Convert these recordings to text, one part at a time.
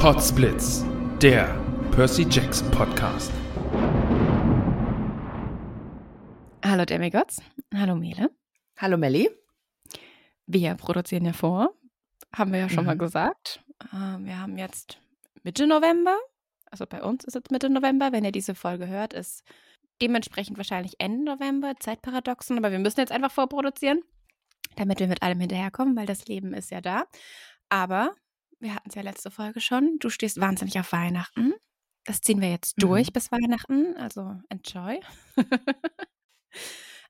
Potsblitz, der Percy Jackson Podcast. Hallo Demigods. Hallo Mele. Hallo Melli. Wir produzieren ja vor. Haben wir ja schon Mhm. mal gesagt. Ähm, wir haben jetzt Mitte November. Also bei uns ist es Mitte November. Wenn ihr diese Folge hört, ist dementsprechend wahrscheinlich Ende November. Zeitparadoxen. Aber wir müssen jetzt einfach vorproduzieren, damit wir mit allem hinterherkommen, weil das Leben ist ja da. Aber wir hatten es ja letzte Folge schon. Du stehst wahnsinnig auf Weihnachten. Das ziehen wir jetzt durch Mhm. bis Weihnachten. Also enjoy.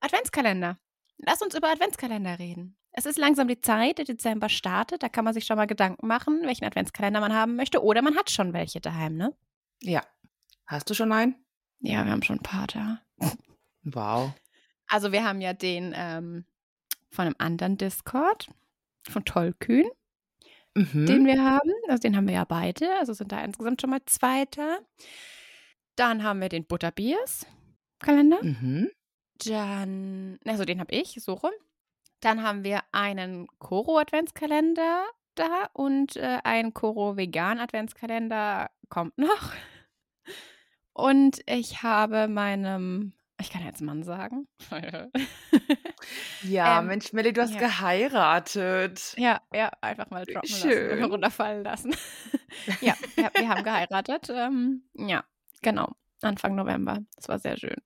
Adventskalender. Lass uns über Adventskalender reden. Es ist langsam die Zeit, der Dezember startet. Da kann man sich schon mal Gedanken machen, welchen Adventskalender man haben möchte. Oder man hat schon welche daheim, ne? Ja. Hast du schon einen? Ja, wir haben schon ein paar da. Wow. Also wir haben ja den ähm, von einem anderen Discord, von Tollkühn, Mhm. den wir haben. Also den haben wir ja beide. Also sind da insgesamt schon mal zwei da. Dann haben wir den Butterbiers Kalender. Mhm. Dann, also den habe ich, so rum. Dann haben wir einen Koro-Adventskalender da und äh, ein Koro-Vegan-Adventskalender kommt noch. Und ich habe meinem, ich kann jetzt Mann sagen. Ja, Ähm, Mensch, Melli, du hast ja. geheiratet. ja, ja, einfach mal droppen lassen, Schön. runterfallen lassen. ja, ja, wir haben geheiratet. Ähm, ja, genau. Anfang November. Das war sehr schön.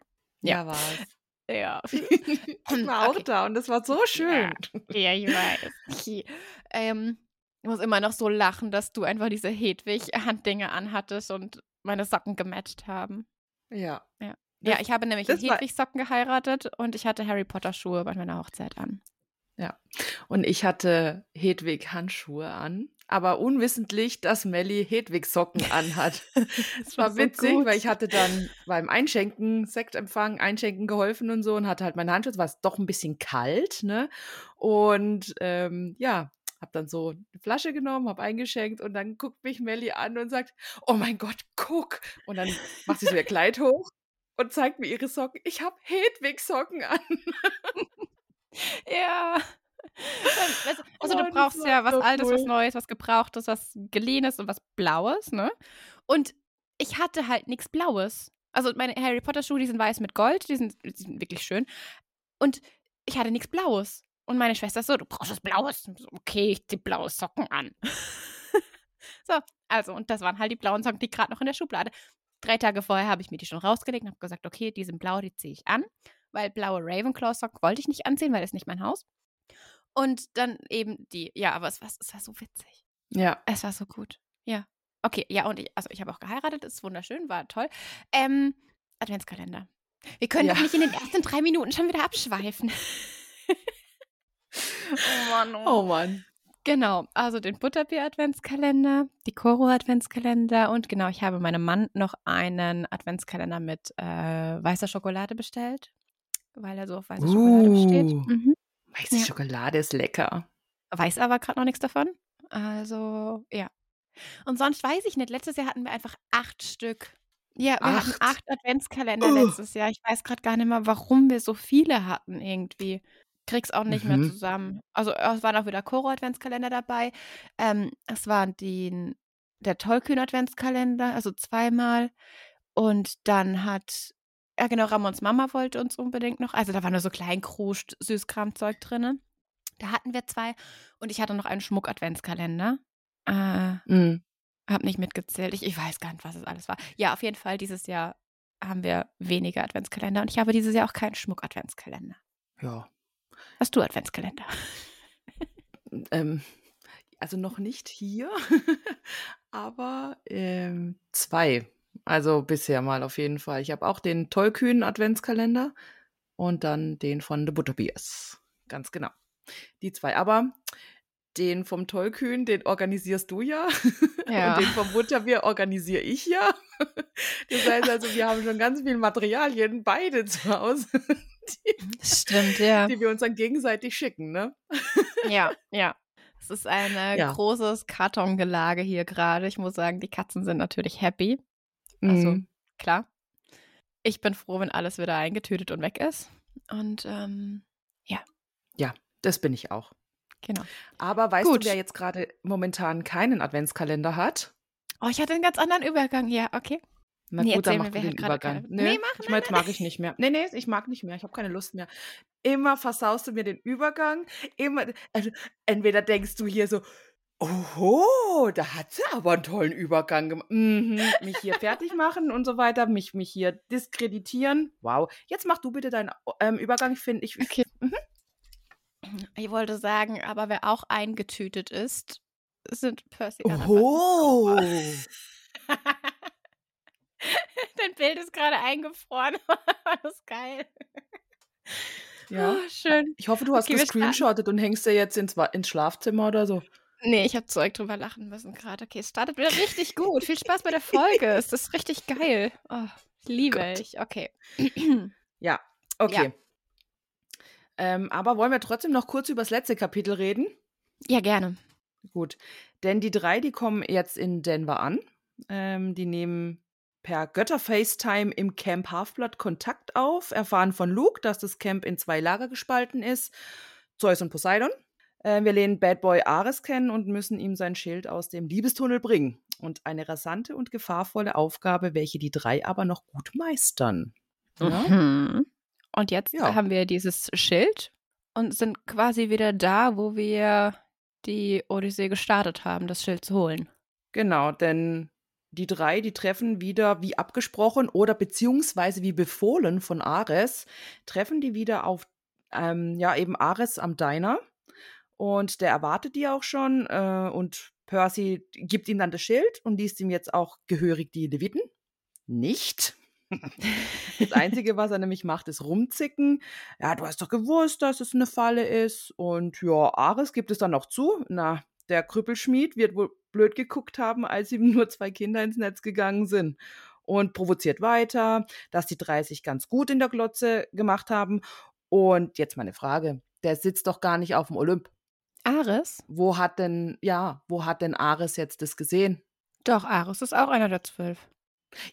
Ja. war's. Ja. Ich war auch Okay. da und das war so schön. Ja, ich weiß. ähm, ich muss immer noch so lachen, dass du einfach diese Hedwig-Handdinge anhattest und meine Socken gematcht haben. Ja. Ja, Das- ich habe nämlich das war- Hedwig-Socken geheiratet und ich hatte Harry Potter-Schuhe bei meiner Hochzeit an. Ja. Und ich hatte Hedwig Handschuhe an, aber unwissentlich, dass Melli Hedwig Socken anhat. Es war so witzig, gut. weil ich hatte dann beim Einschenken, Sektempfang, Einschenken geholfen und so und hatte halt meine Handschuhe. Es war doch ein bisschen kalt, ne? Und ähm, ja, hab dann so eine Flasche genommen, hab eingeschenkt und dann guckt mich Melli an und sagt, oh mein Gott, guck. Und dann macht sie so ihr Kleid hoch und zeigt mir ihre Socken. Ich habe Hedwig Socken an. Ja. Also, also Oh, du das brauchst ja was so Altes, was. Neues, was Gebrauchtes, was Geliehenes und was Blaues, ne? Und ich hatte halt nichts Blaues. Also meine Harry Potter Schuhe, die sind weiß mit Gold, die sind, die sind wirklich schön. Und ich hatte nichts Blaues. Und meine Schwester so, du brauchst was Blaues. So, Okay, ich zieh blaue Socken an. so, also, und das waren halt die blauen Socken, die gerade noch in der Schublade. Drei Tage vorher habe ich mir die schon rausgelegt und habe gesagt, okay, die sind blau, die ziehe ich an. Weil blaue Ravenclaw-Socken wollte ich nicht anziehen, weil das ist nicht mein Haus. Und dann eben die, ja, aber es war, es war so witzig. Ja. Es war so gut. Ja. Okay, ja, und ich, also ich habe auch geheiratet, ist wunderschön, war toll. Ähm, Adventskalender. Wir können Ja. doch nicht in den ersten drei Minuten schon wieder abschweifen. oh Mann, Oh Mann. Genau, also den Butterbier-Adventskalender, die Koro-Adventskalender und genau, ich habe meinem Mann noch einen Adventskalender mit äh, weißer Schokolade bestellt, weil er so auf weiße Schokolade steht. Uh. Mhm. Weiße Ja. Schokolade ist lecker. Weiß aber gerade noch nichts davon. Also, ja. Und sonst weiß ich nicht. Letztes Jahr hatten wir einfach acht Stück. Ja, wir hatten Acht? acht Adventskalender Oh. letztes Jahr. Ich weiß gerade gar nicht mehr, warum wir so viele hatten irgendwie. Krieg's auch nicht mehr Mhm. zusammen. Also es waren auch wieder Koro-Adventskalender dabei. Ähm, es waren die, der Tollkühn-Adventskalender, also zweimal. Und dann hat, ja genau, Ramons Mama wollte uns unbedingt noch. Also da war nur so Kleinkruscht, Süßkramzeug drin. Da hatten wir zwei. Und ich hatte noch einen Schmuck-Adventskalender. Äh, Mm. hab nicht mitgezählt. Ich, ich weiß gar nicht, was es alles war. Ja, auf jeden Fall, dieses Jahr haben wir weniger Adventskalender. Und ich habe dieses Jahr auch keinen Schmuck-Adventskalender. Ja. Hast du Adventskalender? Ähm, also noch nicht hier, aber ähm, zwei. Also bisher mal auf jeden Fall. Ich habe auch den tollkühnen Adventskalender und dann den von The Butterbeers. Ganz genau. Die zwei. Aber den vom Tollkühn, den organisierst du ja. Ja. Und den vom Butterbier organisiere ich ja. Das heißt also, wir haben schon ganz viel Materialien, beide zu Hause, die, Stimmt, ja. die wir uns dann gegenseitig schicken, ne? Ja, ja. Es ist ein äh, Ja. großes Kartongelage hier gerade. Ich muss sagen, die Katzen sind natürlich happy. Also, Mhm. klar. Ich bin froh, wenn alles wieder eingetütet und weg ist. Und ähm, Das bin ich auch. genau. Aber weißt Gut. du, wer jetzt gerade momentan keinen Adventskalender hat? Oh, ich hatte einen ganz anderen Übergang. Ja, okay. Na Nee, gut, dann erzähl mach mir, du wer den Übergang. keine- Nee, Nee, mach, ich nein, meine, jetzt nein, mag ich nicht mehr. Nee, nee, ich mag nicht mehr. Ich habe keine Lust mehr. Immer versaust du mir den Übergang. Immer, also entweder denkst du hier so, oho, da hat sie aber einen tollen Übergang gemacht. Mhm, mich hier fertig machen und so weiter, mich, mich hier diskreditieren. Wow. Jetzt mach du bitte deinen ähm, Übergang, finde ich. Okay. Ich wollte sagen, aber wer auch eingetütet ist, sind Percy Oho. Dein Bild ist gerade eingefroren. das ist geil. Ja. Oh, schön. Ich hoffe, du hast Okay, gescreenshottet und hängst dir jetzt ins, ins Schlafzimmer oder so. Nee, ich habe Zeug drüber lachen müssen gerade. Okay, es startet wieder richtig gut. Viel Spaß bei der Folge. Es ist richtig geil. Oh, liebe Gott. ich. Okay. Ja, okay. Ähm, aber wollen wir trotzdem noch kurz über das letzte Kapitel reden? Ja, gerne. Gut. Denn die drei, die kommen jetzt in Denver an. Ähm, die nehmen per Götter-FaceTime im Camp Halfblood Kontakt auf, erfahren von Luke, dass das Camp in zwei Lager gespalten ist: Zeus und Poseidon. Äh, wir lernen Bad Boy Ares kennen und müssen ihm sein Schild aus dem Liebestunnel bringen. Und eine rasante und gefahrvolle Aufgabe, welche die drei aber noch gut meistern. Ja? Mhm. Und jetzt Ja. haben wir dieses Schild und sind quasi wieder da, wo wir die Odyssee gestartet haben, das Schild zu holen. Genau, denn die drei, die treffen wieder wie abgesprochen oder beziehungsweise wie befohlen von Ares, treffen die wieder auf, ähm, ja, eben Ares am Diner. Und der erwartet die auch schon. Äh, und Percy gibt ihm dann das Schild und liest ihm jetzt auch gehörig die Leviten. Nicht. Das Einzige, was er nämlich macht, ist rumzicken. Ja, du hast doch gewusst, dass es eine Falle ist. Und ja, Ares gibt es dann noch zu. Na, der Krüppelschmied wird wohl blöd geguckt haben, als ihm nur zwei Kinder ins Netz gegangen sind. Und provoziert weiter, dass die drei sich ganz gut in der Glotze gemacht haben. Und jetzt meine Frage: Der sitzt doch gar nicht auf dem Olymp. Ares? Wo hat denn, ja, wo hat denn Ares jetzt das gesehen? Doch, Ares ist auch einer der zwölf.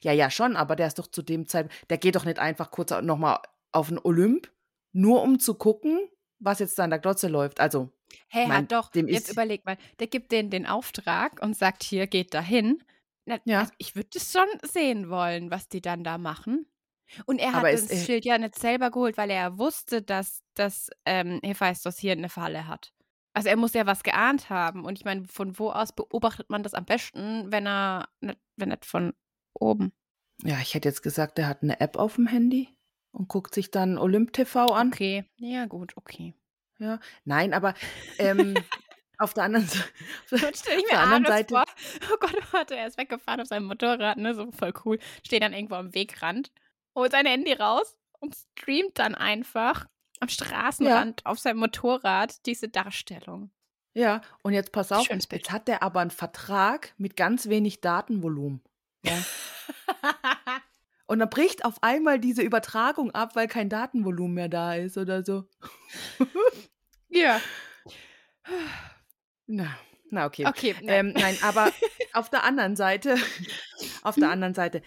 Ja, ja, schon, aber der ist doch zu dem Zeitpunkt, der geht doch nicht einfach kurz nochmal auf den Olymp, nur um zu gucken, was jetzt da in der Glotze läuft. Also, Hey, Mein- hat doch, dem jetzt überleg mal, der gibt denen den Auftrag und sagt, hier, geht dahin. Na, Ja. also ich würde es schon sehen wollen, was die dann da machen. Und er hat Aber das es- äh Schild ja nicht selber geholt, weil er wusste, dass, dass ähm, Hephaistos hier eine Falle hat. Also er muss ja was geahnt haben. Und ich meine, von wo aus beobachtet man das am besten, wenn er wenn nicht von oben? ja, ich hätte jetzt gesagt, der hat eine App auf dem Handy und guckt sich dann Olymp TV an. Okay, ja gut, okay. Ja. Nein, aber ähm, auf der anderen Seite. Und stell ich Auf mir der anderen Seite- vor. Oh Gott, warte, er ist weggefahren auf seinem Motorrad, ne? So voll cool. Steht dann irgendwo am Wegrand, holt sein Handy raus und streamt dann einfach am Straßenrand auf seinem Motorrad diese Darstellung. Ja, und jetzt pass auf, Schönes Bild. jetzt hat der aber einen Vertrag mit ganz wenig Datenvolumen. Ja. Und dann bricht auf einmal diese Übertragung ab, weil kein Datenvolumen mehr da ist oder so. ja. Na, na okay. Okay. nein. Ähm, nein, aber auf der anderen Seite, auf der anderen Seite,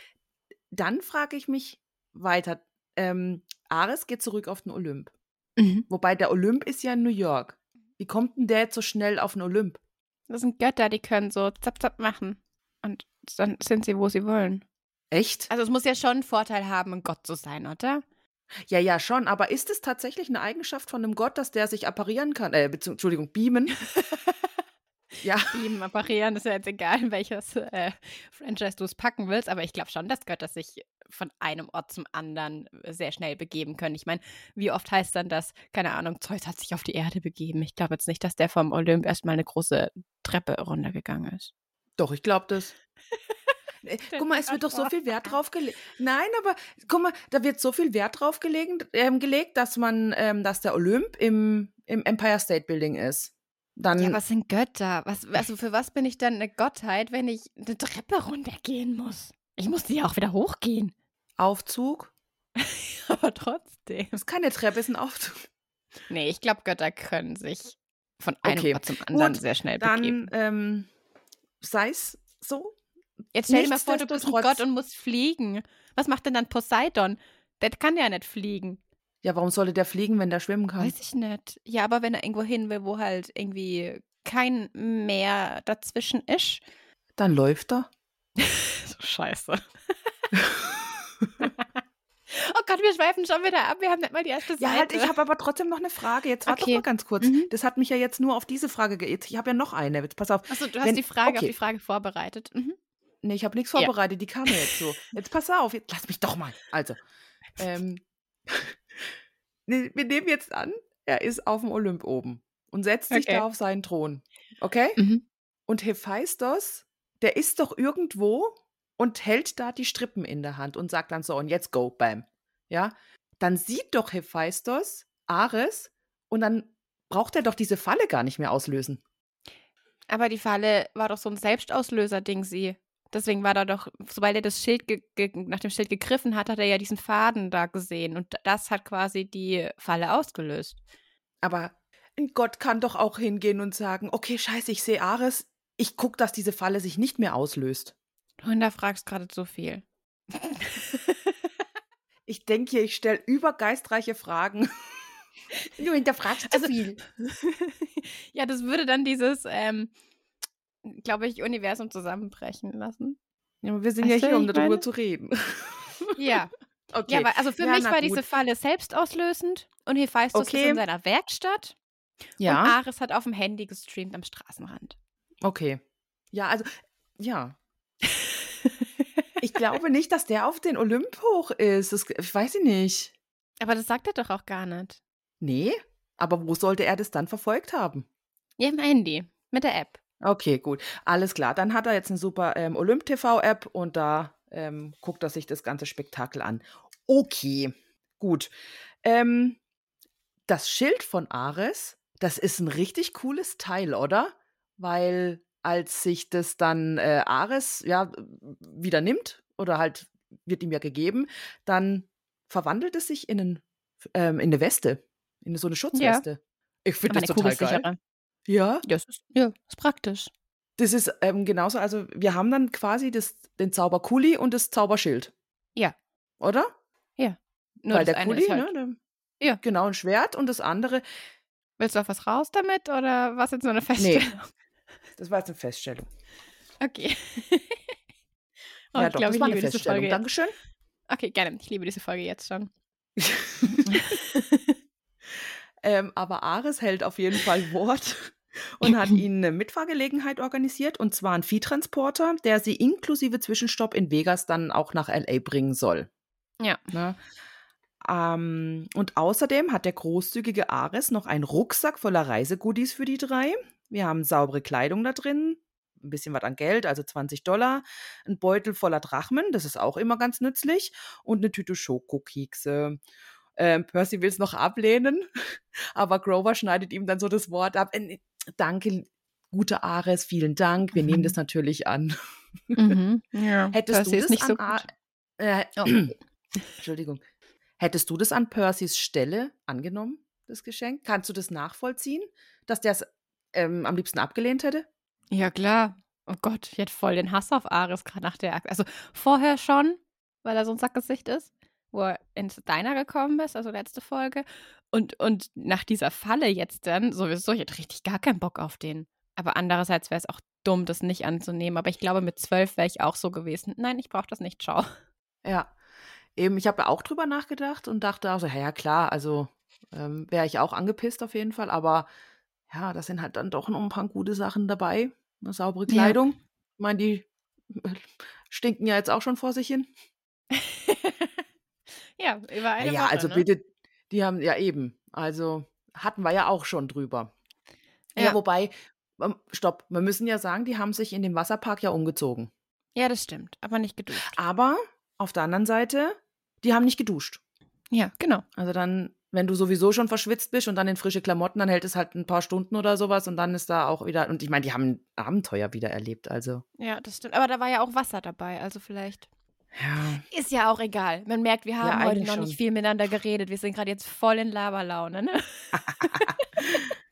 dann frage ich mich weiter. Ähm, Ares geht zurück auf den Olymp. Mhm. Wobei der Olymp ist ja in New York. Wie kommt denn der jetzt so schnell auf den Olymp? Das sind Götter, die können so zap zap machen. Und dann sind sie, wo sie wollen. Echt? Also es muss ja schon einen Vorteil haben, ein Gott zu sein, oder? Ja, ja, schon. Aber ist es tatsächlich eine Eigenschaft von einem Gott, dass der sich apparieren kann? Äh, Entschuldigung, beamen? ja. Beamen, apparieren, ist ja jetzt egal, in welches äh, Franchise du es packen willst, aber ich glaube schon, dass Götter sich von einem Ort zum anderen sehr schnell begeben können. Ich meine, wie oft heißt dann das, keine Ahnung, Zeus hat sich auf die Erde begeben. Ich glaube jetzt nicht, dass der vom Olymp erstmal eine große Treppe runtergegangen ist. Doch, ich glaube das. Äh, Guck mal, es wird doch so viel Wert drauf gelegt. Nein, aber guck mal, da wird so viel Wert drauf gelegen, ähm, gelegt, dass man, ähm, dass der Olymp im, im Empire State Building ist. Dann Ja, was sind Götter? Was, also für was bin ich dann eine Gottheit, wenn ich eine Treppe runtergehen muss? Ich muss die ja auch wieder hochgehen. Aufzug. Aber trotzdem. Das ist keine Treppe, ist ein Aufzug. Nee, ich glaube, Götter können sich von einem Okay, Ort zum anderen gut, sehr schnell begeben. Dann ähm, sei es so. Jetzt stell dir mal vor, du bist ein Gott und musst fliegen. Was macht denn dann Poseidon? Der kann ja nicht fliegen. Ja, warum sollte der fliegen, wenn der schwimmen kann? Weiß ich nicht. Ja, aber wenn er irgendwo hin will, wo halt irgendwie kein Meer dazwischen ist. Dann läuft er. So scheiße. oh Gott, wir schweifen schon wieder ab. Wir haben nicht mal die erste Seite. Ja, halt, ich habe aber trotzdem noch eine Frage. Jetzt warte Okay. doch mal ganz kurz. Mhm. Das hat mich ja jetzt nur auf diese Frage ge Jetzt, Ich habe ja noch eine. Jetzt pass auf. Achso, du hast Wenn- die Frage auf okay. die Frage vorbereitet. Mhm. Nee, ich habe nichts Ja. vorbereitet, die kam mir jetzt so. Jetzt pass auf, jetzt lass mich doch mal. Also, ähm, nee, wir nehmen jetzt an, er ist auf dem Olymp oben und setzt sich Okay. da auf seinen Thron. Okay? Mhm. Und Hephaistos, der ist doch irgendwo und hält da die Strippen in der Hand und sagt dann so, und jetzt go, bam. Ja? Dann sieht doch Hephaistos Ares und dann braucht er doch diese Falle gar nicht mehr auslösen. Aber die Falle war doch so ein Selbstauslöser-Ding, sie. Deswegen war da doch, sobald er das Schild ge ge nach dem Schild gegriffen hat, hat er ja diesen Faden da gesehen. Und das hat quasi die Falle ausgelöst. Aber ein Gott kann doch auch hingehen und sagen, okay, scheiße, ich sehe Ares, ich gucke, dass diese Falle sich nicht mehr auslöst. Du hinterfragst gerade so viel. Ich denke hier, ich stelle übergeistreiche Fragen. Du hinterfragst zu Also- viel. ja, das würde dann dieses, ähm, glaube ich, Universum zusammenbrechen lassen. Ja, aber wir sind Weißt ja hier, um darüber meine? zu reden. Ja. Okay. Ja, weil, also für Ja, mich war gut. diese Falle selbstauslösend und Hephaistos Okay. ist in seiner Werkstatt ja. und Ares hat auf dem Handy gestreamt am Straßenrand. Okay. Ja, also, ja. Ich glaube nicht, dass der auf den Olymp hoch ist. Das, ich weiß ich nicht. Aber das sagt er doch auch gar nicht. Nee, aber wo sollte er das dann verfolgt haben? Ja, im Handy. Mit der App. Okay, gut. Alles klar. Dann hat er jetzt eine super ähm, Olymp-TV-App und da ähm, guckt er sich das ganze Spektakel an. Okay, gut. Ähm, das Schild von Ares, das ist ein richtig cooles Teil, oder? Weil als sich das dann äh, Ares ja wieder nimmt oder halt wird ihm ja gegeben, dann verwandelt es sich in, einen, ähm, in eine Weste, in so eine Schutzweste. Ich finde das total geil. Ja, Ja, das ist, ja, ist praktisch. das ist ähm, genauso, also wir haben dann quasi das, den Zauberkuli und das Zauberschild. Ja. Oder? Nur Weil das der Kuli, ist halt, ne? Der, Ja. Genau, ein Schwert und das andere, Willst du auf was raus damit oder was jetzt nur eine Feststellung? das war jetzt eine Feststellung. Okay. oh, ja, ich doch, glaube, das ich war eine liebe diese Feststellung. Folge. Jetzt. Dankeschön. Okay, gerne. Ich liebe diese Folge jetzt schon. ähm, aber Ares hält auf jeden Fall Wort und hat ihnen eine Mitfahrgelegenheit organisiert und zwar einen Viehtransporter, der sie inklusive Zwischenstopp in Vegas dann auch nach LA bringen soll. Ja. Ne? Ähm, und außerdem hat der großzügige Ares noch einen Rucksack voller Reisegoodies für die drei. Wir haben saubere Kleidung da drin, ein bisschen was an Geld, also 20 Dollar, ein Beutel voller Drachmen, das ist auch immer ganz nützlich, und eine Tüte Schokokekse. Ähm, Percy will es noch ablehnen, aber Grover schneidet ihm dann so das Wort ab. Äh, danke, gute Ares, vielen Dank. Wir nehmen Mhm. das natürlich an. Mhm. Ja, Hättest Percy du ist das nicht an so gut. Äh, Oh. Entschuldigung. Hättest du das an Percys Stelle angenommen, das Geschenk? Kannst du das nachvollziehen, dass der es ähm, am liebsten abgelehnt hätte? Ja, klar. Oh Gott, ich hätte voll den Hass auf Ares gerade nach der Akte. Also vorher schon, weil er so ein Sackgesicht ist, wo er ins Diner gekommen ist, also letzte Folge. Und, und nach dieser Falle jetzt dann sowieso, ich hätte richtig gar keinen Bock auf den. Aber andererseits wäre es auch dumm, das nicht anzunehmen. Aber ich glaube, mit zwölf wäre ich auch so gewesen. Nein, ich brauche das nicht, ciao. Ja. Eben, ich habe auch drüber nachgedacht und dachte auch so, ja, ja klar, also ähm, wäre ich auch angepisst auf jeden Fall, aber ja, da sind halt dann doch noch ein paar gute Sachen dabei. Eine saubere Ja. Kleidung. Ich meine, die stinken ja jetzt auch schon vor sich hin. ja, über eine ja, Woche, also ne? bitte, die haben ja eben, also hatten wir ja auch schon drüber. Ja, Ja. wobei, ähm, stopp, wir müssen ja sagen, die haben sich in dem Wasserpark ja umgezogen. Ja, das stimmt, aber nicht geduscht. Aber auf der anderen Seite, die haben nicht geduscht. Ja, genau. Also dann, wenn du sowieso schon verschwitzt bist und dann in frische Klamotten, dann hält es halt ein paar Stunden oder sowas und dann ist da auch wieder, und ich meine, die haben ein Abenteuer wieder erlebt, also. Ja, das stimmt. Aber da war ja auch Wasser dabei, also vielleicht. Ja. Ist ja auch egal. Man merkt, wir haben heute eigentlich noch schon. nicht viel miteinander geredet. Wir sind gerade jetzt voll in Laberlaune, ne?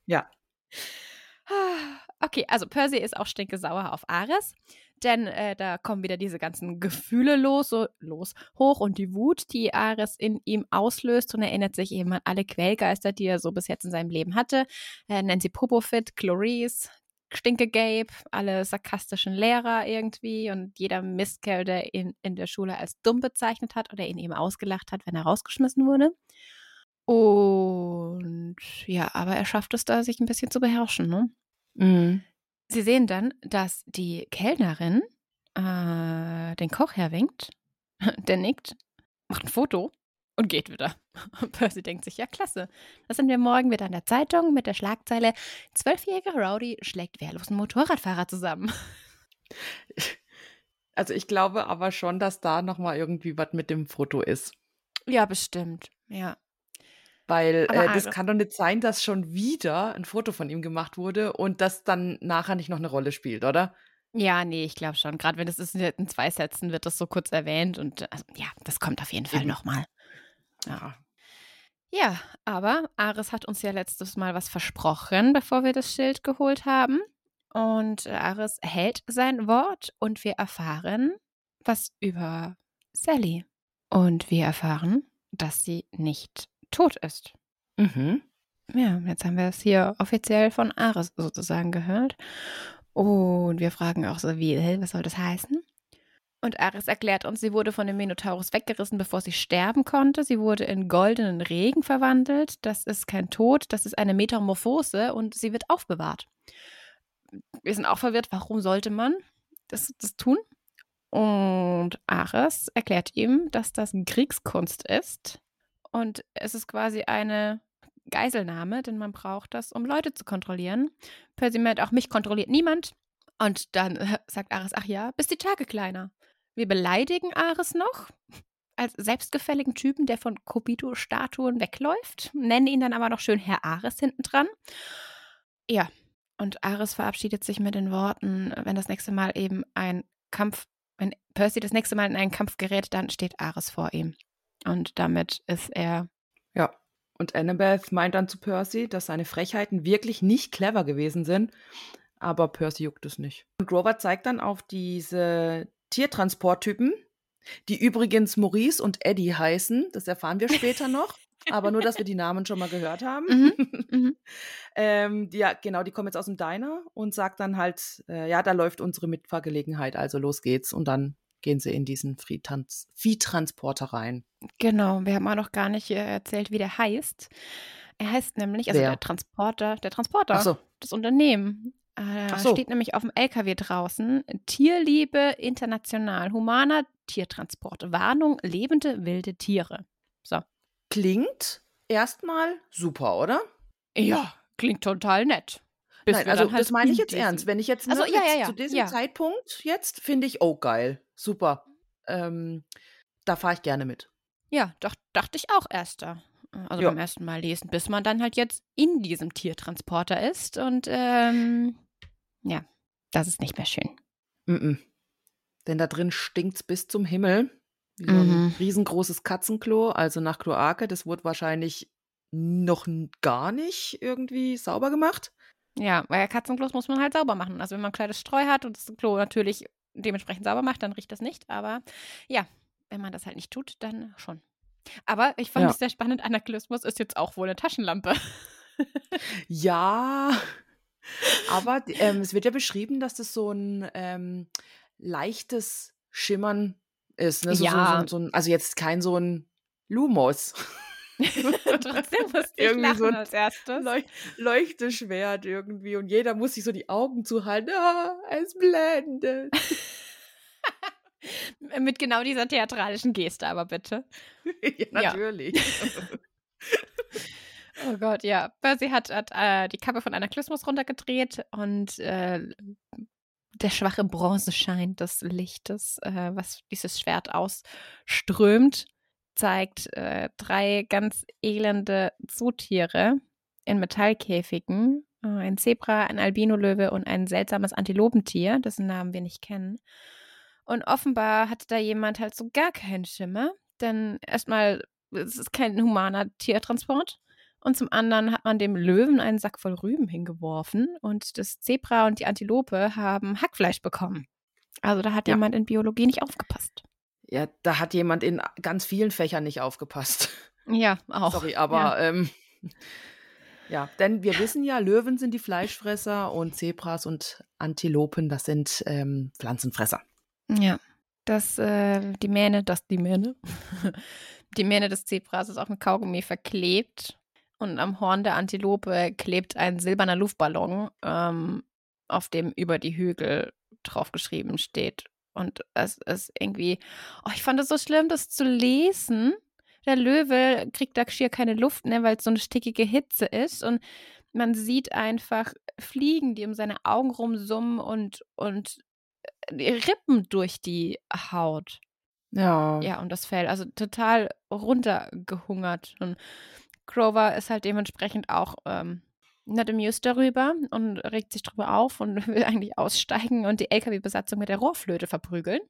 Ja. Okay, also Percy ist auch stinkesauer auf Ares, denn äh, da kommen wieder diese ganzen Gefühle los, so, los, hoch und die Wut, die Ares in ihm auslöst und erinnert sich eben an alle Quellgeister, die er so bis jetzt in seinem Leben hatte. Äh, Nancy Popofit, Clarice, Stinke Gabe, alle sarkastischen Lehrer irgendwie und jeder Mistkerl, der ihn in der Schule als dumm bezeichnet hat oder ihn eben ausgelacht hat, wenn er rausgeschmissen wurde. Und ja, aber er schafft es da, sich ein bisschen zu beherrschen, ne? Mhm. Sie sehen dann, dass die Kellnerin äh, den Koch herwinkt, der nickt, macht ein Foto und geht wieder. Und Percy denkt sich, ja klasse, das sind wir morgen wieder in der Zeitung mit der Schlagzeile Zwölfjähriger Rowdy schlägt wehrlosen Motorradfahrer zusammen. Also ich glaube aber schon, dass da nochmal irgendwie was mit dem Foto ist. Ja, bestimmt, ja. Weil äh, das Ares- kann doch nicht sein, dass schon wieder ein Foto von ihm gemacht wurde und das dann nachher nicht noch eine Rolle spielt, oder? Ja, nee, ich glaube schon. Gerade wenn es ist in zwei Sätzen wird das so kurz erwähnt und also, ja, das kommt auf jeden Fall nochmal. Ja. Ja, aber Ares hat uns ja letztes Mal was versprochen, bevor wir das Schild geholt haben. Und Ares hält sein Wort und wir erfahren was über Sally. Und wir erfahren, dass sie nicht tot ist. Mhm. Ja, jetzt haben wir es hier offiziell von Ares sozusagen gehört. Und wir fragen auch so, wie, was soll das heißen? Und Ares erklärt uns, sie wurde von dem Minotaurus weggerissen, bevor sie sterben konnte. Sie wurde in goldenen Regen verwandelt. Das ist kein Tod, das ist eine Metamorphose und sie wird aufbewahrt. Wir sind auch verwirrt, warum sollte man das, das tun? Und Ares erklärt ihm, dass das Kriegskunst ist. Und es ist quasi eine Geiselnahme, denn man braucht das, um Leute zu kontrollieren. Percy meint, auch mich kontrolliert niemand. Und dann sagt Ares, ach ja, bis die Tage kleiner. Wir beleidigen Ares noch als selbstgefälligen Typen, der von Kobito-Statuen wegläuft, nennen ihn dann aber noch schön Herr Ares hinten dran. Ja, und Ares verabschiedet sich mit den Worten, wenn das nächste Mal eben ein Kampf, wenn Percy das nächste Mal in einen Kampf gerät, dann steht Ares vor ihm. Und damit ist er Ja. Und Annabeth meint dann zu Percy, dass seine Frechheiten wirklich nicht clever gewesen sind, aber Percy juckt es nicht. Und Grover zeigt dann auf diese Tiertransporttypen, die übrigens Maurice und Eddie heißen. Das erfahren wir später noch. Aber nur, dass wir die Namen schon mal gehört haben. Mhm, mhm. ähm, ja, genau, die kommen jetzt aus dem Diner und sagt dann halt, äh, ja, da läuft unsere Mitfahrgelegenheit, also los geht's. Und dann gehen sie in diesen Viehtrans Viehtransporter rein. Genau, wir haben auch noch gar nicht äh, erzählt, wie der heißt. Er heißt nämlich, also Wer? der Transporter, der Transporter, so. das Unternehmen. Äh, so. Steht nämlich auf dem LKW draußen. Tierliebe International, humaner Tiertransport. Warnung, lebende wilde Tiere. So. Klingt erstmal super, oder? Ja, klingt total nett. Nein, also halt das meine ich jetzt ernst. Wenn ich jetzt, Also, ne, ja, jetzt ja, zu diesem. Zeitpunkt jetzt finde ich, oh geil, super. Ähm, da fahre ich gerne mit. Ja, doch, dachte ich auch erst da. Also beim ersten Mal lesen, bis man dann halt jetzt in diesem Tiertransporter ist. Und ähm, ja, das ist nicht mehr schön. Mm-mm. Denn da drin stinkt's bis zum Himmel. Wie so Mhm. ein riesengroßes Katzenklo, also nach Kloake. Das wurde wahrscheinlich noch gar nicht irgendwie sauber gemacht. Ja, weil Katzenklos muss man halt sauber machen. Also wenn man ein kleines Streu hat und das Klo natürlich dementsprechend sauber macht, dann riecht das nicht. Aber ja, wenn man das halt nicht tut, dann schon. Aber ich fand Ja. es sehr spannend, Anaklismus ist jetzt auch wohl eine Taschenlampe. Ja, aber ähm, es wird ja beschrieben, dass das so ein ähm, leichtes Schimmern ist. Ne? So, Ja. so, so, ein, also jetzt kein so ein Lumos. Trotzdem musste ich Irgendwie lachen so ein als erstes. Leuch Leuchteschwert irgendwie und jeder muss sich so die Augen zuhalten. Ah, es blendet. Mit genau dieser theatralischen Geste, aber bitte. Ja. natürlich. Oh Gott, ja. Percy hat, hat äh, die Kappe von Anaklismus runtergedreht und äh, der schwache Bronzeschein des Lichtes, äh, was dieses Schwert ausströmt, zeigt äh, drei ganz elende Zootiere in Metallkäfigen. Äh, ein Zebra, ein Albinolöwe und ein seltsames Antilopentier, dessen Namen wir nicht kennen. Und offenbar hatte da jemand halt so gar keinen Schimmer, denn erstmal, es ist kein humaner Tiertransport. Und zum anderen hat man dem Löwen einen Sack voll Rüben hingeworfen und das Zebra und die Antilope haben Hackfleisch bekommen. Also da hat Ja. jemand in Biologie nicht aufgepasst. Ja, da hat jemand in ganz vielen Fächern nicht aufgepasst. Ja, auch. Sorry, aber ähm, ja, denn wir wissen ja, Löwen sind die Fleischfresser und Zebras und Antilopen, das sind ähm, Pflanzenfresser. Ja. Das, äh, die Mähne, das, die Mähne. die Mähne des Zebras ist auch mit Kaugummi verklebt. Und am Horn der Antilope klebt ein silberner Luftballon, ähm, auf dem über die Hügel draufgeschrieben steht. Und es ist irgendwie, oh, ich fand es so schlimm, das zu lesen. Der Löwe kriegt da schier keine Luft, ne, weil es so eine stickige Hitze ist. Und man sieht einfach Fliegen, die um seine Augen rumsummen und, und die Rippen durch die Haut. Ja. Ja, und das Fell. Also total runtergehungert. Und Grover ist halt dementsprechend auch ähm, not amused darüber und regt sich drüber auf und will eigentlich aussteigen und die LKW-Besatzung mit der Rohrflöte verprügeln.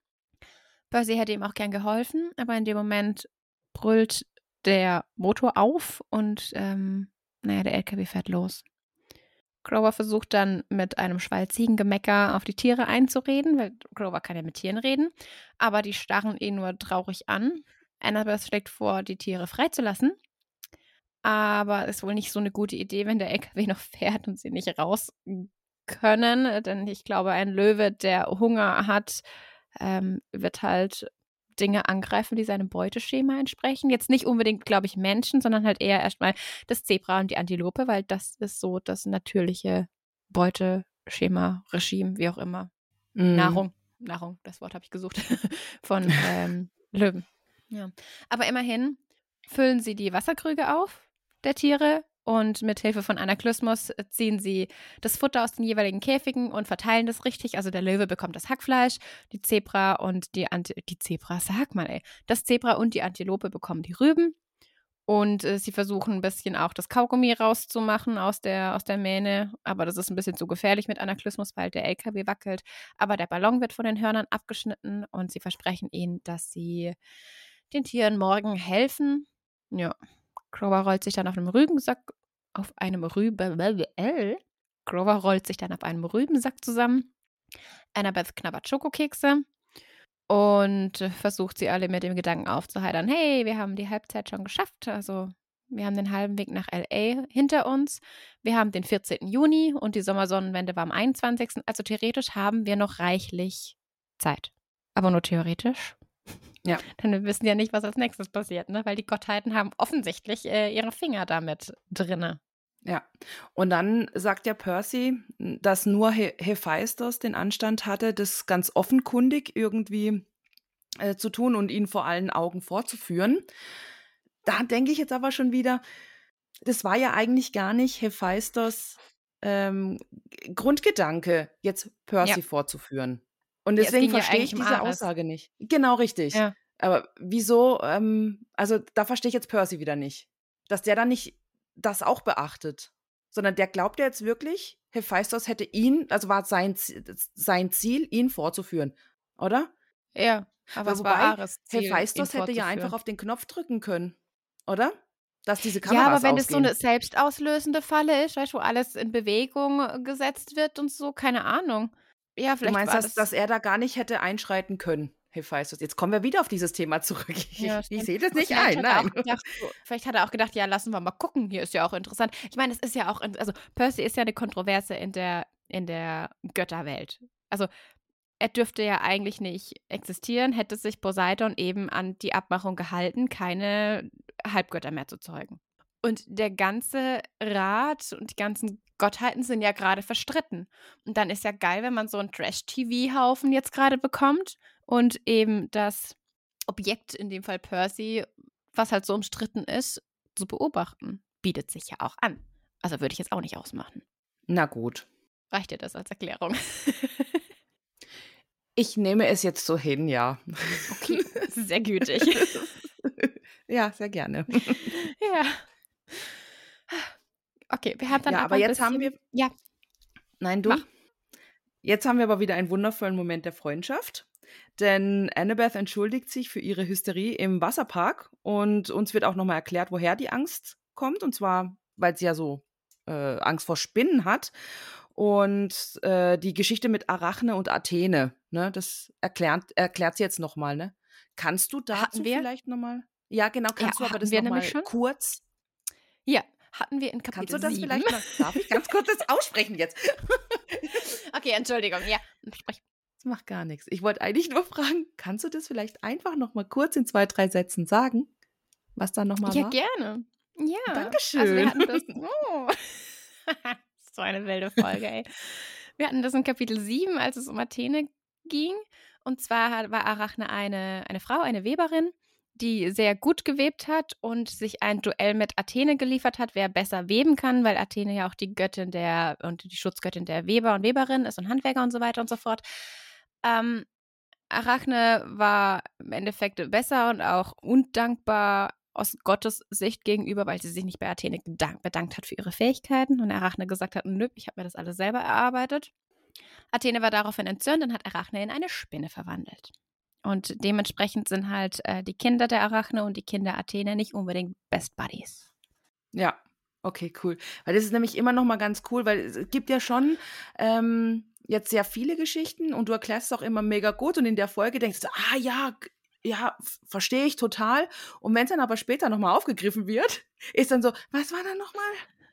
Percy hätte ihm auch gern geholfen, aber in dem Moment brüllt der Motor auf und ähm, naja, der LKW fährt los. Grover versucht dann mit einem Schwall Ziegengemecker auf die Tiere einzureden, weil Grover kann ja mit Tieren reden, aber die starren ihn nur traurig an. Annabeth schlägt vor, die Tiere freizulassen, aber ist wohl nicht so eine gute Idee, wenn der LKW noch fährt und sie nicht raus können, denn ich glaube, ein Löwe, der Hunger hat, ähm, wird halt Dinge angreifen, die seinem Beuteschema entsprechen. Jetzt nicht unbedingt, glaube ich, Menschen, sondern halt eher erstmal das Zebra und die Antilope, weil das ist so das natürliche Beuteschema, Regime, wie auch immer. Mhm. Nahrung, Nahrung, das Wort habe ich gesucht, von ähm, Löwen. Ja. Aber immerhin füllen sie die Wasserkrüge auf der Tiere und mit Hilfe von Anaklysmus ziehen sie das Futter aus den jeweiligen Käfigen und verteilen das richtig. Also der Löwe bekommt das Hackfleisch, die Zebra und die Anti die Zebra, sag mal, ey. Das Zebra und die Antilope bekommen die Rüben. Und äh, sie versuchen ein bisschen auch das Kaugummi rauszumachen aus der, aus der Mähne. Aber das ist ein bisschen zu gefährlich mit Anaklysmus, weil der LKW wackelt. Aber der Ballon wird von den Hörnern abgeschnitten und sie versprechen ihnen, dass sie den Tieren morgen helfen. Ja. Grover rollt sich dann auf einem Rübensack, auf einem Rüben, äh, Grover rollt sich dann auf einem Rübensack zusammen. Annabeth knabbert Schokokekse und versucht sie alle mit dem Gedanken aufzuheitern, hey, wir haben die Halbzeit schon geschafft, also wir haben den halben Weg nach LA hinter uns. Wir haben den 14. Juni und die Sommersonnenwende war am 21. Also theoretisch haben wir noch reichlich Zeit. Aber nur theoretisch. Ja. Denn wir wissen ja nicht, was als nächstes passiert, ne? Weil die Gottheiten haben offensichtlich äh, ihre Finger damit drinne. Ja. Und dann sagt ja Percy, dass nur He Hephaistos den Anstand hatte, das ganz offenkundig irgendwie äh, zu tun und ihn vor allen Augen vorzuführen. Da denke ich jetzt aber schon wieder, das war ja eigentlich gar nicht Hephaistos ähm, Grundgedanke, jetzt Percy Ja. vorzuführen. Und Ja, es deswegen ja verstehe ich eigentlich um diese. Aussage nicht. Genau richtig. Ja. Aber wieso, ähm, also da verstehe ich jetzt Percy wieder nicht. dass der dann nicht das auch beachtet, sondern der glaubt ja jetzt wirklich, Hephaistos hätte ihn, also war sein, sein Ziel, ihn vorzuführen, oder? Ja, aber es Wobei, war Ares Ziel, Hephaistos hätte ja einfach auf den Knopf drücken können, oder? Dass diese Kameras Ja, aber wenn es so eine selbstauslösende Falle ist, weißt du, wo alles in Bewegung äh, gesetzt wird und so, keine Ahnung. Ja, Du vielleicht meinst, war dass, das, dass er da gar nicht hätte einschreiten können, Hephaistos. Jetzt kommen wir wieder auf dieses Thema zurück. Ich, Ja, ich sehe das nicht vielleicht ein, hat gedacht, so, vielleicht hat er auch gedacht, ja, lassen wir mal gucken, hier ist ja auch interessant. Ich meine, es ist ja auch, also Percy ist ja eine Kontroverse in der, in der Götterwelt. Also er dürfte ja eigentlich nicht existieren, hätte sich Poseidon eben an die Abmachung gehalten, keine Halbgötter mehr zu zeugen. Und der ganze Rat und die ganzen Gottheiten sind ja gerade verstritten. Und dann ist ja geil, wenn man so einen Trash-TV-Haufen jetzt gerade bekommt und eben das Objekt, in dem Fall Percy, was halt so umstritten ist, zu beobachten. Bietet sich ja auch an. Also würde ich jetzt auch nicht ausmachen. Na gut. Reicht dir das als Erklärung? Ich nehme es jetzt so hin, ja. Okay, sehr gütig. ja, sehr gerne. ja. Okay, wir haben dann Ja, aber jetzt haben wir- Ja, Nein, du. Mach. Jetzt haben wir aber wieder einen wundervollen Moment der Freundschaft. Denn Annabeth entschuldigt sich für ihre Hysterie im Wasserpark und uns wird auch nochmal erklärt, woher die Angst kommt. Und zwar, weil sie ja so äh, Angst vor Spinnen hat. Und äh, die Geschichte mit Arachne und Athene, ne, das erklärt, erklärt sie jetzt nochmal, ne? Kannst du dazu vielleicht nochmal? Ja, genau, kannst du aber das nochmal kurz ja. Hatten wir in Kannst Kapitel du das 7. vielleicht mal? Darf ich ganz kurz das aussprechen jetzt? Okay, Entschuldigung. Ja, sprich. Das macht gar nichts. Ich wollte eigentlich nur fragen, kannst du das vielleicht einfach noch mal kurz in zwei, drei Sätzen sagen, was da noch mal Ja, war? gerne. Ja. Also Dankeschön. wir hatten das. Oh. so eine wilde Folge, ey. Wir hatten das in Kapitel 7, als es um Athene ging. Und zwar war Arachne eine, eine Frau, eine Weberin, die sehr gut gewebt hat und sich ein Duell mit Athene geliefert hat, wer besser weben kann, weil Athene ja auch die Göttin der und die Schutzgöttin der Weber und Weberin ist und Handwerker und so weiter und so fort. Ähm, Arachne war im Endeffekt besser und auch undankbar aus Gottes Sicht gegenüber, weil sie sich nicht bei Athene bedankt hat für ihre Fähigkeiten und Arachne gesagt hat, nö, ich habe mir das alles selber erarbeitet. Athene war daraufhin entzürnt und hat Arachne in eine Spinne verwandelt. Und dementsprechend sind halt äh, die Kinder der Arachne und die Kinder Athene nicht unbedingt Best Buddies. Ja, okay, cool. Weil das ist nämlich immer noch mal ganz cool, weil es gibt ja schon ähm, jetzt sehr viele Geschichten und du erklärst es auch immer mega gut und in der Folge denkst du, ah ja, ja, verstehe ich total. Und wenn es dann aber später noch mal aufgegriffen wird, ist dann so, was war da noch mal?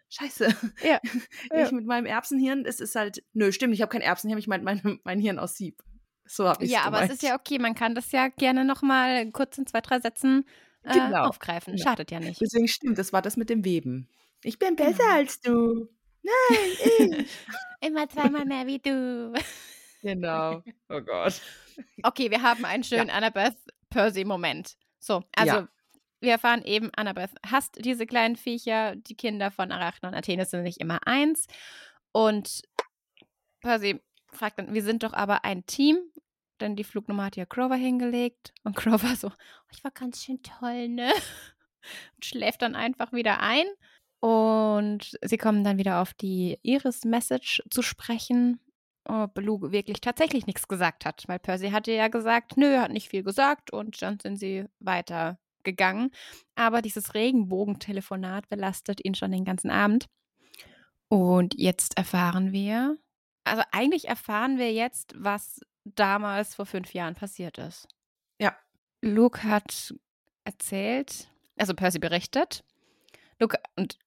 Scheiße. Ja, Ich ja. mit meinem Erbsenhirn, das ist halt, nö, stimmt, ich habe kein Erbsenhirn, ich meine mein, mein Hirn aus Sieb. So habe ich Ja, aber es ist ja okay, man kann das ja gerne nochmal kurz in zwei, drei Sätzen äh, Genau, aufgreifen. genau. Schadet ja nicht. Deswegen stimmt, das war das mit dem Weben. Ich bin besser Genau. als du. Nein, ich. Immer zweimal mehr wie du. genau. Oh Gott. Okay, wir haben einen schönen Annabeth-Percy-Moment. So, also Ja. wir erfahren eben, Annabeth hasst diese kleinen Viecher. Die Kinder von Arachne und Athene sind nicht immer eins. Und Percy fragt dann, wir sind doch aber ein Team. Denn die Flugnummer hat ja Grover hingelegt. Und Grover so, "Oh, ich war ganz schön toll, ne? Und schläft dann einfach wieder ein. Und sie kommen dann wieder auf die Iris-Message zu sprechen ob Beluga wirklich tatsächlich nichts gesagt hat, weil Percy hatte ja gesagt, nö, hat nicht viel gesagt und dann sind sie weiter gegangen. Aber dieses Regenbogentelefonat belastet ihn schon den ganzen Abend. Und jetzt erfahren wir, also eigentlich erfahren wir jetzt, was damals vor fünf Jahren passiert ist. Ja. Luke hat erzählt, also Percy berichtet, Luke und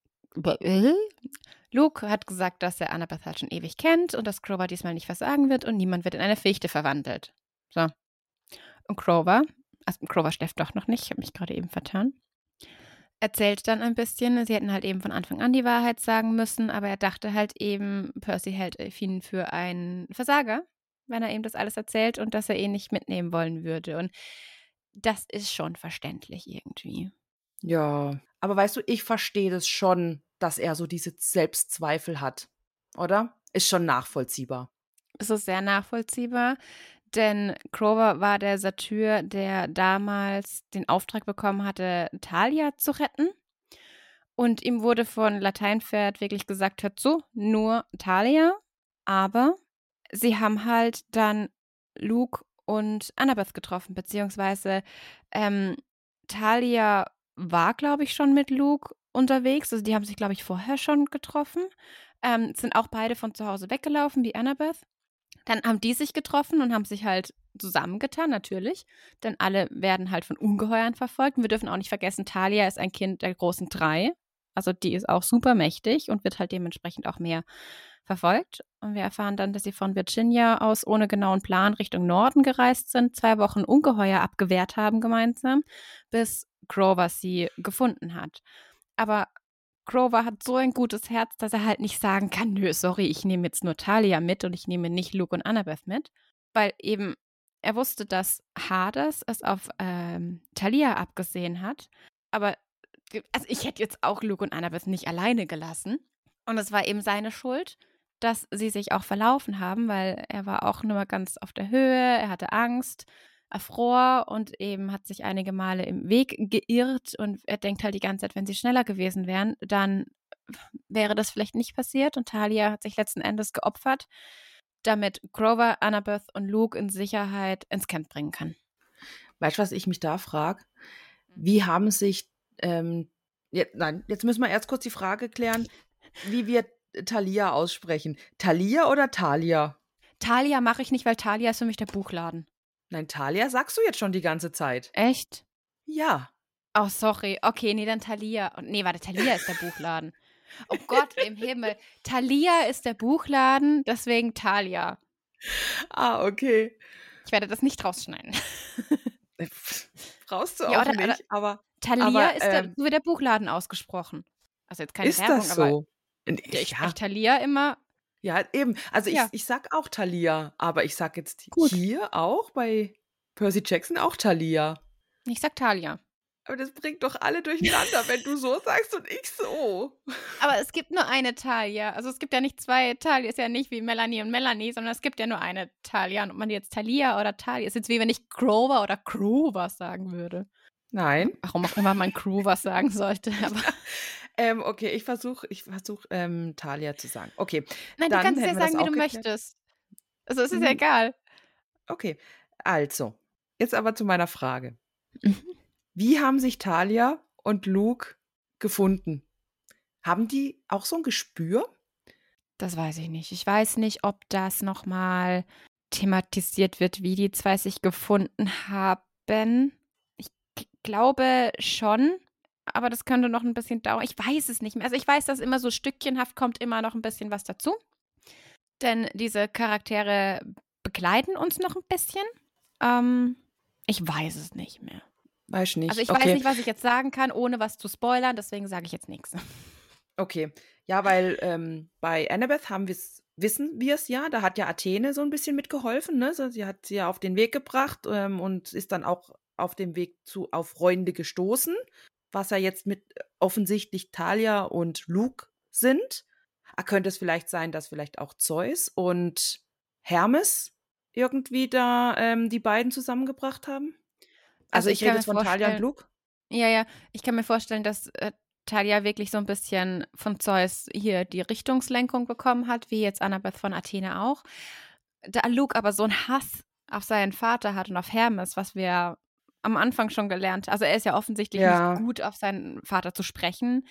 Luke hat gesagt, dass er Annabeth halt schon ewig kennt und dass Grover diesmal nicht versagen wird und niemand wird in eine Fichte verwandelt. So. Und Grover, also Grover schläft doch noch nicht, ich habe mich gerade eben vertan, erzählt dann ein bisschen, sie hätten halt eben von Anfang an die Wahrheit sagen müssen, aber er dachte halt eben, Percy hält ihn für einen Versager, wenn er ihm das alles erzählt und dass er ihn nicht mitnehmen wollen würde. Und das ist schon verständlich irgendwie. Ja. Aber weißt du, ich verstehe das schon, dass er so diese Selbstzweifel hat. Oder? Ist schon nachvollziehbar. Es ist sehr nachvollziehbar, denn Grover war der Satyr, der damals den Auftrag bekommen hatte, Talia zu retten. Und ihm wurde von Lateinpferd wirklich gesagt, hört zu, nur Talia. Aber sie haben halt dann Luke und Annabeth getroffen, beziehungsweise ähm, Talia war, glaube ich, schon mit Luke unterwegs. Also die haben sich, glaube ich, vorher schon getroffen. Ähm, sind auch beide von zu Hause weggelaufen, wie Annabeth. Dann haben die sich getroffen und haben sich halt zusammengetan, natürlich. Denn alle werden halt von Ungeheuern verfolgt. Und wir dürfen auch nicht vergessen, Talia ist ein Kind der großen drei. Also die ist auch super mächtig und wird halt dementsprechend auch mehr verfolgt. Und wir erfahren dann, dass sie von Virginia aus ohne genauen Plan Richtung Norden gereist sind, zwei Wochen Ungeheuer abgewehrt haben gemeinsam, bis Grover sie gefunden hat. Aber Grover hat so ein gutes Herz, dass er halt nicht sagen kann, nö, sorry, ich nehme jetzt nur Talia mit und ich nehme nicht Luke und Annabeth mit, weil eben er wusste, dass Hades es auf ähm, Talia abgesehen hat, aber also ich hätte jetzt auch Luke und Annabeth nicht alleine gelassen und es war eben seine Schuld, dass sie sich auch verlaufen haben, weil er war auch nur mal ganz auf der Höhe, er hatte Angst erfror und eben hat sich einige Male im Weg geirrt und er denkt halt die ganze Zeit, wenn sie schneller gewesen wären, dann wäre das vielleicht nicht passiert und Talia hat sich letzten Endes geopfert, damit Grover, Annabeth und Luke in Sicherheit ins Camp bringen kann. Weißt du, was ich mich da frage? Wie haben sich, ähm, jetzt, nein, jetzt müssen wir erst kurz die Frage klären, wie wir Talia aussprechen. Talia oder Talia? Talia mache ich nicht, weil Talia ist für mich der Buchladen. Nein, Talia sagst du jetzt schon die ganze Zeit. Echt? Ja. Oh, sorry. Okay, nee, dann Thalia. Nee, warte, Thalia ist der Buchladen. Oh Gott im Himmel. Thalia ist der Buchladen, deswegen Thalia. Ah, okay. Ich werde das nicht rausschneiden. Brauchst du ja, auch oder, nicht, aber. Thalia aber, ist der, ähm, so wird der Buchladen ausgesprochen. Also jetzt keine ist Werbung, das so? aber ich, ja. Thalia immer ja, eben. Also Ja. ich, ich sag auch Thalia, aber ich sag jetzt Gut. hier auch bei Percy Jackson auch Thalia. Ich sag Thalia. Aber das bringt doch alle durcheinander, wenn du so sagst und ich so. Aber es gibt nur eine Talia. Also es gibt ja nicht zwei Talia. Ist ja nicht wie Melanie und Melanie, sondern es gibt ja nur eine Talia. Und ob man jetzt Thalia oder Talia ist jetzt wie wenn ich Grover oder Grover sagen würde. Nein. Warum auch immer man Grover sagen sollte. Aber Ähm, okay, ich versuche ich versuch, ähm, Talia zu sagen. Okay. nein, du Dann kannst es ja hätten wir das sagen, wie du geklärt. möchtest. Also es ist ja Mhm. egal. Okay. Also, jetzt aber zu meiner Frage. Mhm. Wie haben sich Talia und Luke gefunden? Haben die auch so ein Gespür? Das weiß ich nicht. Ich weiß nicht, ob das nochmal thematisiert wird, wie die zwei sich gefunden haben. Ich glaube schon, aber das könnte noch ein bisschen dauern. Ich weiß es nicht mehr. Also ich weiß, dass immer so stückchenhaft kommt immer noch ein bisschen was dazu. Denn diese Charaktere begleiten uns noch ein bisschen. Ähm, ich weiß es nicht mehr. Weiß nicht. Also ich okay. weiß nicht, was ich jetzt sagen kann, ohne was zu spoilern, deswegen sage ich jetzt nichts. Okay. Ja, weil ähm, bei Annabeth haben wir's, wissen wir es ja, da hat ja Athene so ein bisschen mitgeholfen, ne? Sie hat sie ja auf den Weg gebracht ähm, und ist dann auch auf dem Weg zu auf Freunde gestoßen, was ja jetzt mit äh, offensichtlich Talia und Luke sind. Ah, könnte es vielleicht sein, dass vielleicht auch Zeus und Hermes irgendwie da ähm, die beiden zusammengebracht haben? Also, Also ich, ich rede jetzt von Talia und Luke. Ja, ja, ich kann mir vorstellen, dass äh, Talia wirklich so ein bisschen von Zeus hier die Richtungslenkung bekommen hat, wie jetzt Annabeth von Athene auch. Da Luke aber so einen Hass auf seinen Vater hat und auf Hermes, was wir am Anfang schon gelernt Also er ist ja offensichtlich Ja. nicht gut auf seinen Vater zu sprechen.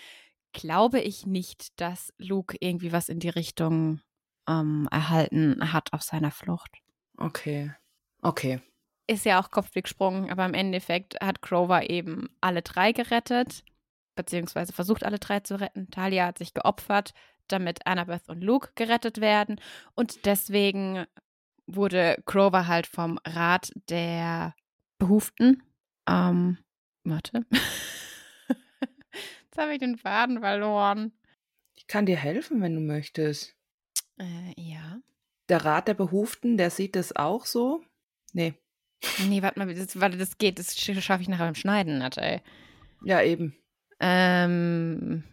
Glaube ich nicht, dass Luke irgendwie was in die Richtung ähm, erhalten hat auf seiner Flucht. Okay. Okay. ist ja auch Kopfweg gesprungen, aber im Endeffekt hat Grover eben alle drei gerettet, beziehungsweise versucht alle drei zu retten. Talia hat sich geopfert, damit Annabeth und Luke gerettet werden. Und deswegen wurde Grover halt vom Rat der Behuften, ähm, warte. Jetzt habe ich den Faden verloren. Ich kann dir helfen, wenn du möchtest. Äh, ja. Der Rat der Behuften, der sieht das auch so? Nee. Nee, warte mal, das, warte, das geht, das sch- schaffe ich nachher beim Schneiden, Natalie. Ja, eben. Ähm,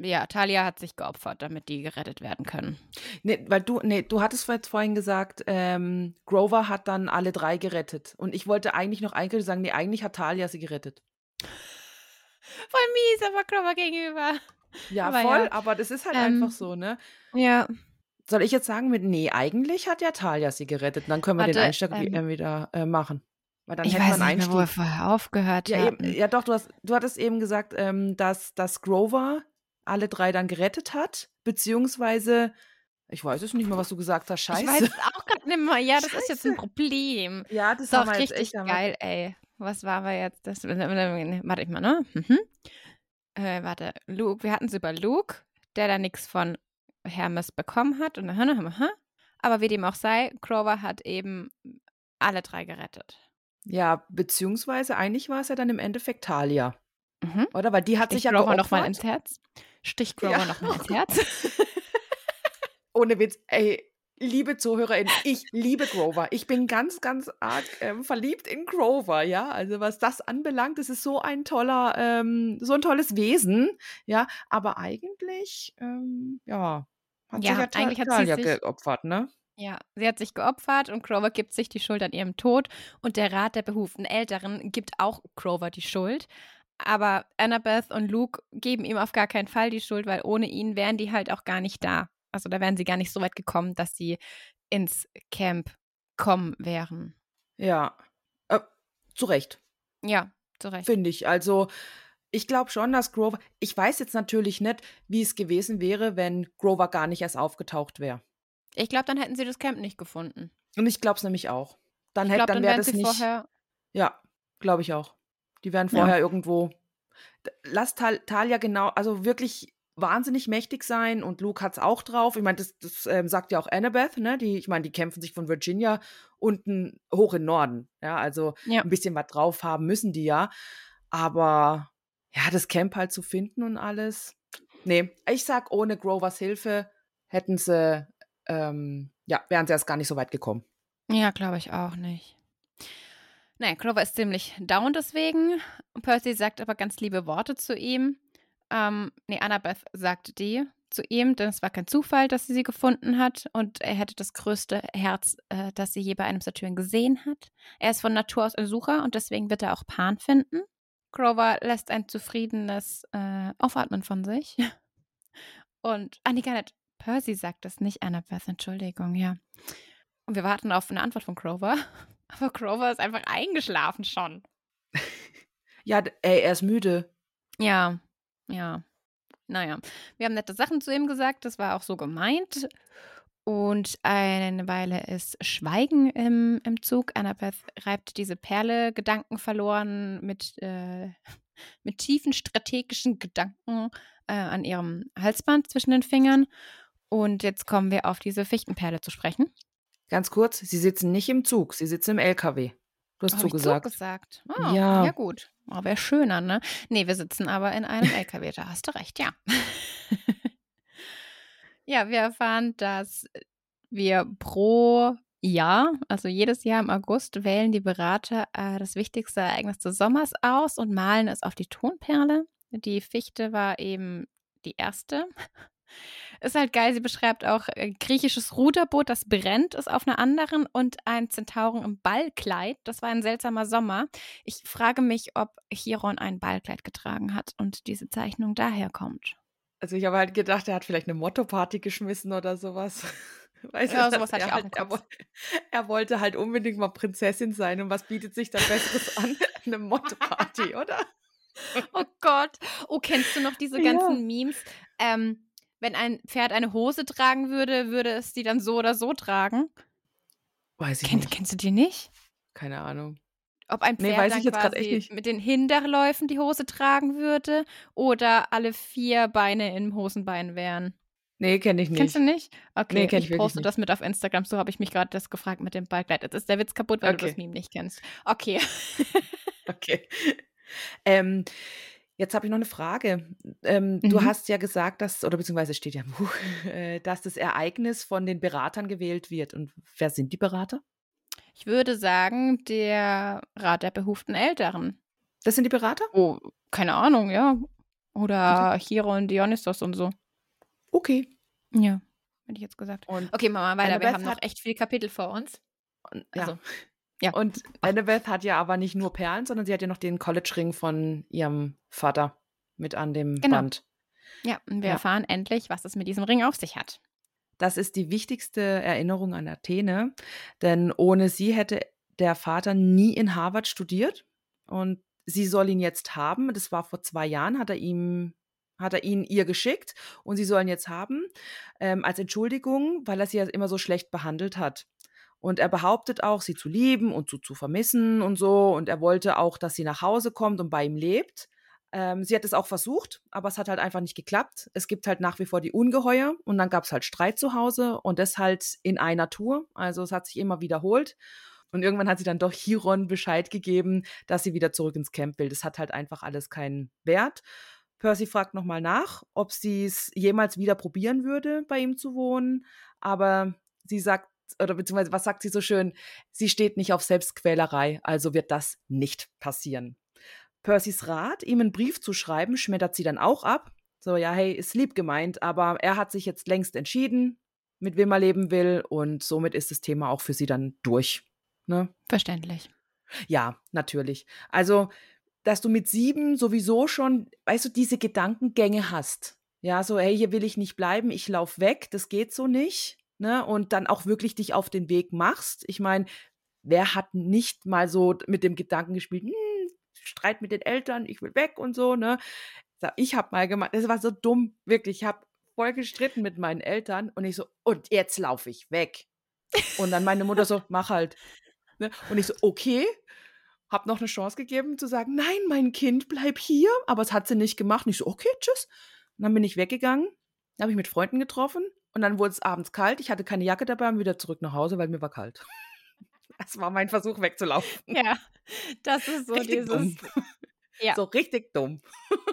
ja, Talia hat sich geopfert, damit die gerettet werden können. Nee, weil du, nee, du hattest vorhin gesagt, ähm, Grover hat dann alle drei gerettet. Und ich wollte eigentlich noch eigentlich sagen, nee, eigentlich hat Talia sie gerettet. Voll mies, aber Grover gegenüber. Ja, Aber voll, ja. aber das ist halt Ähm, einfach so, ne? Ja. Soll ich jetzt sagen mit, nee, eigentlich hat ja Talia sie gerettet. Dann können wir den Warte, Einstieg wie- ähm, äh, wieder äh, machen. Weil dann ich hätte weiß man nicht mehr, wo wir vorher aufgehört Ja, eben, haben. ja, doch, du, hast, du hattest eben gesagt, ähm, dass, dass Grover alle drei dann gerettet hat, beziehungsweise, ich weiß es nicht mehr, was du gesagt hast, scheiße. Ich weiß es auch gerade nicht mehr. Ja, das ist jetzt ein Scheiße. Problem. ja, das ist auch richtig geil, ey. Was war wir jetzt? Das, warte ich mal, ne? Mhm. Äh, warte, Luke, wir hatten es über Luke, der da nichts von Hermes bekommen hat. Und dann, aber wie dem auch sei, Grover hat eben alle drei gerettet. Ja, beziehungsweise eigentlich war es ja dann im Endeffekt Talia, Mhm. oder? Weil die hat sich ja Grover geopfert. nochmal ins Herz. Stich Grover Ja. nochmal ins Herz. Ohne Witz, ey, liebe ZuhörerInnen, ich liebe Grover. Ich bin ganz, ganz arg ähm, verliebt in Grover, ja. Also was das anbelangt, das ist so ein toller, ähm, so ein tolles Wesen, ja. Aber eigentlich, ähm, ja, hat Ja, sich ja eigentlich hat sie Talia sich- geopfert, ne? Ja, sie hat sich geopfert und Grover gibt sich die Schuld an ihrem Tod und der Rat der behuften Älteren gibt auch Grover die Schuld. Aber Annabeth und Luke geben ihm auf gar keinen Fall die Schuld, weil ohne ihn wären die halt auch gar nicht da. Also da wären sie gar nicht so weit gekommen, dass sie ins Camp kommen wären. Ja. Äh, zu Recht. Ja, zu Recht. Finde ich. Also, ich glaube schon, dass Grover. Ich weiß jetzt natürlich nicht, wie es gewesen wäre, wenn Grover gar nicht erst aufgetaucht wäre. Ich glaube, dann hätten sie das Camp nicht gefunden. Und ich glaube es nämlich auch. Dann, hätte, dann dann wäre das sie nicht. vorher. Ja, glaube ich auch. Die wären Ja. vorher irgendwo. D- Lass Tal Talia genau, also wirklich wahnsinnig mächtig sein und Luke hat es auch drauf. Ich meine, das, das ähm, sagt ja auch Annabeth, ne? Die, ich meine, die kämpfen sich von Virginia unten hoch in Norden. Ja, also Ja. ein bisschen was drauf haben müssen die ja. Aber ja, das Camp halt zu finden und alles. Nee, ich sag, ohne Grovers Hilfe hätten sie, ähm, ja, wären sie erst gar nicht so weit gekommen. Ja, glaube ich auch nicht. Naja, Clover ist ziemlich down deswegen. Percy sagt aber ganz liebe Worte zu ihm. Ähm, nee, Annabeth sagt die zu ihm, denn es war kein Zufall, dass sie sie gefunden hat und er hätte das größte Herz, äh, das sie je bei einem Satyren gesehen hat. Er ist von Natur aus ein Sucher und deswegen wird er auch Pan finden. Grover lässt ein zufriedenes äh, Aufatmen von sich. Und, ah, nee, gar nicht. Percy sagt das nicht, Annabeth, Entschuldigung, ja. Und wir warten auf eine Antwort von Grover. Aber Grover ist einfach eingeschlafen schon. Ja, ey, er ist müde. Ja, ja. Naja, wir haben nette Sachen zu ihm gesagt, das war auch so gemeint. Und eine Weile ist Schweigen im, im Zug. Annabeth reibt diese Perle Gedanken verloren mit, äh, mit tiefen strategischen Gedanken äh, an ihrem Halsband zwischen den Fingern. Und jetzt kommen wir auf diese Fichtenperle zu sprechen. Ganz kurz, sie sitzen nicht im Zug, sie sitzen im LKW. Du hast Hab ich zugesagt. Zug gesagt. Ah, Ja. ja. gut. Oh, Wäre schöner, ne? Nee, wir sitzen aber in einem LKW, da hast du recht, ja. ja, wir erfahren, dass wir pro Jahr, also jedes Jahr im August, wählen die Berater äh, das wichtigste Ereignis des Sommers aus und malen es auf die Tonperle. Die Fichte war eben die erste. Ist halt geil, sie beschreibt auch äh, griechisches Ruderboot, das brennt, ist auf einer anderen und ein Zentauren im Ballkleid. Das war ein seltsamer Sommer. Ich frage mich, ob Chiron ein Ballkleid getragen hat und diese Zeichnung daher kommt. Also ich habe halt gedacht, er hat vielleicht eine Motto-Party geschmissen oder sowas. Weißt Ja, du, sowas hatte er ich auch halt, er, er wollte halt unbedingt mal Prinzessin sein und was bietet sich da Besseres an? Eine Motto-Party, oder? Oh Gott. Oh, kennst du noch diese Ja. ganzen Memes? Ähm, wenn ein Pferd eine Hose tragen würde, würde es die dann so oder so tragen? Weiß ich Kenn, nicht. kennst du die nicht? Keine Ahnung. Ob ein Nee, Pferd weiß dann ich jetzt quasi echt nicht. mit den Hinterläufen die Hose tragen würde oder alle vier Beine im Hosenbein wären. Nee, kenne ich nicht. Kennst du nicht? Okay, Nee, kenn ich ich poste das mit auf Instagram. So habe ich mich gerade das gefragt mit dem Ballkleid. Jetzt ist der Witz kaputt, weil du Okay. das Meme nicht kennst. Okay. Okay. Ähm, jetzt habe ich noch eine Frage. Ähm, Du Mhm. hast ja gesagt, dass, oder beziehungsweise steht ja im Buch, äh, dass das Ereignis von den Beratern gewählt wird. Und wer sind die Berater? Ich würde sagen, der Rat der behuften Älteren. Das sind die Berater? Oh, keine Ahnung, ja. Oder Chiron, Dionysos und so. Okay. Ja, hätte ich jetzt gesagt. Und Okay, Mama, weiter. Wir haben noch echt viel Kapitel vor uns. Und, ja. Ja. Und Annabeth hat ja aber nicht nur Perlen, sondern sie hat ja noch den College-Ring von ihrem Vater mit an dem Genau. Band. Ja, und wir Ja. erfahren endlich, was es mit diesem Ring auf sich hat. Das ist die wichtigste Erinnerung an Athene, denn ohne sie hätte der Vater nie in Harvard studiert und sie soll ihn jetzt haben. Das war vor zwei Jahren, hat er ihm hat er ihn ihr geschickt und sie sollen jetzt haben ähm, als Entschuldigung, weil er sie ja immer so schlecht behandelt hat. Und er behauptet auch, sie zu lieben und zu, zu vermissen und so. Und er wollte auch, dass sie nach Hause kommt und bei ihm lebt. Ähm, sie hat es auch versucht, aber es hat halt einfach nicht geklappt. Es gibt halt nach wie vor die Ungeheuer und dann gab es halt Streit zu Hause und das halt in einer Tour. Also es hat sich immer wiederholt. Und irgendwann hat sie dann doch Chiron Bescheid gegeben, dass sie wieder zurück ins Camp will. Das hat halt einfach alles keinen Wert. Percy fragt nochmal nach, ob sie es jemals wieder probieren würde, bei ihm zu wohnen. Aber sie sagt, oder beziehungsweise was sagt sie so schön? Sie steht nicht auf Selbstquälerei, also wird das nicht passieren. Percys Rat, ihm einen Brief zu schreiben, schmettert sie dann auch ab. So, ja, hey, ist lieb gemeint, aber er hat sich jetzt längst entschieden, mit wem er leben will und somit ist das Thema auch für sie dann durch. Ne? Verständlich. Ja, natürlich. Also, dass du mit sieben sowieso schon, weißt du, diese Gedankengänge hast. Ja, so, hey, hier will ich nicht bleiben, ich lauf weg, das geht so nicht. Ne? Und dann auch wirklich dich auf den Weg machst. Ich meine, wer hat nicht mal so mit dem Gedanken gespielt, hm, Streit mit den Eltern, ich will weg und so, ne? Ich habe mal gemacht, das war so dumm, wirklich, ich habe voll gestritten mit meinen Eltern und ich so, und jetzt laufe ich weg. Und dann meine Mutter so, mach halt. Ne? Und ich so, okay, hab noch eine Chance gegeben zu sagen, nein, mein Kind, bleib hier. Aber es hat sie nicht gemacht. Und ich so, okay, tschüss. Und dann bin ich weggegangen, habe ich mit Freunden getroffen und dann wurde es abends kalt. Ich hatte keine Jacke dabei und wieder zurück nach Hause, weil mir war kalt. Das war mein Versuch wegzulaufen. Ja, das ist so richtig dieses. dumm. Ja. So richtig dumm.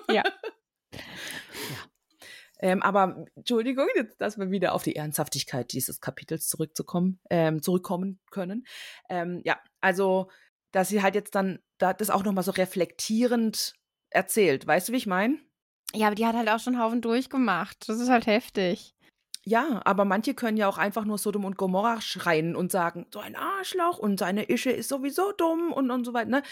Ja. ja. Ähm, aber Entschuldigung, jetzt, dass wir wieder auf die Ernsthaftigkeit dieses Kapitels zurückzukommen, ähm, zurückkommen können. Ähm, ja, also, dass sie halt jetzt dann da, das auch nochmal so reflektierend erzählt. Weißt du, wie ich meine? Ja, aber die hat halt auch schon einen Haufen durchgemacht. Das ist halt heftig. Ja, aber manche können ja auch einfach nur Sodom und Gomorra schreien und sagen, so ein Arschloch und seine Ische ist sowieso dumm und, und so weiter. Ne?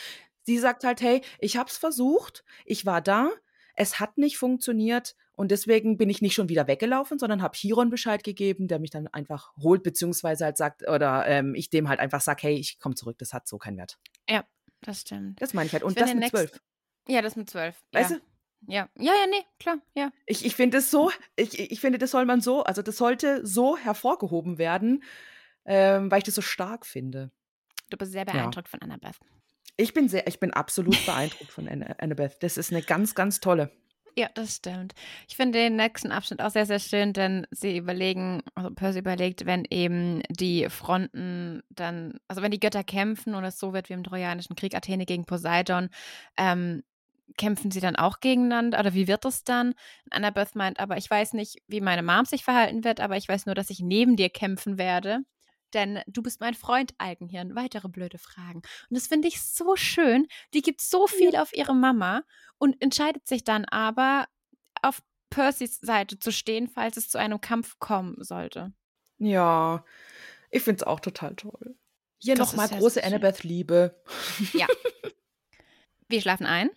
Sie sagt halt, hey, ich hab's versucht, ich war da, es hat nicht funktioniert und deswegen bin ich nicht schon wieder weggelaufen, sondern habe Chiron Bescheid gegeben, der mich dann einfach holt, beziehungsweise halt sagt, oder ähm, ich dem halt einfach sag, hey, ich komme zurück, das hat so keinen Wert. Ja, das stimmt. Das meine ich halt. Und Ich das mit zwölf. Ja, das mit zwölf. Weißt ja. du? Ja. ja, ja, nee, klar, ja. Ich, ich finde es so, ich, ich finde, das soll man so, also das sollte so hervorgehoben werden, ähm, weil ich das so stark finde. Du bist sehr beeindruckt von Annabeth. Ich bin sehr, ich bin absolut beeindruckt von Anna- Annabeth. Das ist eine ganz, ganz tolle. Ja, das stimmt. Ich finde den nächsten Abschnitt auch sehr, sehr schön, denn sie überlegen, also Percy überlegt, wenn eben die Fronten dann, also wenn die Götter kämpfen und es so wird wie im Trojanischen Krieg, Athene gegen Poseidon, ähm, kämpfen sie dann auch gegeneinander oder wie wird es dann? Annabeth meint, aber ich weiß nicht, wie meine Mom sich verhalten wird, aber ich weiß nur, dass ich neben dir kämpfen werde. Denn du bist mein Freund, Algenhirn. Weitere blöde Fragen. Und das finde ich so schön. Die gibt so viel auf ihre Mama und entscheidet sich dann aber, auf Percys Seite zu stehen, falls es zu einem Kampf kommen sollte. Ja, ich finde es auch total toll. Hier nochmal große. Annabeth-Liebe. Ja. Wir schlafen ein.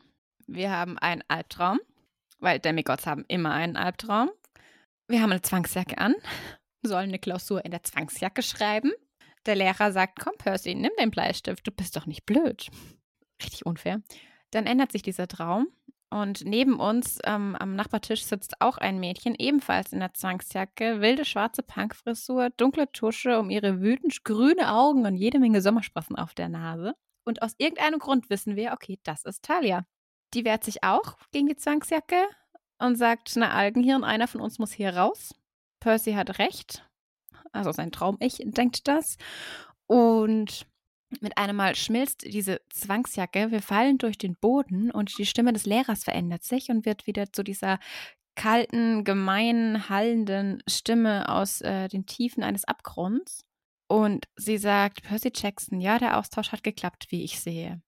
Wir haben einen Albtraum, weil Demigods haben immer einen Albtraum. Wir haben eine Zwangsjacke an, sollen eine Klausur in der Zwangsjacke schreiben. Der Lehrer sagt, komm Percy, nimm den Bleistift, du bist doch nicht blöd. Richtig unfair. Dann ändert sich dieser Traum und neben uns ähm, am Nachbartisch sitzt auch ein Mädchen, ebenfalls in der Zwangsjacke, wilde schwarze Punkfrisur, dunkle Tusche um ihre wütend grüne Augen und jede Menge Sommersprossen auf der Nase. Und aus irgendeinem Grund wissen wir, okay, das ist Talia. Die wehrt sich auch gegen die Zwangsjacke und sagt, na Algenhirn, einer von uns muss hier raus. Percy hat recht. Also sein Traum-Ich denkt das. Und mit einem Mal schmilzt diese Zwangsjacke, wir fallen durch den Boden und die Stimme des Lehrers verändert sich und wird wieder zu dieser kalten, gemeinen, hallenden Stimme aus äh, den Tiefen eines Abgrunds. Und sie sagt, Percy Jackson, ja, der Austausch hat geklappt, wie ich sehe.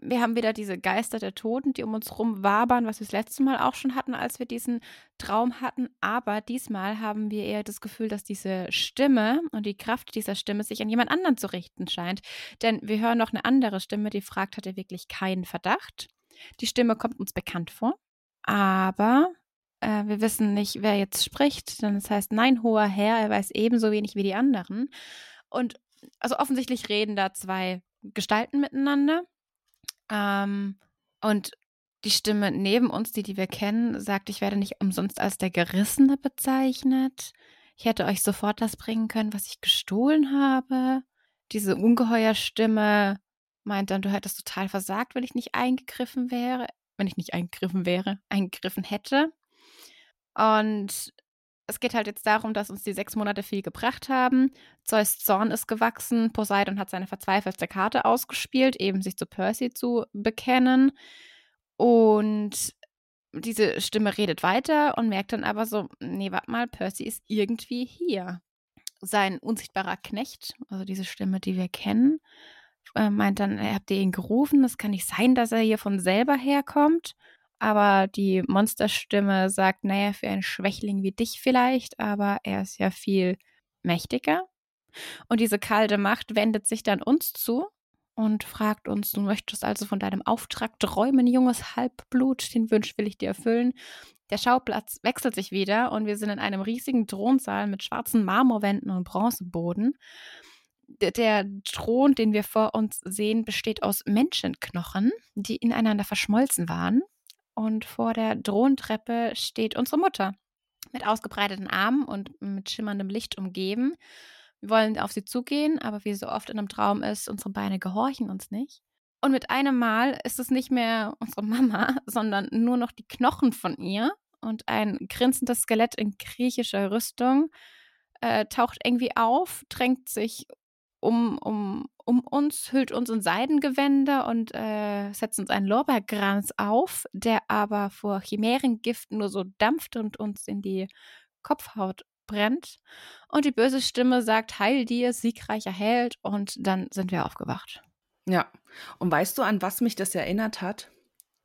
Wir haben wieder diese Geister der Toten, die um uns rum wabern, was wir das letzte Mal auch schon hatten, als wir diesen Traum hatten. Aber diesmal haben wir eher das Gefühl, dass diese Stimme und die Kraft dieser Stimme sich an jemand anderen zu richten scheint. Denn wir hören noch eine andere Stimme, die fragt, hat er wirklich keinen Verdacht? Die Stimme kommt uns bekannt vor, aber äh, wir wissen nicht, wer jetzt spricht. Denn es das heißt, nein, hoher Herr, er weiß ebenso wenig wie die anderen. Und also offensichtlich reden da zwei Gestalten miteinander. Ähm, und die Stimme neben uns, die, die wir kennen, sagt, ich werde nicht umsonst als der Gerissene bezeichnet. Ich hätte euch sofort das bringen können, was ich gestohlen habe. Diese Ungeheuerstimme meint dann, du hättest total versagt, wenn ich nicht eingegriffen wäre, wenn ich nicht eingegriffen wäre, eingegriffen hätte. Und es geht halt jetzt darum, dass uns die sechs Monate viel gebracht haben. Zeus Zorn ist gewachsen. Poseidon hat seine verzweifelte Karte ausgespielt, eben sich zu Percy zu bekennen. Und diese Stimme redet weiter und merkt dann aber so: Nee, warte mal, Percy ist irgendwie hier. Sein unsichtbarer Knecht, also diese Stimme, die wir kennen, äh, meint dann: Habt ihr ihn gerufen? Es kann nicht sein, dass er hier von selber herkommt. Aber die Monsterstimme sagt, naja, für einen Schwächling wie dich vielleicht, aber er ist ja viel mächtiger. Und diese kalte Macht wendet sich dann uns zu und fragt uns, du möchtest also von deinem Auftrag träumen, junges Halbblut, den Wunsch will ich dir erfüllen. Der Schauplatz wechselt sich wieder und wir sind in einem riesigen Thronsaal mit schwarzen Marmorwänden und Bronzeboden. Der Thron, den wir vor uns sehen, besteht aus Menschenknochen, die ineinander verschmolzen waren und vor der Throntreppe steht unsere Mutter mit ausgebreiteten Armen und mit schimmerndem Licht umgeben. Wir wollen auf sie zugehen, aber wie so oft in einem Traum ist, unsere Beine gehorchen uns nicht. Und mit einem Mal ist es nicht mehr unsere Mama, sondern nur noch die Knochen von ihr und ein grinsendes Skelett in griechischer Rüstung äh, taucht irgendwie auf, drängt sich um, um, um uns, hüllt uns in Seidengewänder und äh, setzt uns einen Lorbeerkranz auf, der aber vor Chimärengift nur so dampft und uns in die Kopfhaut brennt. Und die böse Stimme sagt, heil dir, siegreicher Held. Und dann sind wir aufgewacht. Ja. Und weißt du, an was mich das erinnert hat?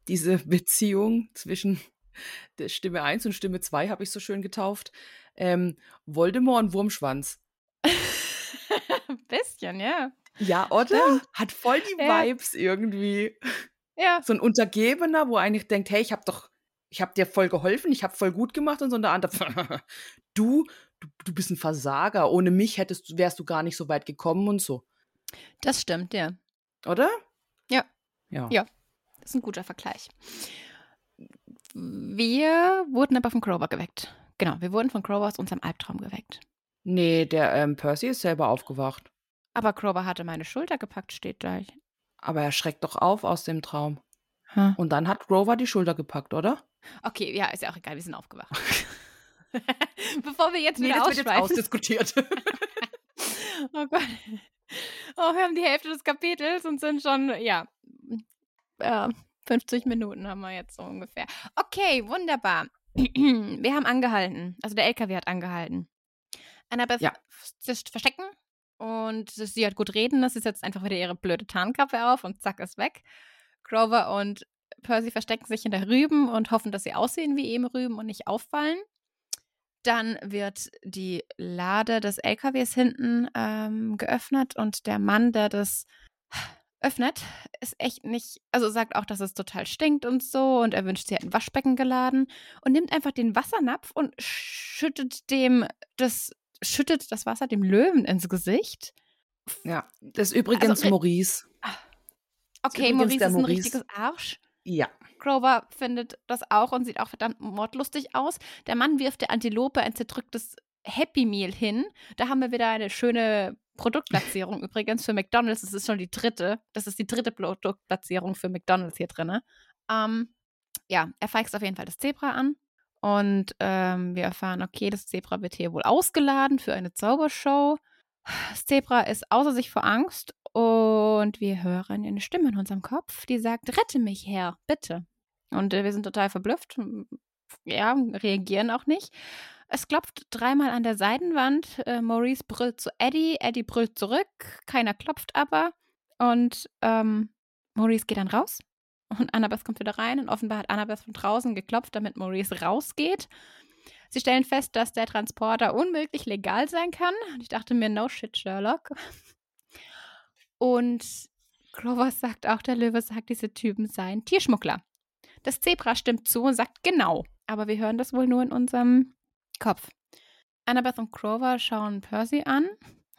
Diese Beziehung zwischen der Stimme 1 und Stimme 2 habe ich so schön getauft. Ähm, Voldemort und Wurmschwanz. Bisschen, ja. Ja, oder? Hat voll die ja. Vibes irgendwie. Ja. So ein Untergebener, wo eigentlich denkt, hey, ich habe doch, ich habe dir voll geholfen, ich habe voll gut gemacht und so der andere, du, du, du bist ein Versager. Ohne mich hättest, wärst du gar nicht so weit gekommen und so. Das stimmt, ja. Oder? Ja. Ja. Ja. Das ist ein guter Vergleich. Wir wurden aber von Grover geweckt. Genau, wir wurden von Grover aus unserem Albtraum geweckt. Nee, der ähm, Percy ist selber aufgewacht. Aber Grover hatte meine Schulter gepackt, steht da. Aber er schreckt doch auf aus dem Traum. Hm. Und dann hat Grover die Schulter gepackt, oder? Okay, ja, ist ja auch egal, wir sind aufgewacht. Bevor wir jetzt nee, wieder das wird jetzt ausdiskutiert. oh Gott. Oh, wir haben die Hälfte des Kapitels und sind schon, ja, äh, 50 Minuten haben wir jetzt so ungefähr. Okay, wunderbar. wir haben angehalten. Also der LKW hat angehalten. Annabeth Ja. sich verstecken und sie hat gut reden. Das ist jetzt einfach wieder ihre blöde Tarnkappe auf und zack ist weg. Grover und Percy verstecken sich hinter Rüben und hoffen, dass sie aussehen wie eben Rüben und nicht auffallen. Dann wird die Lade des LKWs hinten ähm, geöffnet und der Mann, der das öffnet, ist echt nicht, also sagt auch, dass es total stinkt und so und er wünscht, sie hätten ein Waschbecken geladen und nimmt einfach den Wassernapf und schüttet dem das schüttet das Wasser dem Löwen ins Gesicht. Ja, das ist übrigens Also, äh, Maurice. Okay, übrigens Maurice ist ein Maurice. richtiges Arsch. Ja. Grover findet das auch und sieht auch verdammt mordlustig aus. Der Mann wirft der Antilope ein zerdrücktes Happy Meal hin. Da haben wir wieder eine schöne Produktplatzierung übrigens für McDonalds. Das ist schon die dritte. Das ist die dritte Produktplatzierung für McDonalds hier drin. Ähm, ja, er feixt auf jeden Fall das Zebra an. Und ähm, wir erfahren, okay, das Zebra wird hier wohl ausgeladen für eine Zaubershow. Das Zebra ist außer sich vor Angst und wir hören eine Stimme in unserem Kopf, die sagt, rette mich, Herr, bitte. Und äh, wir sind total verblüfft, ja, reagieren auch nicht. Es klopft dreimal an der Seitenwand. Äh, Maurice brüllt zu Eddie, Eddie brüllt zurück, keiner klopft aber. Und ähm, Maurice geht dann raus und Annabeth kommt wieder rein und offenbar hat Annabeth von draußen geklopft, damit Maurice rausgeht. Sie stellen fest, dass der Transporter unmöglich legal sein kann. Und ich dachte mir, no shit, Sherlock. Und Clover sagt auch, der Löwe sagt, diese Typen seien Tierschmuggler. Das Zebra stimmt zu und sagt genau, aber wir hören das wohl nur in unserem Kopf. Annabeth und Clover schauen Percy an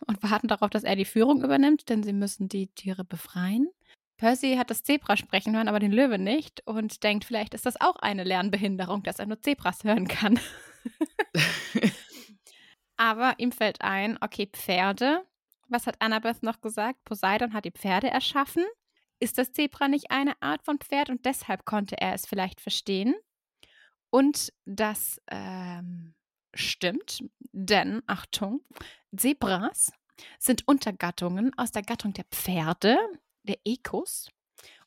und warten darauf, dass er die Führung übernimmt, denn sie müssen die Tiere befreien. Percy hat das Zebra sprechen hören, aber den Löwe nicht und denkt, vielleicht ist das auch eine Lernbehinderung, dass er nur Zebras hören kann. aber ihm fällt ein, okay, Pferde. Was hat Annabeth noch gesagt? Poseidon hat die Pferde erschaffen. Ist das Zebra nicht eine Art von Pferd und deshalb konnte er es vielleicht verstehen? Und das ähm, stimmt, denn, Achtung, Zebras sind Untergattungen aus der Gattung der Pferde, der Ekos.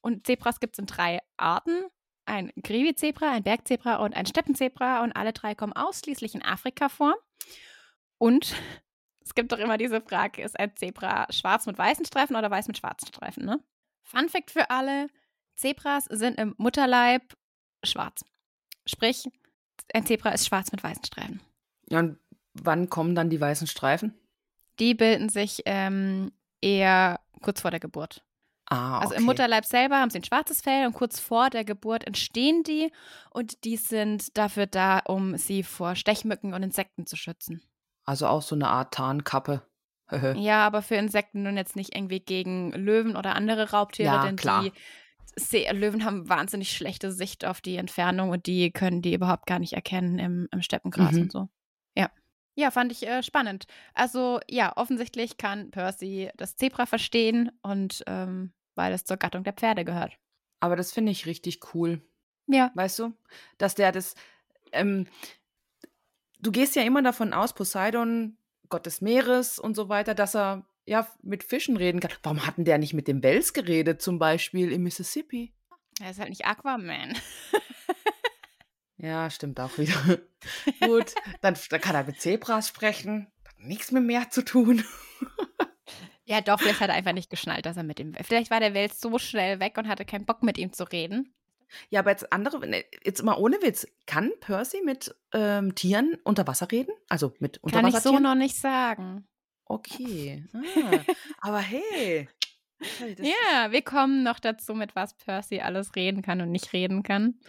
Und Zebras gibt es in drei Arten. Ein Grivi-Zebra, ein Bergzebra und ein Steppenzebra. Und alle drei kommen ausschließlich in Afrika vor. Und es gibt doch immer diese Frage, ist ein Zebra schwarz mit weißen Streifen oder weiß mit schwarzen Streifen, ne? Fun Fact für alle, Zebras sind im Mutterleib schwarz. Sprich, ein Zebra ist schwarz mit weißen Streifen. Ja, und wann kommen dann die weißen Streifen? Die bilden sich ähm, eher kurz vor der Geburt. Ah, okay. Also im Mutterleib selber haben sie ein schwarzes Fell und kurz vor der Geburt entstehen die und die sind dafür da, um sie vor Stechmücken und Insekten zu schützen. Also auch so eine Art Tarnkappe. ja, aber für Insekten nun jetzt nicht irgendwie gegen Löwen oder andere Raubtiere, Ja, denn klar. die Se Löwen haben wahnsinnig schlechte Sicht auf die Entfernung und die können die überhaupt gar nicht erkennen im, im Steppengras Mhm. und so. Ja. Ja, fand ich äh, spannend. Also ja, offensichtlich kann Percy das Zebra verstehen und ähm, weil es zur Gattung der Pferde gehört. Aber das finde ich richtig cool. Ja. Weißt du? Dass der das. Ähm, du gehst ja immer davon aus, Poseidon, Gott des Meeres und so weiter, dass er ja mit Fischen reden kann. Warum hatten der nicht mit dem Wels geredet, zum Beispiel im Mississippi? Er ist halt nicht Aquaman. Ja, stimmt auch wieder. Gut, dann, dann kann er mit Zebras sprechen. Hat nichts mit Meer zu tun. Ja, doch, vielleicht hat er einfach nicht geschnallt, dass er mit ihm. Vielleicht war der Wels so schnell weg und hatte keinen Bock mit ihm zu reden. Ja, aber jetzt andere, ne, jetzt mal ohne Witz, kann Percy mit ähm, Tieren unter Wasser reden? Also mit Kann ich so noch nicht sagen. Okay. Ah, aber hey. Ja, wir kommen noch dazu, mit was Percy alles reden kann und nicht reden kann.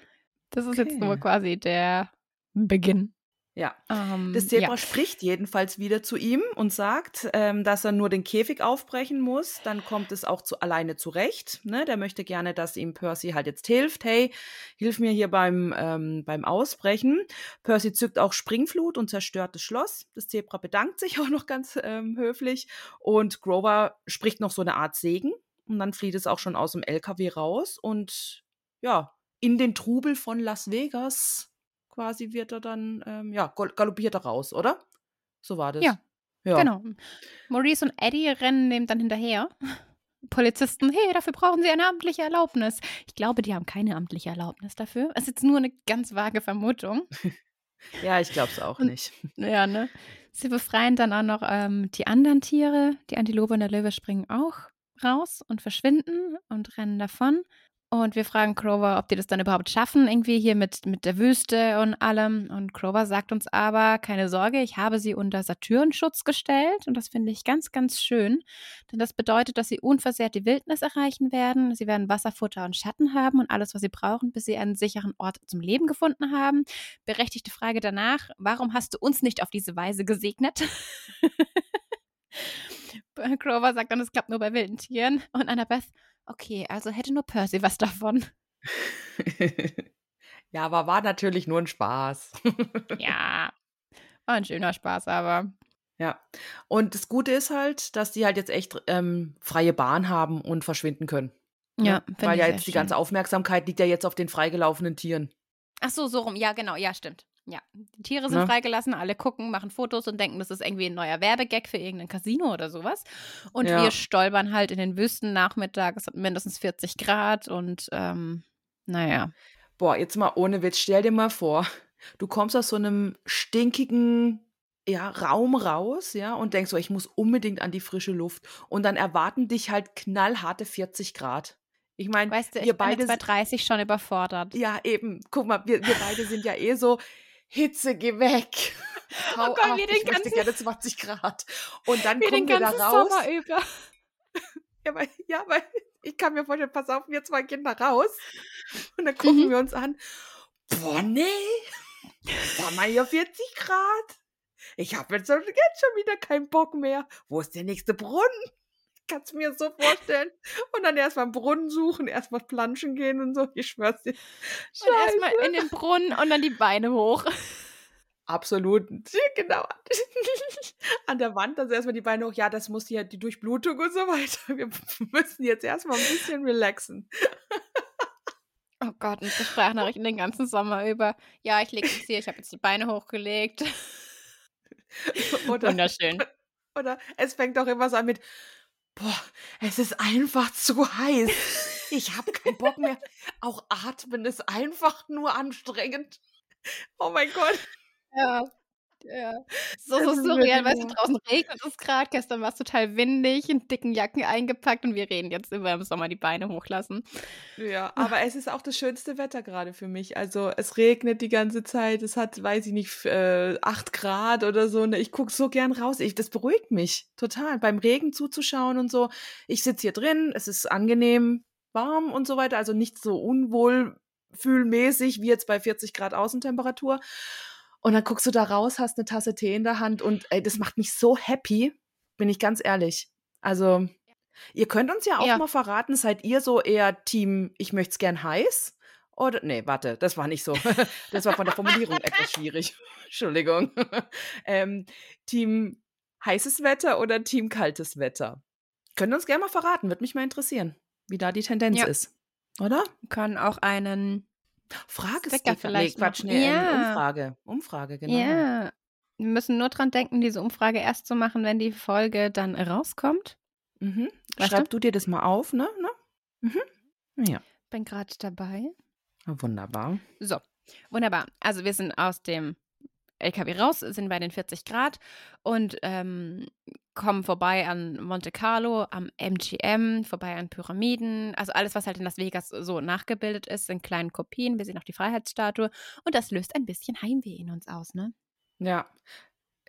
Das ist jetzt Okay. nur quasi der Beginn. Ja. Ähm, Das Zebra ja. spricht jedenfalls wieder zu ihm und sagt, ähm, dass er nur den Käfig aufbrechen muss. Dann kommt es auch zu, alleine zurecht. Ne? Der möchte gerne, dass ihm Percy halt jetzt hilft. Hey, hilf mir hier beim, ähm, beim Ausbrechen. Percy zückt auch Springflut und zerstört das Schloss. Das Zebra bedankt sich auch noch ganz ähm, höflich. Und Grover spricht noch so eine Art Segen. Und dann flieht es auch schon aus dem LKW raus. Und ja, in den Trubel von Las Vegas quasi wird er dann, ähm, ja, gal- galoppiert er raus, oder? So war das. Ja, ja. Genau. Maurice und Eddie rennen dem dann hinterher. Polizisten, hey, dafür brauchen sie eine amtliche Erlaubnis. Ich glaube, die haben keine amtliche Erlaubnis dafür. Das ist jetzt nur eine ganz vage Vermutung. Ja, ich glaube es auch Und- nicht. Ja, ne? Sie befreien dann auch noch ähm, die anderen Tiere. Die Antilope und der Löwe springen auch raus und verschwinden und rennen davon. Und wir fragen Clover, ob die das dann überhaupt schaffen, irgendwie hier mit, mit der Wüste und allem. Und Clover sagt uns aber, keine Sorge, ich habe sie unter Saturnschutz gestellt. Und das finde ich ganz, ganz schön. Denn das bedeutet, dass sie unversehrt die Wildnis erreichen werden. Sie werden Wasser, Futter und Schatten haben und alles, was sie brauchen, bis sie einen sicheren Ort zum Leben gefunden haben. Berechtigte Frage danach, warum hast du uns nicht auf diese Weise gesegnet? Clover sagt dann, es klappt nur bei wilden Tieren. Und Annabeth, okay, also hätte nur Percy was davon. ja, aber war natürlich nur ein Spaß. Ja, war ein schöner Spaß, aber ja. Und das Gute ist halt, dass die halt jetzt echt ähm, freie Bahn haben und verschwinden können. ja, Ne? find Weil ich ja jetzt die schön. ganze Aufmerksamkeit liegt ja jetzt auf den freigelaufenen Tieren. Ach so, so rum. Ja, genau. Ja, stimmt. Ja, die Tiere sind Ne? freigelassen, alle gucken, machen Fotos und denken, das ist irgendwie ein neuer Werbegag für irgendein Casino oder sowas. Und Ja. wir stolpern halt in den Wüsten Nachmittag. Es hat mindestens 40 Grad und ähm, naja. Boah, jetzt mal ohne Witz, stell dir mal vor, du kommst aus so einem stinkigen ja, Raum raus, ja, und denkst so, ich muss unbedingt an die frische Luft. Und dann erwarten dich halt knallharte 40 Grad. Ich meine, Weißt du, ich wir beide jetzt bei 30 schon überfordert. Ja, eben. Guck mal, wir, wir beide sind ja eh so, Hitze, geh weg. Hau Oh Gott, ab, wir den ich möchte ganzen- gerne 20 Grad. Und dann den kommen wir da raus. Sommer über. Ja, weil, ja, weil ich kann mir vorstellen, pass auf, wir zwei Kinder raus. Und dann gucken Mhm. wir uns an. Boah, nee. War mal hier 40 Grad. Ich habe jetzt schon wieder keinen Bock mehr. Wo ist der nächste Brunnen? Kannst du mir so vorstellen? Und dann erstmal einen Brunnen suchen, erstmal planschen gehen und so. Ich schwör's dir. Und erstmal in den Brunnen und dann die Beine hoch. Absolut. Genau. An der Wand, also erstmal die Beine hoch. Ja, das muss ja die Durchblutung und so weiter. Wir müssen jetzt erstmal ein bisschen relaxen. Oh Gott, und Sprachnachrichten den ganzen Sommer über. Ja, ich lege jetzt hier, ich habe jetzt die Beine hochgelegt. Oder, Wunderschön. oder es fängt auch immer so an mit, boah, es ist einfach zu heiß. Ich habe keinen Bock mehr. Auch atmen ist einfach nur anstrengend. Oh mein Gott. Ja. Ja. So, so surreal, du, wahr. draußen regnet es gerade, gestern war es total windig, in dicken Jacken eingepackt und wir reden jetzt über im Sommer die Beine hochlassen. Ja, aber es ist auch das schönste Wetter gerade für mich. Also es regnet die ganze Zeit, es hat, weiß ich nicht, äh, 8 Grad oder so. Ne? Ich gucke so gern raus. Ich, das beruhigt mich total, beim Regen zuzuschauen und so. Ich sitze hier drin, es ist angenehm warm und so weiter, also nicht so unwohlfühlmäßig wie jetzt bei 40 Grad Außentemperatur. Und dann guckst du da raus, hast eine Tasse Tee in der Hand und ey, das macht mich so happy, bin ich ganz ehrlich. Also, ihr könnt uns ja auch Ja. mal verraten, seid ihr so eher Team, ich möchte es gern heiß? Oder, nee, warte, das war nicht so. Das war von der Formulierung etwas schwierig. Entschuldigung. ähm, Team heißes Wetter oder Team kaltes Wetter? Könnt ihr uns gerne mal verraten, würde mich mal interessieren, wie da die Tendenz Ja. ist. Oder? Wir können auch einen Frage Sticker vielleicht Nee, Quatsch, nee, ähm, Ja. Umfrage. Umfrage, genau. Ja. Wir müssen nur dran denken, diese Umfrage erst zu machen, wenn die Folge dann rauskommt. Mhm. Weißt Schreib du? du dir das mal auf, ne? ne? Mhm. Ja, Bin gerade dabei. wunderbar. So, wunderbar. Also wir sind aus dem LKW raus, sind bei den 40 Grad und ähm, kommen vorbei an Monte Carlo, am MGM, vorbei an Pyramiden, also alles, was halt in Las Vegas so nachgebildet ist, in kleinen Kopien. Wir sehen auch die Freiheitsstatue und das löst ein bisschen Heimweh in uns aus, ne? Ja.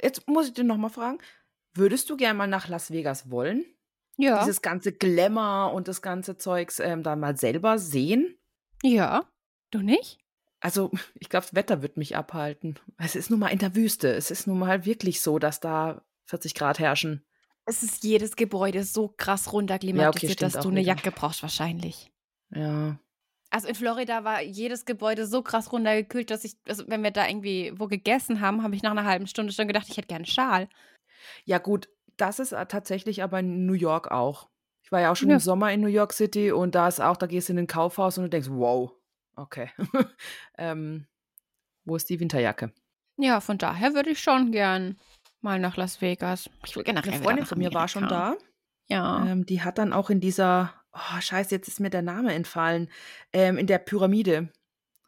Jetzt muss ich dir nochmal fragen, würdest du gerne mal nach Las Vegas wollen? Ja. Dieses ganze Glamour und das ganze Zeugs ähm, da mal selber sehen? ja. Du nicht? Also, ich glaube, das Wetter wird mich abhalten. Es ist nun mal in der Wüste. Es ist nun mal wirklich so, dass da 40 Grad herrschen. Es ist jedes Gebäude so krass runterklimatisiert, stimmt dass auch du eine wieder. Jacke brauchst wahrscheinlich. Ja. Also in Florida war jedes Gebäude so krass runtergekühlt, dass ich, also wenn wir da irgendwie wo gegessen haben, habe ich nach einer halben Stunde schon gedacht, ich hätte gerne einen Schal. Ja, gut, das ist äh, tatsächlich aber in New York auch. Ich war ja auch schon Ja. im Sommer in New York City und da ist auch, da gehst du in ein Kaufhaus und du denkst, wow, okay. ähm, wo ist die Winterjacke? Ja, von daher würde ich schon gern mal nach Las Vegas. Ich will generell Eine Freundin von mir war schon da. Ja. Ähm, die hat dann auch in dieser, oh scheiße, jetzt ist mir der Name entfallen, ähm, in der Pyramide.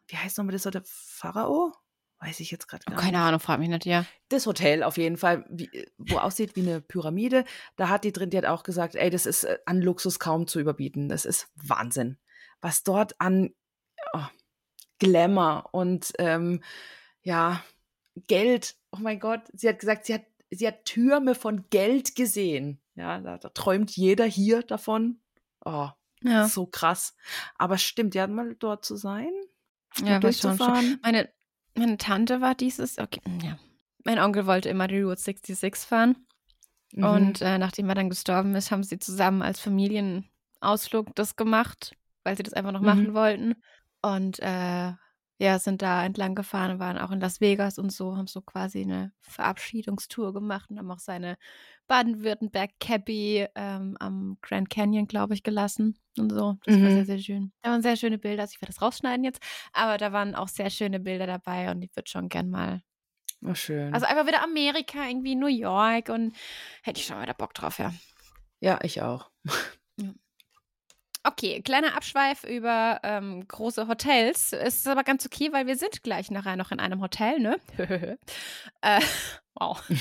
Wie heißt nochmal das, der Pharao? Weiß ich jetzt gerade Oh, gar keine nicht. Ahnung, frag mich nicht, ja. Das Hotel auf jeden Fall, wie, wo aussieht wie eine Pyramide. Da hat die drin, die hat auch gesagt, ey, das ist äh, an Luxus kaum zu überbieten. Das ist Wahnsinn. Was dort an oh, Glamour und ähm, ja, Geld, oh mein Gott, sie hat gesagt, sie hat, sie hat Türme von Geld gesehen. Ja, da, da träumt jeder hier davon. Oh, Ja, so krass. Aber stimmt, ja, mal dort zu sein, ja war schon, schon. Meine, meine Tante war dieses, okay, ja. Mein Onkel wollte immer die Route 66 fahren. Mhm. Und äh, nachdem er dann gestorben ist, haben sie zusammen als Familienausflug das gemacht, weil sie das einfach noch Mhm. machen wollten. Und äh, ja, sind da entlang gefahren, waren auch in Las Vegas und so, haben so quasi eine Verabschiedungstour gemacht und haben auch seine Baden-Württemberg-Cappy ähm, am Grand Canyon, glaube ich, gelassen und so. Das war Mhm. sehr, sehr schön. Da waren sehr schöne Bilder. Also ich werde das rausschneiden jetzt, aber da waren auch sehr schöne Bilder dabei und ich würde schon gern mal. oh, schön. Also einfach wieder Amerika, irgendwie New York und hätte ich schon wieder Bock drauf, ja. ja, ich auch. Okay, kleiner Abschweif über ähm, große Hotels. Es ist aber ganz okay, weil wir sind gleich nachher noch in einem Hotel, ne? äh, wow.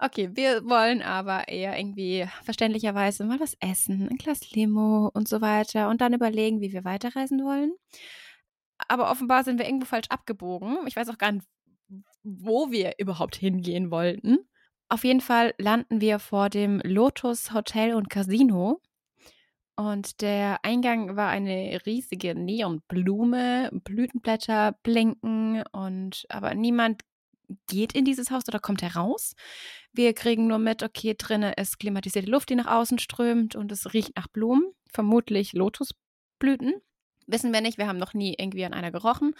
Okay, wir wollen aber eher irgendwie verständlicherweise mal was essen, ein Glas Limo und so weiter und dann überlegen, wie wir weiterreisen wollen. Aber offenbar sind wir irgendwo falsch abgebogen. Ich weiß auch gar nicht, wo wir überhaupt hingehen wollten. Auf jeden Fall landen wir vor dem Lotus Hotel und Casino. Und der Eingang war eine riesige Neonblume, Blütenblätter blinken und aber niemand geht in dieses Haus oder kommt heraus. Wir kriegen nur mit, okay, drinnen ist klimatisierte Luft, die nach außen strömt und es riecht nach Blumen, vermutlich Lotusblüten. Wissen wir nicht, wir haben noch nie irgendwie an einer gerochen,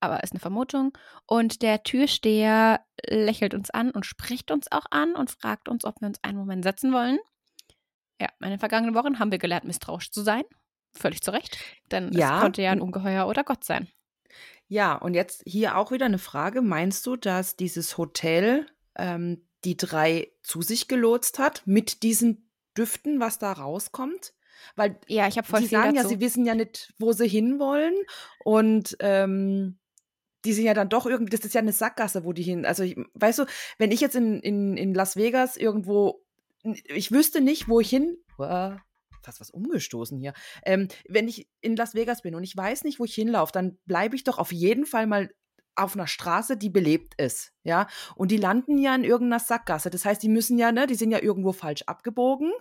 aber ist eine Vermutung. Und der Türsteher lächelt uns an und spricht uns auch an und fragt uns, ob wir uns einen Moment setzen wollen. Ja, in den vergangenen Wochen haben wir gelernt, misstrauisch zu sein. Völlig zu Recht. Denn Ja. es konnte ja ein Ungeheuer oder Gott sein. Ja, und jetzt hier auch wieder eine Frage. Meinst du, dass dieses Hotel ähm, die drei zu sich gelotst hat mit diesen Düften, was da rauskommt? Weil Ja, ich habe voll sie sagen ja, dazu. sie wissen ja nicht, wo sie hinwollen. Und ähm, die sind ja dann doch irgendwie, das ist ja eine Sackgasse, wo die hin. Also, ich, weißt du, wenn ich jetzt in, in, in Las Vegas irgendwo, ich wüsste nicht, wo ich hin. Uah, Fast was umgestoßen hier. Ähm, wenn ich in Las Vegas bin und ich weiß nicht, wo ich hinlaufe, dann bleibe ich doch auf jeden Fall mal auf einer Straße, die belebt ist, ja. Und die landen ja in irgendeiner Sackgasse. Das heißt, die müssen ja, ne, die sind ja irgendwo falsch abgebogen,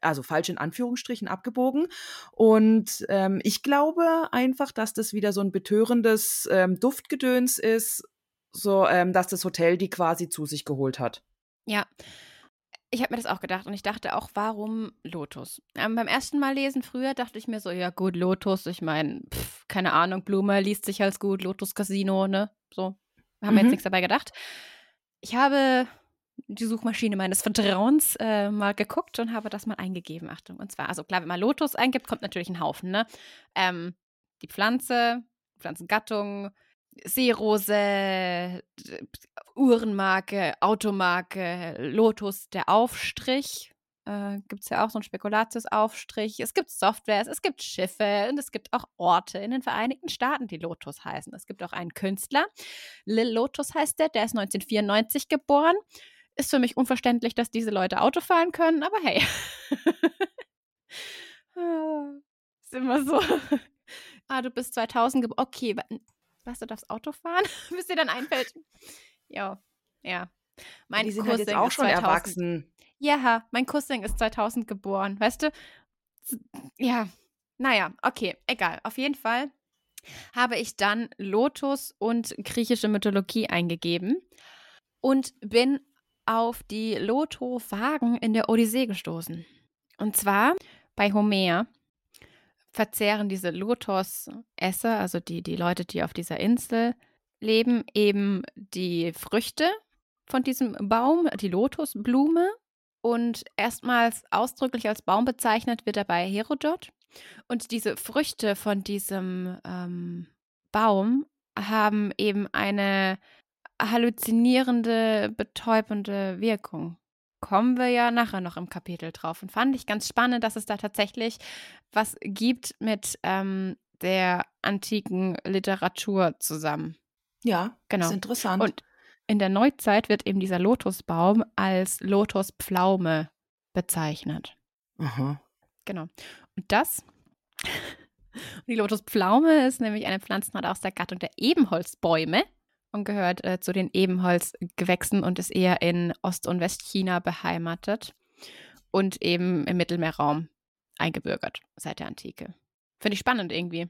also falsch in Anführungsstrichen abgebogen. Und ähm, ich glaube einfach, dass das wieder so ein betörendes ähm, Duftgedöns ist, so, ähm, dass das Hotel die quasi zu sich geholt hat. Ja, ich habe mir das auch gedacht und ich dachte auch, warum Lotus? Ähm, beim ersten Mal lesen früher dachte ich mir so, ja gut, Lotus, ich meine, keine Ahnung, Blume liest sich als gut, Lotus Casino, ne? So, haben wir Mhm. jetzt nichts dabei gedacht. Ich habe die Suchmaschine meines Vertrauens äh, mal geguckt und habe das mal eingegeben. Achtung, und zwar, also klar, wenn man Lotus eingibt, kommt natürlich ein Haufen, ne? Ähm, die Pflanze, Pflanzengattung, Seerose, Uhrenmarke, Automarke, Lotus, der Aufstrich. Äh, gibt es ja auch so einen Spekulatius-Aufstrich. Es gibt Softwares, es gibt Schiffe und es gibt auch Orte in den Vereinigten Staaten, die Lotus heißen. Es gibt auch einen Künstler, Lil Lotus heißt der, der ist 1994 geboren. Ist für mich unverständlich, dass diese Leute Auto fahren können, aber hey. Ah, ist immer so. Ah, du bist 2000 geboren. Okay, was, du darfst Auto fahren? Bis dir dann einfällt. Ja, ja. Mein die sind halt jetzt Cousin auch ist schon 2000 erwachsen. Ja, mein Cousin ist 2000 geboren, weißt du? Ja, naja, okay, egal. Auf jeden Fall habe ich dann Lotus und griechische Mythologie eingegeben und bin auf die Lotophagen in der Odyssee gestoßen. Und zwar bei Homer verzehren diese Lotos-Esser, also die, die Leute, die auf dieser Insel leben, eben die Früchte von diesem Baum, die Lotusblume. Und erstmals ausdrücklich als Baum bezeichnet wird er bei Herodot. Und diese Früchte von diesem ähm, Baum haben eben eine halluzinierende, betäubende Wirkung. Kommen wir ja nachher noch im Kapitel drauf. Und fand ich ganz spannend, dass es da tatsächlich was gibt mit ähm, der antiken Literatur zusammen. Ja, Genau. ist interessant. Und in der Neuzeit wird eben dieser Lotusbaum als Lotuspflaume bezeichnet. Aha. Genau. Und das, die Lotuspflaume ist nämlich eine Pflanzenart aus der Gattung der Ebenholzbäume und gehört äh, zu den Ebenholzgewächsen und ist eher in Ost- und Westchina beheimatet und eben im Mittelmeerraum eingebürgert seit der Antike. Finde ich spannend irgendwie.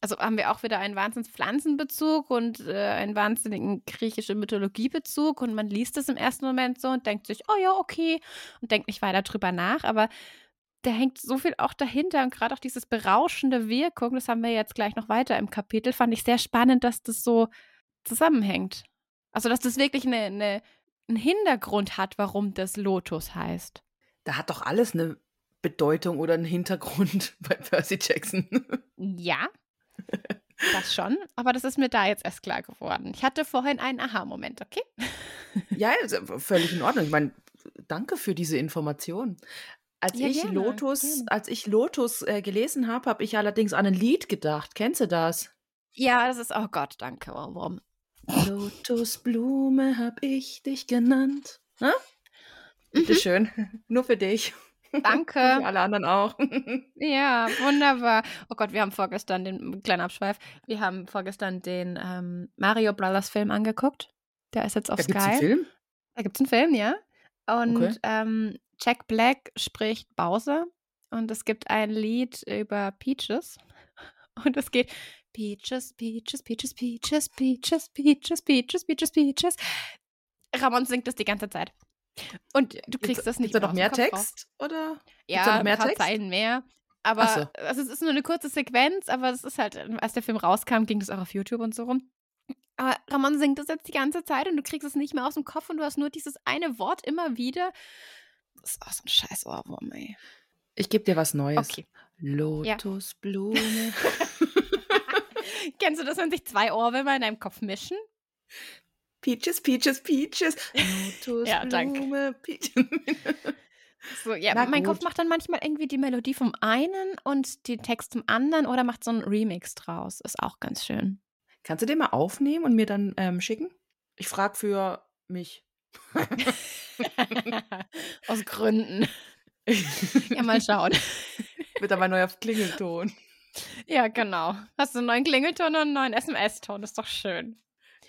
Also haben wir auch wieder einen wahnsinns Pflanzenbezug und äh, einen wahnsinnigen griechischen Mythologiebezug und man liest es im ersten Moment so und denkt sich, oh ja, okay, und denkt nicht weiter drüber nach, aber da hängt so viel auch dahinter und gerade auch dieses berauschende Wirkung, das haben wir jetzt gleich noch weiter im Kapitel, fand ich sehr spannend, dass das so zusammenhängt. Also, dass das wirklich eine, eine, einen Hintergrund hat, warum das Lotus heißt. Da hat doch alles eine Bedeutung oder einen Hintergrund bei Percy Jackson. Ja, das schon, aber das ist mir da jetzt erst klar geworden. Ich hatte vorhin einen Aha-Moment, okay? ja, völlig in Ordnung. Ich meine, danke für diese Information. Als Ja, ich gerne, Lotus, gerne. als ich Lotus äh, gelesen habe, habe ich allerdings an ein Lied gedacht. Kennst du das? Ja, das ist, oh Gott, danke. Warum? Lotusblume hab ich dich genannt. Hä? Bitteschön. Nur für dich. Danke. Für alle anderen auch. Ja, wunderbar. Oh Gott, wir haben vorgestern den kleinen Abschweif. Wir haben vorgestern den ähm, Mario Brothers Film angeguckt. Der ist jetzt auf Da Sky. gibt's einen Film? Da gibt es einen Film, ja. Und Okay. ähm, Jack Black spricht Bowser und es gibt ein Lied über Peaches und es geht Peaches, Peaches, Peaches, Peaches, Peaches, Peaches, Peaches, Peaches, Peaches. Ramon singt das die ganze Zeit. Und du kriegst das nicht Gibt's da noch mehr mehr aus dem Kopf raus. Text? Oder? Ja, noch mehr Text? Zeilen mehr. Aber also es ist nur eine kurze Sequenz, aber es ist halt, als der Film rauskam, ging das auch auf YouTube und so rum. Aber Ramon singt das jetzt die ganze Zeit und du kriegst es nicht mehr aus dem Kopf und du hast nur dieses eine Wort immer wieder. Das ist auch so ein scheiß Ohrwurm, ey. Ich gebe dir was Neues. Okay. Lotusblume. Kennst du das, wenn sich zwei Ohrwürmer in deinem Kopf mischen? Peaches, Peaches, Peaches. Ja, danke. Peaches. So, ja, Na mein Kopf gut. macht dann manchmal irgendwie die Melodie vom einen und den Text zum anderen oder macht so einen Remix draus. Ist auch ganz schön. Kannst du den mal aufnehmen und mir dann ähm, schicken? Ich frage für mich. Aus Gründen. Ja, mal schauen. Wird aber neuer Klingelton. Ja, genau. Hast du einen neuen Klingelton und einen neuen SMS-Ton? Ist doch schön.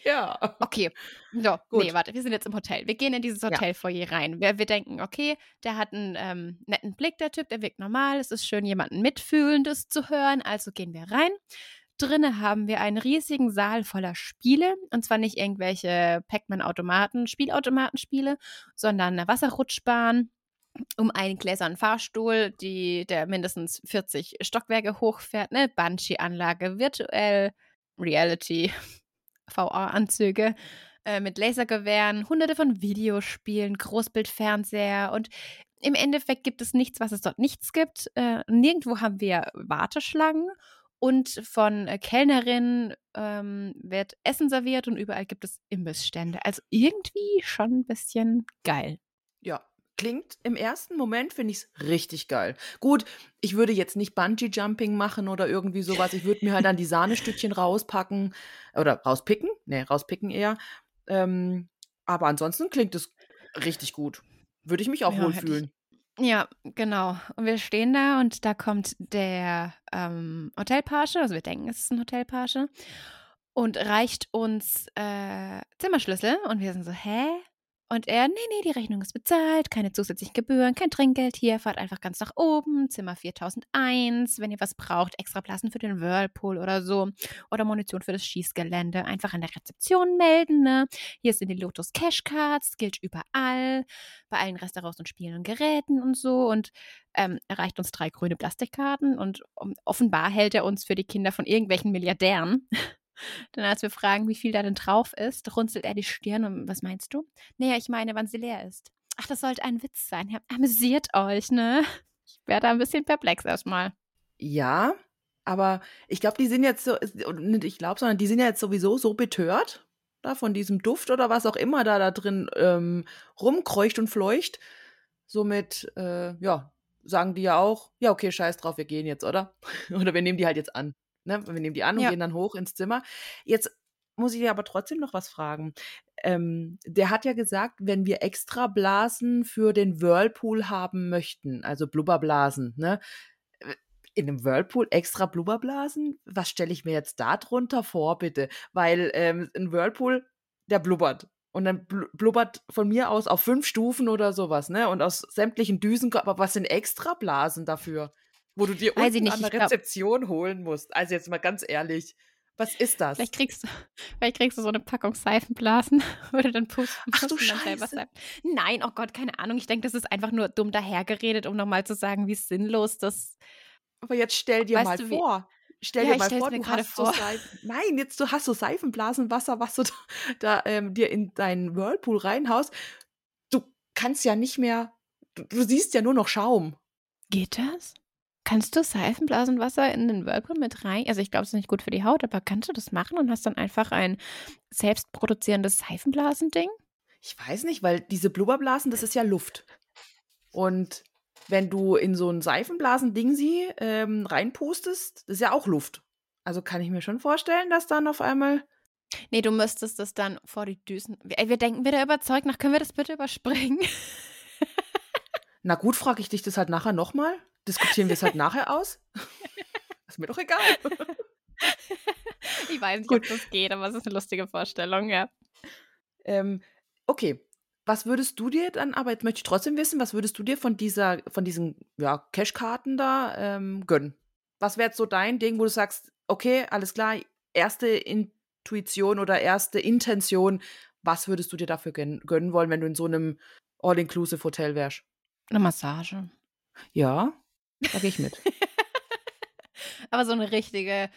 Ja. Okay. So, Gut. nee, warte, wir sind jetzt im Hotel. Wir gehen in dieses Ja. Hotelfoyer rein. Wir, wir denken, okay, der hat einen ähm, netten Blick, der Typ, der wirkt normal. Es ist schön, jemanden Mitfühlendes zu hören. Also gehen wir rein. Drinnen haben wir einen riesigen Saal voller Spiele. Und zwar nicht irgendwelche Pac-Man-Automaten, Spielautomatenspiele, sondern eine Wasserrutschbahn, um einen gläsernen Fahrstuhl, die, der mindestens 40 Stockwerke hochfährt, eine Bungee-Anlage, virtuell, Reality, VR-Anzüge äh, mit Lasergewehren, hunderte von Videospielen, Großbildfernseher und im Endeffekt gibt es nichts, was es dort nichts gibt. Äh, nirgendwo haben wir Warteschlangen und von äh, Kellnerinnen ähm, wird Essen serviert und überall gibt es Imbissstände. Also irgendwie schon ein bisschen geil. Ja. Klingt im ersten Moment, finde ich es richtig geil. Gut, ich würde jetzt nicht Bungee-Jumping machen oder irgendwie sowas. Ich würde mir halt dann die Sahnestückchen rauspacken oder rauspicken. Nee, rauspicken eher. Ähm, aber ansonsten klingt es richtig gut. Würde ich mich auch Ja, wohlfühlen. Ja, genau. Und wir stehen da und da kommt der ähm, Hotelpage, also wir denken, es ist ein Hotelpage, und reicht uns äh, Zimmerschlüssel. Und wir sind so, hä? Und er, nee, nee, die Rechnung ist bezahlt, keine zusätzlichen Gebühren, kein Trinkgeld hier, fahrt einfach ganz nach oben, Zimmer 4001, wenn ihr was braucht, extra Plassen für den Whirlpool oder so oder Munition für das Schießgelände, einfach an der Rezeption melden, ne? Hier sind die Lotus Cashcards, gilt überall, bei allen Restaurants und Spielen und Geräten und so und ähm, er reicht uns drei grüne Plastikkarten und offenbar hält er uns für die Kinder von irgendwelchen Milliardären. Denn als wir fragen, wie viel da denn drauf ist, runzelt er die Stirn und was meinst du? Naja, ich meine, wann sie leer ist. Ach, das sollte ein Witz sein. Ja, amüsiert euch, ne? Ich werde ein bisschen perplex erstmal. Ja, aber ich glaube, die sind jetzt so, und nicht ich glaube, sondern die sind ja jetzt sowieso so betört, da von diesem Duft oder was auch immer da da drin ähm, rumkreucht und fleucht. Somit, äh, ja, sagen die ja auch, ja, okay, scheiß drauf, wir gehen jetzt, oder? oder wir nehmen die halt jetzt an. Ne? Wir nehmen die an und Ja. gehen dann hoch ins Zimmer. Jetzt muss ich dir aber trotzdem noch was fragen. Ähm, der hat ja gesagt, wenn wir extra Blasen für den Whirlpool haben möchten, also Blubberblasen, ne? in einem Whirlpool extra Blubberblasen? Was stelle ich mir jetzt da drunter vor, bitte? Weil ähm, ein Whirlpool, der blubbert. Und dann bl blubbert von mir aus auf fünf Stufen oder sowas, ne? Und aus sämtlichen Düsen, aber was sind extra Blasen dafür? Wo du dir Weiß unten nicht, an der ich glaub- Rezeption holen musst. Also jetzt mal ganz ehrlich, was ist das? Vielleicht kriegst, du, vielleicht kriegst du so eine Packung Seifenblasen, du dann pusten Ach du Scheiße. Nein, oh Gott, keine Ahnung. Ich denke, das ist einfach nur dumm dahergeredet, um nochmal zu sagen, wie sinnlos das. Aber jetzt stell dir mal du, vor. Stell Ja, dir mal vor, du hast so vor. Seifen. Nein, jetzt du hast so Seifenblasenwasser, was du da, da ähm, dir in deinen Whirlpool reinhaust. Du kannst ja nicht mehr. Du, du siehst ja nur noch Schaum. Geht das? Kannst du Seifenblasenwasser in den Whirlpool mit rein? Also ich glaube, es ist nicht gut für die Haut, aber kannst du das machen und hast dann einfach ein selbstproduzierendes Seifenblasending? Ich weiß nicht, weil diese Blubberblasen, das ist ja Luft. Und wenn du in so ein Seifenblasending sie ähm, reinpustest, das ist ja auch Luft. Also kann ich mir schon vorstellen, dass dann auf einmal. Nee, du müsstest das dann vor die Düsen. Wir, wir denken wieder überzeugt nach, können wir das bitte überspringen? Na gut, frage ich dich das halt nachher nochmal. Diskutieren wir es halt nachher aus. ist mir doch egal. ich weiß nicht, Gut. ob das geht, aber es ist eine lustige Vorstellung, ja. Ähm, okay. Was würdest du dir dann, aber jetzt möchte ich trotzdem wissen, was würdest du dir von dieser, von diesen ja, Cashkarten da ähm, gönnen? Was wäre jetzt so dein Ding, wo du sagst, okay, alles klar, erste Intuition oder erste Intention, was würdest du dir dafür gön gönnen wollen, wenn du in so einem All-Inclusive-Hotel wärst? Eine Massage. Ja, da gehe ich mit. aber so eine richtige,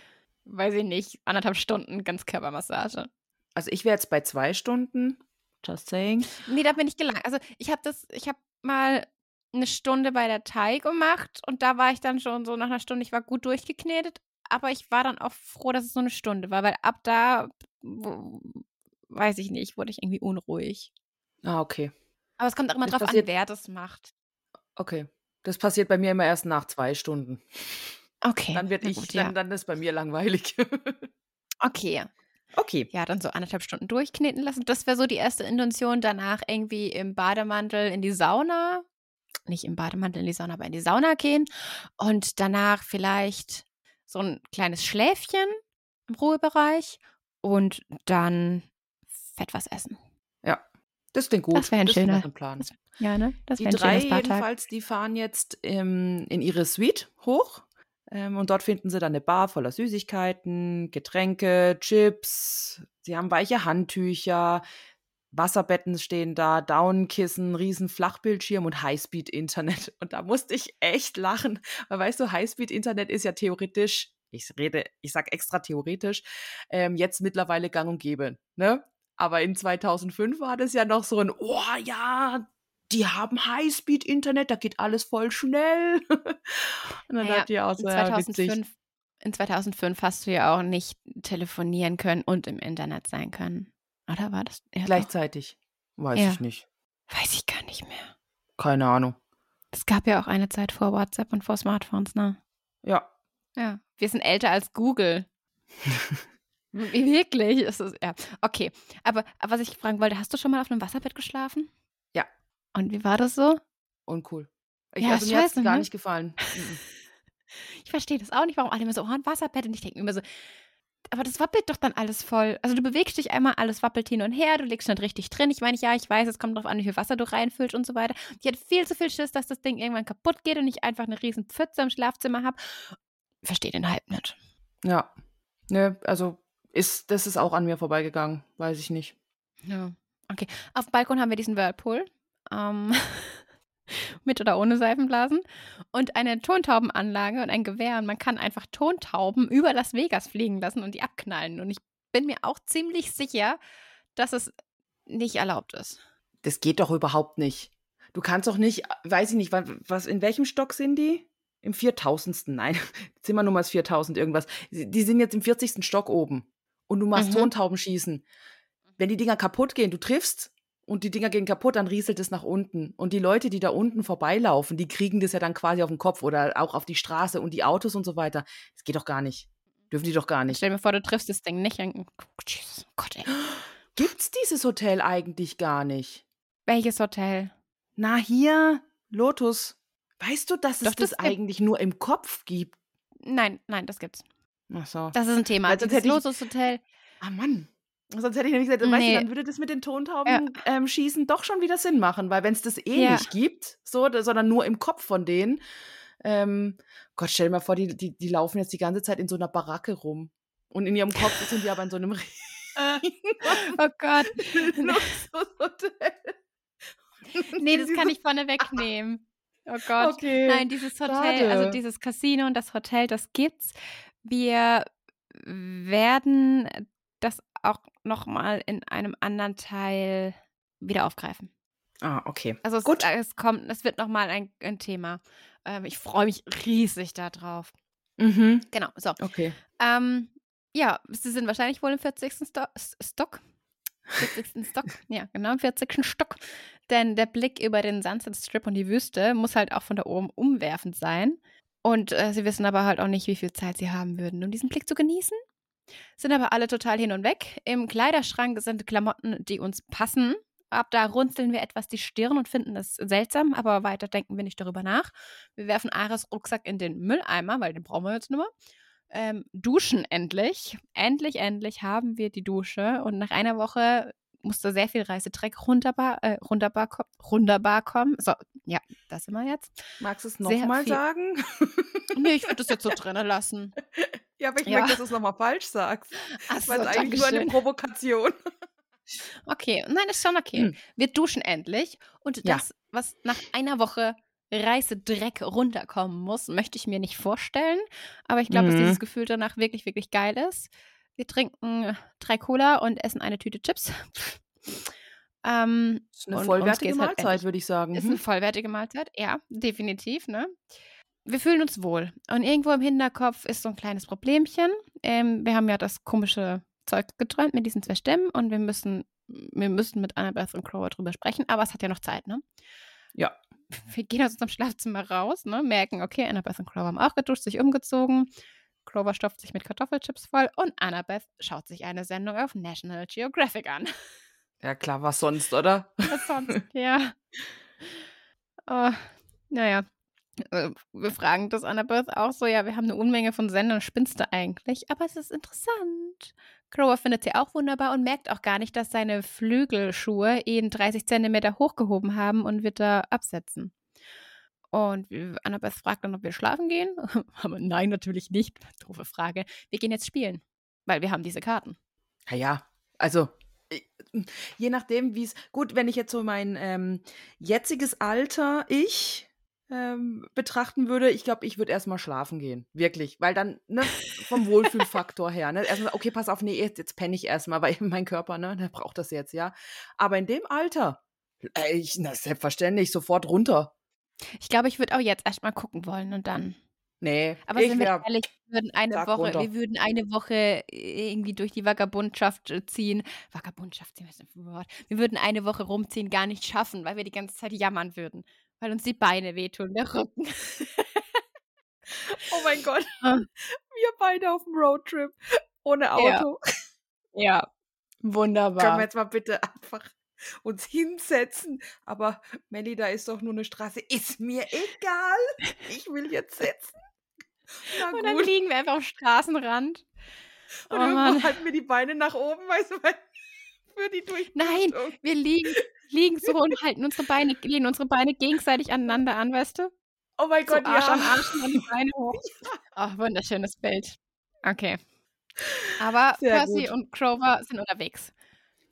weiß ich nicht, anderthalb Stunden Ganzkörpermassage. Also ich wäre jetzt bei zwei Stunden. Just saying. Nee, da bin ich gelangt. Also ich habe das, ich habe mal eine Stunde bei der Thai gemacht und da war ich dann schon so nach einer Stunde, ich war gut durchgeknetet, aber ich war dann auch froh, dass es so eine Stunde war, weil ab da, wo, weiß ich nicht, wurde ich irgendwie unruhig. Ah, okay. Aber es kommt auch immer Das drauf an, wer das macht. Okay. Das passiert bei mir immer erst nach zwei Stunden. Okay. Dann wird ich, gut, dann, ja. dann ist bei mir langweilig. Okay. okay. Ja, dann so anderthalb Stunden durchkneten lassen. Das wäre so die erste Intention. Danach irgendwie im Bademantel in die Sauna. Nicht im Bademantel in die Sauna, aber in die Sauna gehen. Und danach vielleicht so ein kleines Schläfchen im Ruhebereich. Und dann fett was essen. Das klingt gut. Das wär ein klingt schöner- Plan. das Ja, ne? Das Die wäre ein drei schönes Bartag. jedenfalls, die fahren jetzt ähm, in ihre Suite hoch. Ähm, und dort finden sie dann eine Bar voller Süßigkeiten, Getränke, Chips. Sie haben weiche Handtücher, Wasserbetten stehen da, Daunenkissen, riesen Flachbildschirm und Highspeed-Internet. Und da musste ich echt lachen. Weil weißt du, Highspeed-Internet ist ja theoretisch, ich rede, ich sag extra theoretisch, ähm, jetzt mittlerweile gang und gäbe. Ne? Aber in 2005 war das ja noch so ein, oh ja, die haben Highspeed-Internet, da geht alles voll schnell. und dann Naja, dachte ich auch in so, ja, witzig. 2005, in 2005 hast du ja auch nicht telefonieren können und im Internet sein können. Oder war das? Ja, doch. Gleichzeitig. Weiß Ja. ich nicht. Weiß ich gar nicht mehr. Keine Ahnung. Es gab ja auch eine Zeit vor WhatsApp und vor Smartphones, ne? Ja. Ja. Wir sind älter als Google. Wirklich? Es ist, ja. Okay. Aber, aber was ich fragen wollte, hast du schon mal auf einem Wasserbett geschlafen? Ja. Und wie war das so? Uncool. Ich, Ja, also mir hat's scheiße, gar ne? nicht gefallen. Mhm. Ich verstehe das auch nicht, warum alle immer so, oh, ein Wasserbett. Und ich denke immer so, aber das wappelt doch dann alles voll. Also du bewegst dich einmal, alles wappelt hin und her, du legst nicht richtig drin. Ich meine, ja, ich weiß, es kommt darauf an, wie viel Wasser du reinfüllst und so weiter. Ich hatte viel zu viel Schiss, dass das Ding irgendwann kaputt geht und ich einfach eine riesen Pfütze im Schlafzimmer habe. Verstehe den Hype nicht. ja. Nö, also ist, das ist auch an mir vorbeigegangen. Weiß ich nicht. Ja. Okay. Auf dem Balkon haben wir diesen Whirlpool. Ähm, mit oder ohne Seifenblasen. Und eine Tontaubenanlage und ein Gewehr. Und man kann einfach Tontauben über Las Vegas fliegen lassen und die abknallen. Und ich bin mir auch ziemlich sicher, dass es nicht erlaubt ist. Das geht doch überhaupt nicht. Du kannst doch nicht, weiß ich nicht, wa- was, in welchem Stock sind die? Im 4000. Nein, Zimmernummer ist 4000 irgendwas. Die sind jetzt im 40. Stock oben. Und du machst Mhm. Tontaubenschießen. Wenn die Dinger kaputt gehen, du triffst und die Dinger gehen kaputt, dann rieselt es nach unten. Und die Leute, die da unten vorbeilaufen, die kriegen das ja dann quasi auf den Kopf oder auch auf die Straße und die Autos und so weiter. Das geht doch gar nicht. Dürfen die doch gar nicht. Stell dir vor, du triffst das Ding nicht. Und, Jesus, Gott, ey. Gibt's dieses Hotel eigentlich gar nicht? Welches Hotel? Na, hier, Lotus. Weißt du, dass es Doch, das, das gibt- eigentlich nur im Kopf gibt? Nein, nein, das gibt's. Ach so. Das ist ein Thema. Weil sonst Dieses hätte ich- Lotus-Hotel. ah, Mann. Sonst hätte ich nämlich gesagt, weißt Nee. du, dann würde das mit den Tontauben ähm, schießen doch schon wieder Sinn machen, weil wenn es das eh Ja. nicht gibt, so, sondern nur im Kopf von denen, ähm, Gott, stell dir mal vor, die, die, die laufen jetzt die ganze Zeit in so einer Baracke rum. Und in ihrem Kopf sind die aber in so einem Oh Gott. Luxushotel. Nee, das kann ich vorne wegnehmen. Oh Gott. Okay. Nein, dieses Hotel, schade. also dieses Casino und das Hotel, das gibt's. Wir werden das auch nochmal in einem anderen Teil wieder aufgreifen. Ah, okay. Also es, Gut. es kommt, es wird nochmal ein, ein Thema. Ähm, ich freue mich riesig darauf. Mhm. Genau, so. Okay. Ähm, ja, sie sind wahrscheinlich wohl im 40. Sto S- Stock. 40. Stock. Ja, genau, im 40. Stock. Denn der Blick über den Sunset Strip und die Wüste muss halt auch von da oben umwerfend sein. Und äh, sie wissen aber halt auch nicht, wie viel Zeit sie haben würden, um diesen Blick zu genießen. Sind aber alle total hin und weg. Im Kleiderschrank sind Klamotten, die uns passen. Ab da runzeln wir etwas die Stirn und finden das seltsam, aber weiter denken wir nicht darüber nach. Wir werfen Ares Rucksack in den Mülleimer, weil den brauchen wir jetzt mehr. Ähm, duschen endlich. Endlich, endlich haben wir die Dusche. Und nach einer Woche musste sehr viel Reisedreck runterbar, äh, runterbar, runterbar kommen. So, ja, das sind wir jetzt. Magst du es nochmal sagen? Nee, ich würde das jetzt so drinnen lassen. ja, aber ich Ja. möchte, dass du es nochmal falsch sagst. Ach Das so, war jetzt eigentlich nur eine. Provokation. Okay, nein, ist schon okay. Hm. Wir duschen endlich. Und Ja. das, was nach einer Woche Reisedreck runterkommen muss, möchte ich mir nicht vorstellen. Aber ich glaube, dass Mhm. dieses Gefühl danach wirklich, wirklich geil ist. Wir trinken drei Cola und essen eine Tüte Chips. Ähm, Das ist eine und vollwertige halt Mahlzeit, endlich- würde ich sagen. ist Mhm. eine vollwertige Mahlzeit, ja, definitiv, ne? Wir fühlen uns wohl. Und irgendwo im Hinterkopf ist so ein kleines Problemchen. Ähm, wir haben ja das komische Zeug geträumt mit diesen zwei Stimmen und wir müssen, wir müssen mit Annabeth und Crower drüber sprechen, aber es hat ja noch Zeit, ne? Ja. Wir gehen aus unserem Schlafzimmer raus, ne? Merken, okay, Annabeth und Crower haben auch geduscht, sich umgezogen. Clover stopft sich mit Kartoffelchips voll und Annabeth schaut sich eine Sendung auf National Geographic an. Ja, klar, was sonst, oder? Was sonst? ja. Oh, naja. Äh, Wir fragen das Annabeth auch so, ja, wir haben eine Unmenge von Sendern, spinnst du eigentlich? Aber es ist interessant. Crower findet sie auch wunderbar und merkt auch gar nicht, dass seine Flügelschuhe ihn 30 Zentimeter hochgehoben haben und wird da absetzen. Und Annabeth fragt dann, ob wir schlafen gehen. Aber nein, natürlich nicht. Doofe Frage. Wir gehen jetzt spielen, weil wir haben diese Karten. Ja, ja. Also, je nachdem, wie es. Gut, wenn ich jetzt so mein ähm, jetziges Alter, ich ähm, betrachten würde, ich glaube, ich würde erstmal schlafen gehen. Wirklich. Weil dann, ne, vom Wohlfühlfaktor her, ne, erstmal, okay, pass auf, nee, jetzt, jetzt penne ich erstmal, weil mein Körper, ne, der braucht das jetzt, ja. Aber in dem Alter, äh, ich, na, selbstverständlich, sofort runter. Ich glaube, ich würde auch jetzt erstmal gucken wollen und dann. Nee, Aber ich sind wir ehrlich, wir würden eine Woche, runter. wir würden eine Woche irgendwie durch die Vagabundschaft äh, ziehen. Vagabundschaft, Wort? Wir würden eine Woche rumziehen gar nicht schaffen, weil wir die ganze Zeit jammern würden. Weil uns die Beine wehtun, der Rücken. oh mein Gott, Ah. wir beide auf dem Roadtrip ohne Ja. Auto. Ja, Können wunderbar. wir jetzt mal bitte einfach uns hinsetzen? Aber Melli, da ist doch nur eine Straße. Ist mir egal. Ich will jetzt sitzen. Und dann liegen wir einfach am Straßenrand. Und Oh irgendwo halten wir die Beine nach oben, weißt du, weil für die durch. Nein, wir liegen, liegen so und halten unsere Beine, lehnen unsere Beine gegenseitig aneinander an, weißt du? Oh mein So Gott, Arsch ja. an Arsch und die Beine hoch. Ach, wunderschönes Bild. Okay. Aber Sehr Percy gut. und Crover sind unterwegs.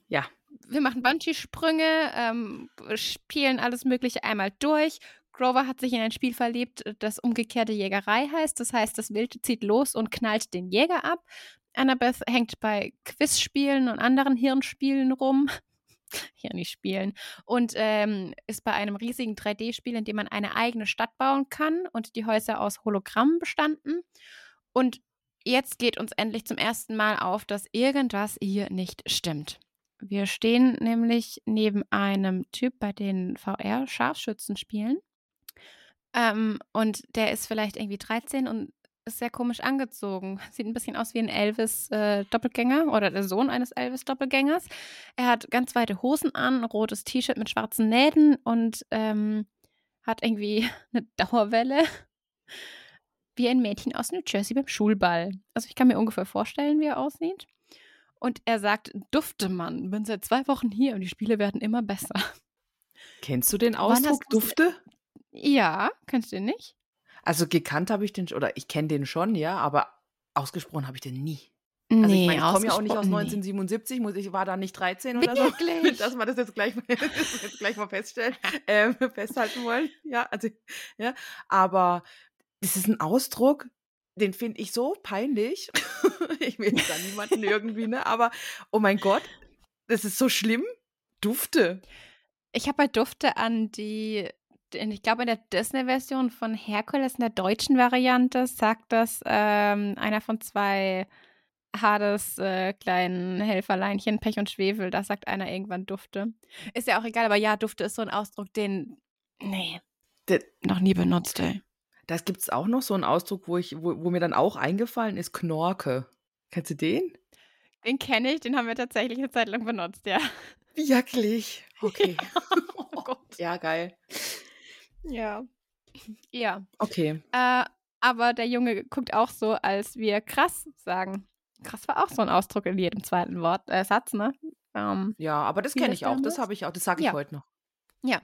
Ja. Wir machen Bungee-Sprünge, ähm, spielen alles Mögliche einmal durch. Grover hat sich in ein Spiel verliebt, das umgekehrte Jägerei heißt. Das heißt, das Wild zieht los und knallt den Jäger ab. Annabeth hängt bei Quizspielen und anderen Hirnspielen rum. Hirni-Spielen. Und ähm, ist bei einem riesigen 3D-Spiel, in dem man eine eigene Stadt bauen kann und die Häuser aus Hologrammen bestanden. Und jetzt geht uns endlich zum ersten Mal auf, dass irgendwas hier nicht stimmt. Wir stehen nämlich neben einem Typ bei den VR-Scharfschützen spielen. Ähm, und der ist vielleicht irgendwie 13 und ist sehr komisch angezogen. Sieht ein bisschen aus wie ein Elvis-Doppelgänger oder der Sohn eines Elvis-Doppelgängers. Er hat ganz weite Hosen an, rotes T-Shirt mit schwarzen Nähten und ähm, hat irgendwie eine Dauerwelle. Wie ein Mädchen aus New Jersey beim Schulball. Also ich kann mir ungefähr vorstellen, wie er aussieht. Und er sagt, dufte Mann, bin seit zwei Wochen hier und die Spiele werden immer besser. Kennst du den Ausdruck Dufte? Ja, kennst du den nicht? Also gekannt habe ich den, oder ich kenne den schon, ja, aber ausgesprochen habe ich den nie. Nee, Also ich meine, ich komme ja auch nicht aus ausgesprochen 1977, muss ich war da nicht 13 oder so. Wirklich? Dass wir das jetzt gleich das jetzt gleich mal feststellen, ähm, festhalten wollen. Ja, also, ja. Aber das ist ein Ausdruck, den finde ich so peinlich. ich will jetzt da niemanden irgendwie, ne? Aber oh mein Gott, das ist so schlimm. Dufte. Ich habe bei Dufte an die, ich glaube in der Disney-Version von Herkules, in der deutschen Variante, sagt das ähm, einer von zwei Hades äh, kleinen Helferleinchen, Pech und Schwefel, da sagt einer irgendwann Dufte. Ist ja auch egal, aber ja, Dufte ist so ein Ausdruck, den, nee, Der- noch nie benutzt, ey. Da gibt es auch noch so einen Ausdruck, wo, ich, wo, wo mir dann auch eingefallen ist, Knorke. Kennst du den? Den kenne ich, den haben wir tatsächlich eine Zeit lang benutzt, ja. Wirklich? Okay. Oh Gott. ja, geil. Ja. Ja. Okay. Äh, aber der Junge guckt auch so, als wir krass sagen. Krass war auch so ein Ausdruck in jedem zweiten Wort, äh, Satz, ne? Ähm, Ja, aber das kenne ich auch. Das habe ich auch. Das sage ich Ja. heute noch. Ja.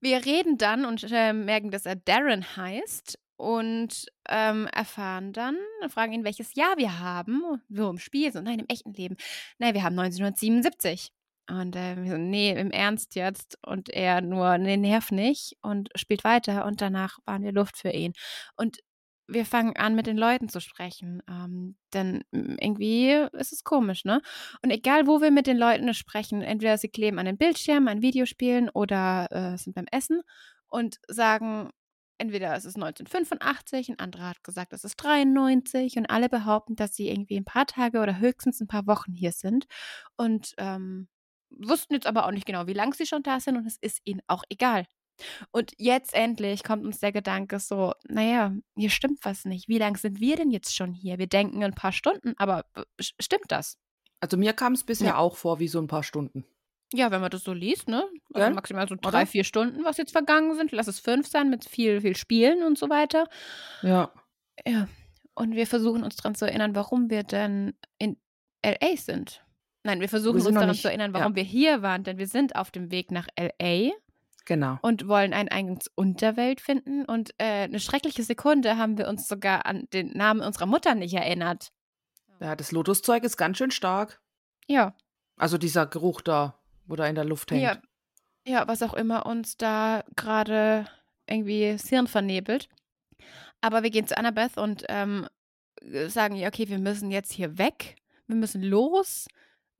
Wir reden dann und äh, merken, dass er Darren heißt und ähm, erfahren dann, fragen ihn, welches Jahr wir haben, so im Spiel, so nein, im echten Leben. Nein, wir haben 1977. Und äh, wir so, nee, im Ernst jetzt. Und er nur, nee, nerv nicht und spielt weiter. Und danach waren wir Luft für ihn. Und wir fangen an, mit den Leuten zu sprechen. Ähm, denn mm, irgendwie ist es komisch, ne? Und egal, wo wir mit den Leuten sprechen, entweder sie kleben an den Bildschirm, an Videospielen oder äh, sind beim Essen und sagen, entweder es ist 1985, ein anderer hat gesagt, es ist 93 und alle behaupten, dass sie irgendwie ein paar Tage oder höchstens ein paar Wochen hier sind und ähm, wussten jetzt aber auch nicht genau, wie lange sie schon da sind und es ist ihnen auch egal. Und jetzt endlich kommt uns der Gedanke so, naja, hier stimmt was nicht. Wie lange sind wir denn jetzt schon hier? Wir denken ein paar Stunden, aber st- stimmt das? Also mir kam es bisher Ja. auch vor wie so ein paar Stunden. Ja, wenn man das so liest, ne? Also Gell? maximal so Oder? drei, vier Stunden, was jetzt vergangen sind. Lass es fünf sein mit viel, viel Spielen und so weiter. Ja. Ja. Und wir versuchen uns daran zu erinnern, warum wir denn in LA sind. Nein, wir versuchen sind uns daran nicht- zu erinnern, ja. warum wir hier waren, denn wir sind auf dem Weg nach LA Genau. und wollen einen Eingang zur Unterwelt finden. Und äh, eine schreckliche Sekunde haben wir uns sogar an den Namen unserer Mutter nicht erinnert. Ja, das Lotuszeug ist ganz schön stark. Ja, Also dieser Geruch da, wo da in der Luft hängt. ja, ja, was auch immer uns da gerade irgendwie das Hirn vernebelt. Aber wir gehen zu Annabeth und ähm, sagen ihr, okay, wir müssen jetzt hier weg. Wir müssen los.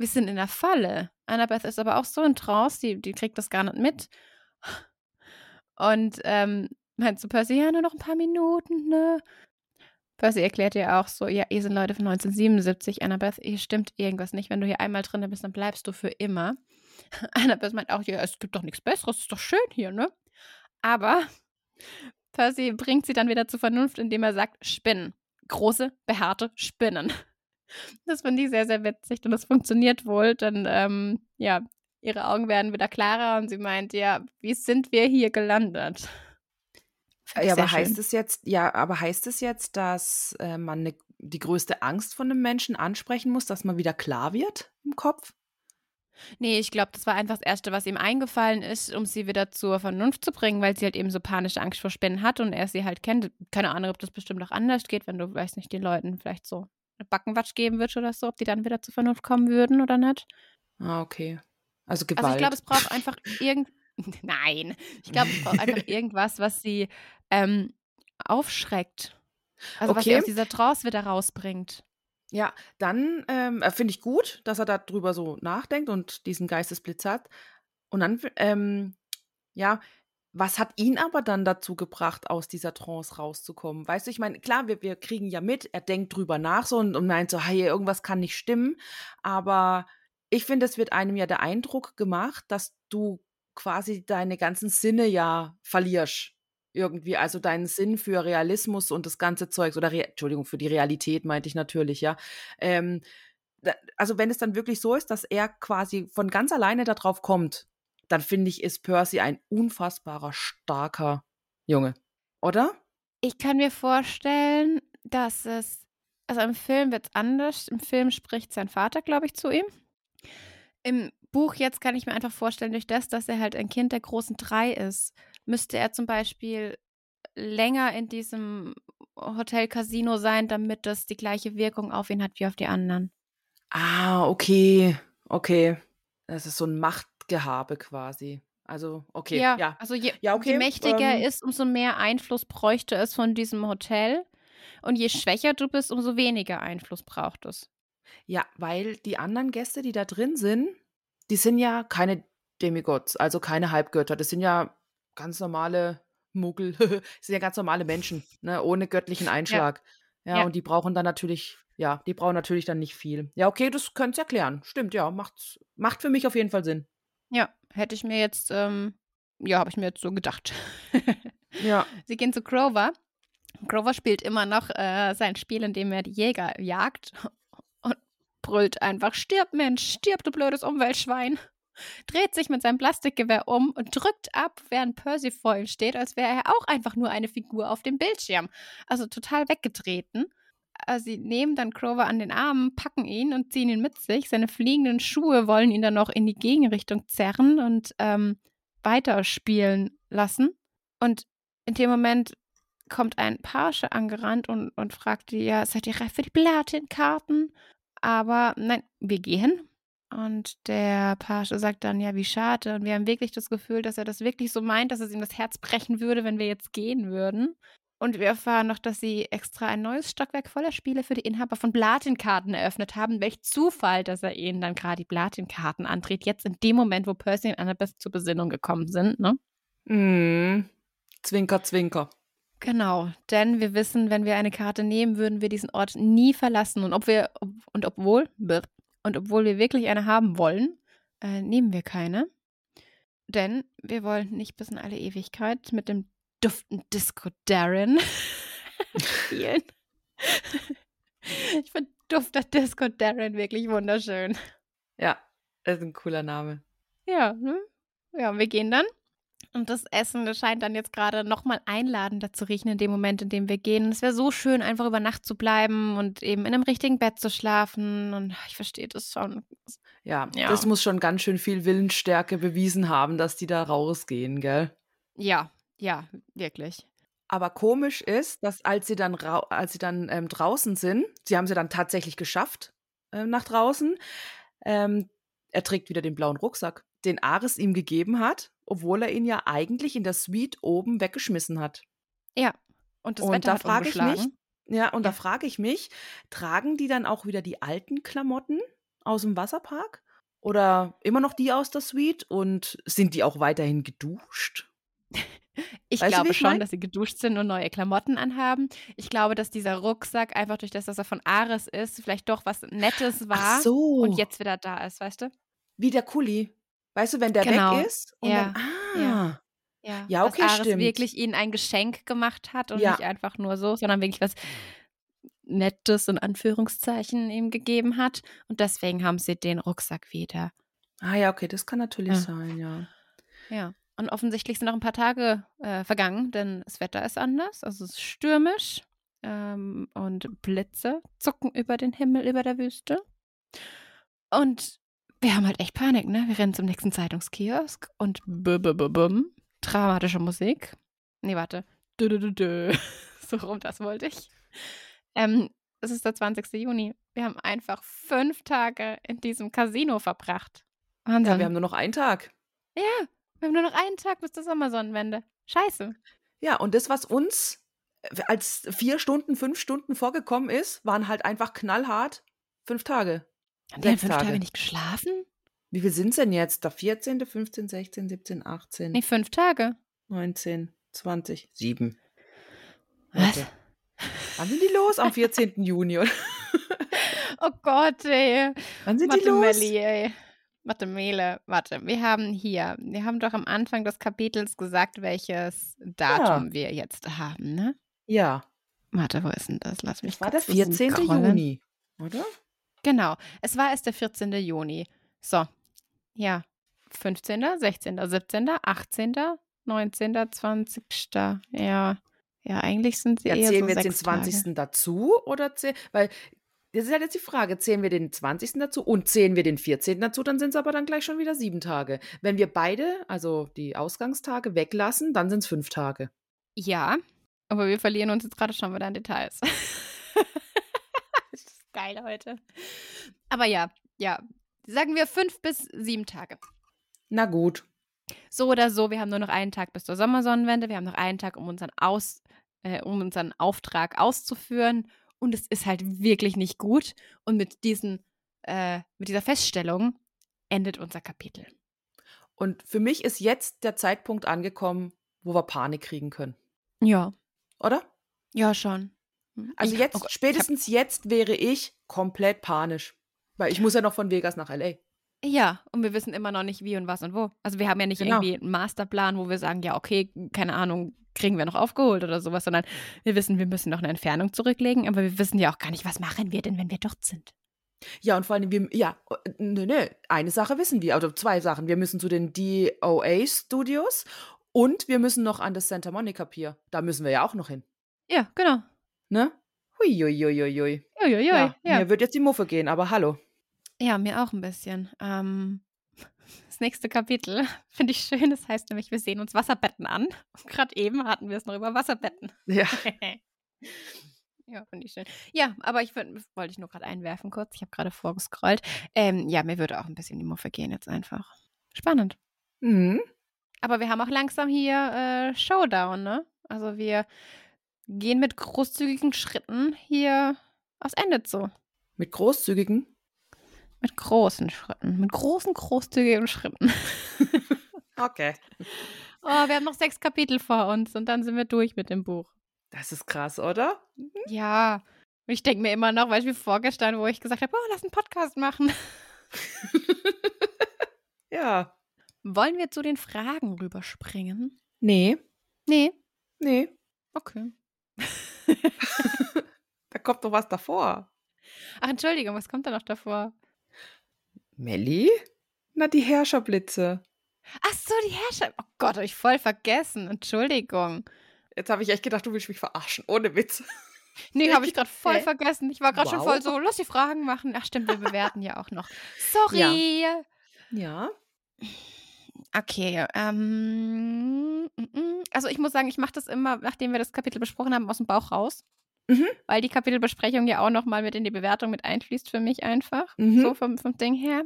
Wir sind in der Falle. Annabeth ist aber auch so in Trance, die, die kriegt das gar nicht mit. Und ähm, meint zu Percy, ja, nur noch ein paar Minuten, ne? Percy erklärt ihr auch so, ja, ihr sind Leute von 1977, Annabeth, hier stimmt irgendwas nicht. Wenn du hier einmal drin bist, dann bleibst du für immer. Annabeth meint auch, ja, es gibt doch nichts Besseres, ist doch schön hier, ne? Aber Percy bringt sie dann wieder zur Vernunft, indem er sagt, Spinnen. Große, behaarte Spinnen. Das finde ich sehr, sehr witzig und das funktioniert wohl, denn ähm, ja, ihre Augen werden wieder klarer und sie meint, ja, wie sind wir hier gelandet? Ja, aber heißt es jetzt, ja, aber heißt es jetzt, dass äh, man ne, die größte Angst von einem Menschen ansprechen muss, dass man wieder klar wird im Kopf? Nee, ich glaube, das war einfach das Erste, was ihm eingefallen ist, um sie wieder zur Vernunft zu bringen, weil sie halt eben so panische Angst vor Spinnen hat und er sie halt kennt. Keine Ahnung, ob das bestimmt auch anders geht, wenn du, weiß nicht, den Leuten vielleicht so Backenwatsch geben würdest oder so, ob die dann wieder zur Vernunft kommen würden oder nicht. Ah, okay. Also Gewalt. Also ich glaube, es braucht einfach irgend... Nein, ich glaube, es braucht einfach irgendwas, was sie ähm, aufschreckt. Also was sie Okay. aus dieser Trance wieder rausbringt. Ja, dann ähm, äh, finde ich gut, dass er darüber so nachdenkt und diesen Geistesblitz hat. Und dann, ähm, ja, was hat ihn aber dann dazu gebracht, aus dieser Trance rauszukommen? Weißt du, ich meine, klar, wir, wir kriegen ja mit, er denkt drüber nach so und, und meint so, hey, irgendwas kann nicht stimmen. Aber ich finde, es wird einem ja der Eindruck gemacht, dass du quasi deine ganzen Sinne ja verlierst. Irgendwie, also deinen Sinn für Realismus und das ganze Zeugs oder, Re Entschuldigung, für die Realität meinte ich natürlich, ja. Ähm, also wenn es dann wirklich so ist, dass er quasi von ganz alleine darauf kommt, dann finde ich, ist Percy ein unfassbarer, starker Junge. Oder? Ich kann mir vorstellen, dass es, also im Film wird es anders. Im Film spricht sein Vater, glaube ich, zu ihm. Im Buch jetzt kann ich mir einfach vorstellen, durch das, dass er halt ein Kind der großen drei ist, müsste er zum Beispiel länger in diesem Hotel Casino sein, damit das die gleiche Wirkung auf ihn hat wie auf die anderen. Ah, okay. Okay. Das ist so ein Machtgehabe quasi. Also, okay, ja, ja. also je, Ja, okay, je mächtiger er ähm, ist, umso mehr Einfluss bräuchte es von diesem Hotel. Und je schwächer du bist, umso weniger Einfluss braucht es. Ja, weil die anderen Gäste, die da drin sind, die sind ja keine Demigods, also keine Halbgötter. Das sind ja ganz normale Muggel, das sind ja ganz normale Menschen, ne, ohne göttlichen Einschlag. Ja, Ja. und die brauchen dann natürlich, ja, die brauchen natürlich dann nicht viel. Ja, okay, das könnt's erklären. Stimmt, ja, macht, macht für mich auf jeden Fall Sinn. Ja, hätte ich mir jetzt, ähm, ja, habe ich mir jetzt so gedacht. Ja. Sie gehen zu Grover. Grover spielt immer noch äh, sein Spiel, in dem er die Jäger jagt und brüllt einfach, stirb Mensch, stirb du blödes Umweltschwein. Dreht sich mit seinem Plastikgewehr um und drückt ab, während Percy vor ihm steht, als wäre er auch einfach nur eine Figur auf dem Bildschirm. Also total weggetreten. Also sie nehmen dann Grover an den Armen, packen ihn und ziehen ihn mit sich. Seine fliegenden Schuhe wollen ihn dann noch in die Gegenrichtung zerren und ähm, weiterspielen lassen. Und in dem Moment kommt ein Page angerannt und, und fragt die, ja, seid ihr reif für die Platin-Karten? Aber nein, wir gehen. Und der Page sagt dann, ja, wie schade. Und wir haben wirklich das Gefühl, dass er das wirklich so meint, dass es ihm das Herz brechen würde, wenn wir jetzt gehen würden. Und wir erfahren noch, dass sie extra ein neues Stockwerk voller Spiele für die Inhaber von Platin-Karten eröffnet haben. Welch Zufall, dass er ihnen dann gerade die Platin-Karten andreht. Jetzt in dem Moment, wo Percy und Annabeth zur Besinnung gekommen sind, ne? Mm. Zwinker, zwinker. Genau, denn wir wissen, wenn wir eine Karte nehmen, würden wir diesen Ort nie verlassen. Und ob wir, und obwohl, und obwohl wir wirklich eine haben wollen, äh, nehmen wir keine. Denn wir wollen nicht bis in alle Ewigkeit mit dem duften Disco Darren spielen. ich finde dufter Disco Darren wirklich wunderschön. Ja, das ist ein cooler Name. Ja, ne? Ja, wir gehen dann. Und das Essen, das scheint dann jetzt gerade nochmal einladender zu riechen in dem Moment, in dem wir gehen. Es wäre so schön, einfach über Nacht zu bleiben und eben in einem richtigen Bett zu schlafen. Und ich verstehe das schon. Ja, Ja. das muss schon ganz schön viel Willensstärke bewiesen haben, dass die da rausgehen, gell? Ja, ja, wirklich. Aber komisch ist, dass als sie dann, als sie dann ähm, draußen sind, sie haben sie dann tatsächlich geschafft ähm, nach draußen, ähm, er trägt wieder den blauen Rucksack, den Ares ihm gegeben hat, obwohl er ihn ja eigentlich in der Suite oben weggeschmissen hat. Ja. Und das und Wetter da hat frage ich mich, ja, und da Ja. frage ich mich, tragen die dann auch wieder die alten Klamotten aus dem Wasserpark? Oder immer noch die aus der Suite? Und sind die auch weiterhin geduscht? Ich Weißt glaube ich schon, mein? dass sie geduscht sind und neue Klamotten anhaben. Ich glaube, dass dieser Rucksack einfach durch das, dass er von Ares ist, vielleicht doch was Nettes war Ach so, und jetzt wieder da ist, weißt du? wie der Kuli. Weißt du, wenn der Genau. weg ist und Ja. dann, ah, Ja. Ja, Ja, okay, dass Ares stimmt. wirklich ihnen ein Geschenk gemacht hat und Ja. nicht einfach nur so, sondern wirklich was Nettes in Anführungszeichen ihm gegeben hat. Und deswegen haben sie den Rucksack wieder. ah ja, okay, das kann natürlich Ja. sein, ja. Ja. Und offensichtlich sind noch ein paar Tage äh, vergangen, denn das Wetter ist anders. Also es ist stürmisch ähm, und Blitze zucken über den Himmel, über der Wüste. Und wir haben halt echt Panik, ne? Wir rennen zum nächsten Zeitungskiosk und -bum, dramatische Musik. Nee, warte. -dö -dö -dö. So rum, das wollte ich. Ähm, es ist der 20. Juni. Wir haben einfach fünf Tage in diesem Casino verbracht. Wahnsinn. Ja, wir haben nur noch einen Tag. Ja, wir haben nur noch einen Tag bis zur Sommersonnenwende. Scheiße. Ja, und das, was uns äh, als vier Stunden, fünf Stunden vorgekommen ist, waren halt einfach knallhart fünf Tage. Haben die fünf Tage. Tage. nicht geschlafen? Wie viel sind es denn jetzt? Der 14., 15., 16., 17., 18, Nee, fünf Tage. 19, 20, 7. Was? Wann sind die los? Am 14. Juni, oder? Oh Gott, ey. Wann sind die Warte, los? Melli, ey. Warte, Mele, warte. Wir haben hier, wir haben doch am Anfang des Kapitels gesagt, welches Datum wir jetzt haben, ne? Ja, Warte, wo ist denn das? Lass mich das war der kurz ein bisschen 14. scrollen. Juni, oder? Genau, es war erst der 14. Juni. So, ja. 15., 16., 17., 18., 19., 20. Ja, ja, eigentlich sind sie Ja, eher zählen so wir jetzt den sechs Tage. 20. dazu oder zählen, weil das ist halt jetzt die Frage, zählen wir den 20. dazu und zählen wir den 14. dazu, dann sind es aber dann gleich schon wieder sieben Tage. Wenn wir beide, also die Ausgangstage, weglassen, dann sind es fünf Tage. Ja, aber wir verlieren uns jetzt gerade schon wieder in Details. das ist geil heute. Aber ja, ja. Sagen wir fünf bis sieben Tage. Na gut. So oder so, wir haben nur noch einen Tag bis zur Sommersonnenwende. Wir haben noch einen Tag, um unseren, Aus, äh, um unseren Auftrag auszuführen. Und es ist halt wirklich nicht gut. Und mit, diesen, äh, mit dieser Feststellung endet unser Kapitel. Und für mich ist jetzt der Zeitpunkt angekommen, wo wir Panik kriegen können. Ja. Oder? Ja, schon. Also Ich- jetzt, oh ich hab- spätestens jetzt wäre ich komplett panisch. Weil ich muss ja noch von Vegas nach L.A. Ja, und wir wissen immer noch nicht wie und was und wo. Also wir haben ja nicht Genau. irgendwie einen Masterplan, wo wir sagen, ja, okay, keine Ahnung, kriegen wir noch aufgeholt oder sowas, sondern wir wissen, wir müssen noch eine Entfernung zurücklegen, aber wir wissen ja auch gar nicht, was machen wir denn, wenn wir dort sind. Ja, und vor allem, wir, ja, nö, nö, eine Sache wissen wir, also zwei Sachen. Wir müssen zu den DOA Studios und wir müssen noch an das Santa Monica Pier. Da müssen wir ja auch noch hin. Ja, genau. Ne? Huiuiuiui. Uiuiui, Ja, ja. mir wird jetzt die Muffe gehen, aber hallo. Ja, mir auch ein bisschen. Ähm, das nächste Kapitel finde ich schön. Das heißt nämlich, wir sehen uns Wasserbetten an. Gerade eben hatten wir es noch über Wasserbetten. Ja. ja, finde ich schön. Ja, aber ich wollte ich nur gerade einwerfen kurz. Ich habe gerade vorgescrollt. Ähm, ja, mir würde auch ein bisschen die Muffe gehen jetzt einfach. Spannend. Mhm. Aber wir haben auch langsam hier äh, Showdown, ne? Also wir gehen mit großzügigen Schritten hier aufs Ende zu. Mit großzügigen. Mit großen Schritten. Mit großen, großzügigen Schritten. Okay. Oh, wir haben noch sechs Kapitel vor uns und dann sind wir durch mit dem Buch. Das ist krass, oder? Ja. Und ich denke mir immer noch, weil wie vorgestern, wo ich gesagt habe, oh, lass einen Podcast machen. Ja. Wollen wir zu den Fragen rüberspringen? Nee, Nee. nee. Okay. Da kommt doch was davor. Ach, Entschuldigung, was kommt da noch davor? Melli? Na, die Herrscherblitze. Ach so, die Herrschaft. Oh Gott, hab ich voll vergessen. Entschuldigung. Jetzt habe ich echt gedacht, du willst mich verarschen. Ohne Witz. Nee, habe ich gerade voll Hä? vergessen. Ich war gerade schon Wow. voll so, lass die Fragen machen. Ach stimmt, wir bewerten ja auch noch. Sorry. Ja. Okay, ähm, mm, mm. also ich muss sagen, ich mache das immer, nachdem wir das Kapitel besprochen haben, aus dem Bauch raus. Mhm. Weil die Kapitelbesprechung ja auch nochmal mit in die Bewertung mit einfließt für mich einfach. Mhm. So vom, vom Ding her.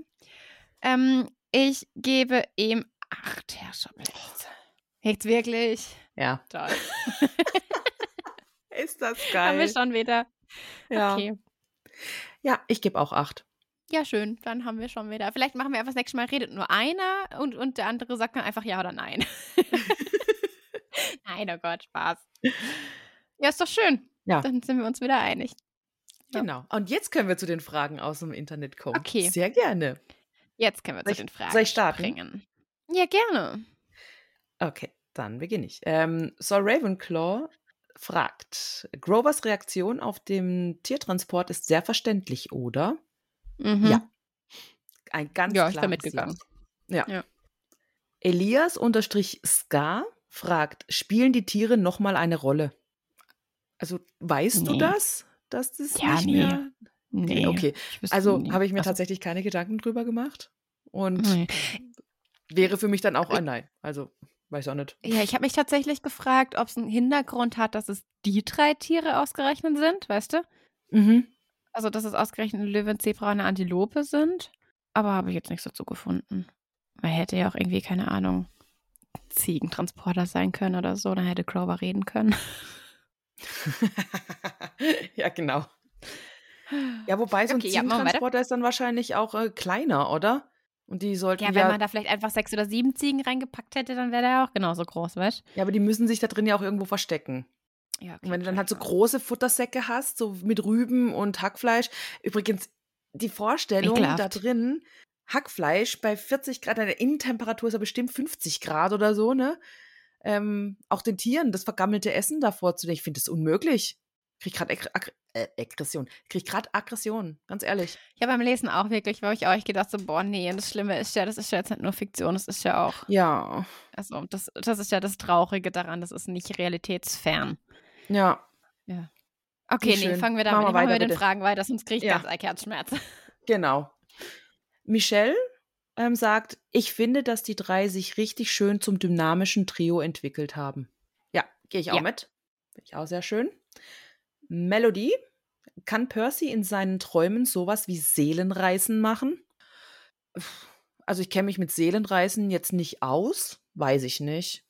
Ähm, ich gebe ihm acht Herrscherblitze. Jetzt wirklich? Ja. Toll. Ist das Haben wir geil. schon wieder. Ja. Okay. Ja, ich gebe auch acht. Ja, schön. Dann haben wir schon wieder. Vielleicht machen wir einfach das nächste Mal, redet nur einer und, und der andere sagt dann einfach ja oder nein. nein, oh Gott, Spaß. Ja, ist doch schön. Ja. Dann sind wir uns wieder einig. Ja. Genau. Und jetzt können wir zu den Fragen aus dem Internet kommen. Okay. Sehr gerne. Jetzt können wir Soll zu ich- den Fragen soll ich starten? springen. Ja, gerne. Okay, dann beginne ich. Ähm, Sir Ravenclaw fragt: Grovers Reaktion auf dem Tiertransport ist sehr verständlich, oder? Mhm. Ja. Ein ganz Ja, ich bin mitgegangen. Ja. Ja. Elias unterstrich Ska fragt: Spielen die Tiere nochmal eine Rolle? Also weißt du Nee. das? Dass das Ja, nicht nee. mehr. Nee. Okay. Also habe ich mir Also, tatsächlich keine Gedanken drüber gemacht. Und nee. wäre für mich dann auch ein Nein. Also, weiß auch nicht. Ja, ich habe mich tatsächlich gefragt, ob es einen Hintergrund hat, dass es die drei Tiere ausgerechnet sind, weißt du? Mhm. Also, dass es ausgerechnet ein Löwe, ein Zebra und eine Antilope sind. Aber habe ich jetzt nichts dazu gefunden. Weil hätte ja auch irgendwie, keine Ahnung, Ziegentransporter sein können oder so. Dann hätte Grover reden können. ja, genau. Ja, wobei so ein Okay, ja. Ziegentransporter ist dann wahrscheinlich auch äh, kleiner, oder? Und die sollten Ja, ja, wenn man da vielleicht einfach sechs oder sieben Ziegen reingepackt hätte, dann wäre der ja auch genauso groß, weißt ja, aber die müssen sich da drin ja auch irgendwo verstecken. du? Ja, okay, Und wenn du dann halt so große Futtersäcke hast, so mit Rüben und Hackfleisch. Übrigens, die Vorstellung Ekelhaft. da drin, Hackfleisch bei 40 Grad, eine Innentemperatur ist ja bestimmt 50 Grad oder so, ne? Ähm, auch den Tieren das vergammelte Essen davor zu ich finde das unmöglich. Krieg gerade Aggr äh, Aggression. Krieg gerade Aggression, ganz ehrlich. Ja, beim Lesen auch wirklich, weil ich auch gedacht so, boah, nee, und das Schlimme ist ja, das ist ja jetzt nicht nur Fiktion, das ist ja auch, Ja, also das, das ist ja das Traurige daran, das ist nicht realitätsfern. ja, Okay, Wie nee, fangen wir damit wir machen wir weiter, mit den. Fragen weiter, sonst kriege ich Ja. ganz Herzschmerz. genau. Michelle ähm, sagt, ich finde, dass die drei sich richtig schön zum dynamischen Trio entwickelt haben. Ja, gehe ich auch Ja. mit. Finde ich auch sehr schön. Melody, kann Percy in seinen Träumen sowas wie Seelenreisen machen? Also ich kenne mich mit Seelenreisen jetzt nicht aus, weiß ich nicht.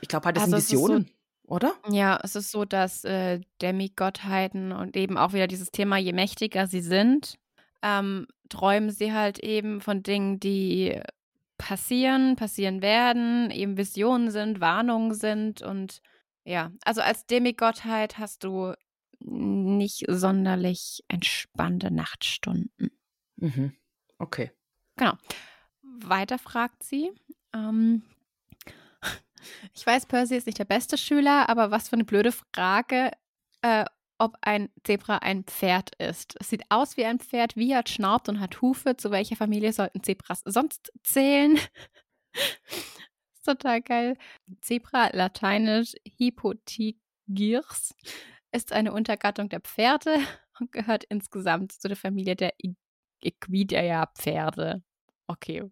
Ich glaube halt, das Also ist so- Visionen, oder? Ja, es ist so, dass äh, Demigottheiten und eben auch wieder dieses Thema, je mächtiger sie sind, ähm, träumen sie halt eben von Dingen, die passieren, passieren werden, eben Visionen sind, Warnungen sind und ja, also als Demigottheit hast du nicht sonderlich entspannte Nachtstunden. Mhm. Okay. Genau. Weiter fragt sie. Ähm, ich weiß, Percy ist nicht der beste Schüler, aber was für eine blöde Frage. Äh, ob ein Zebra ein Pferd ist. Es sieht aus wie ein Pferd, wie er schnaubt und hat Hufe. Zu welcher Familie sollten Zebras sonst zählen? ist total geil. Zebra, lateinisch Hypotygirs, ist eine Untergattung der Pferde und gehört insgesamt zu der Familie der Equidae-Pferde. Okay.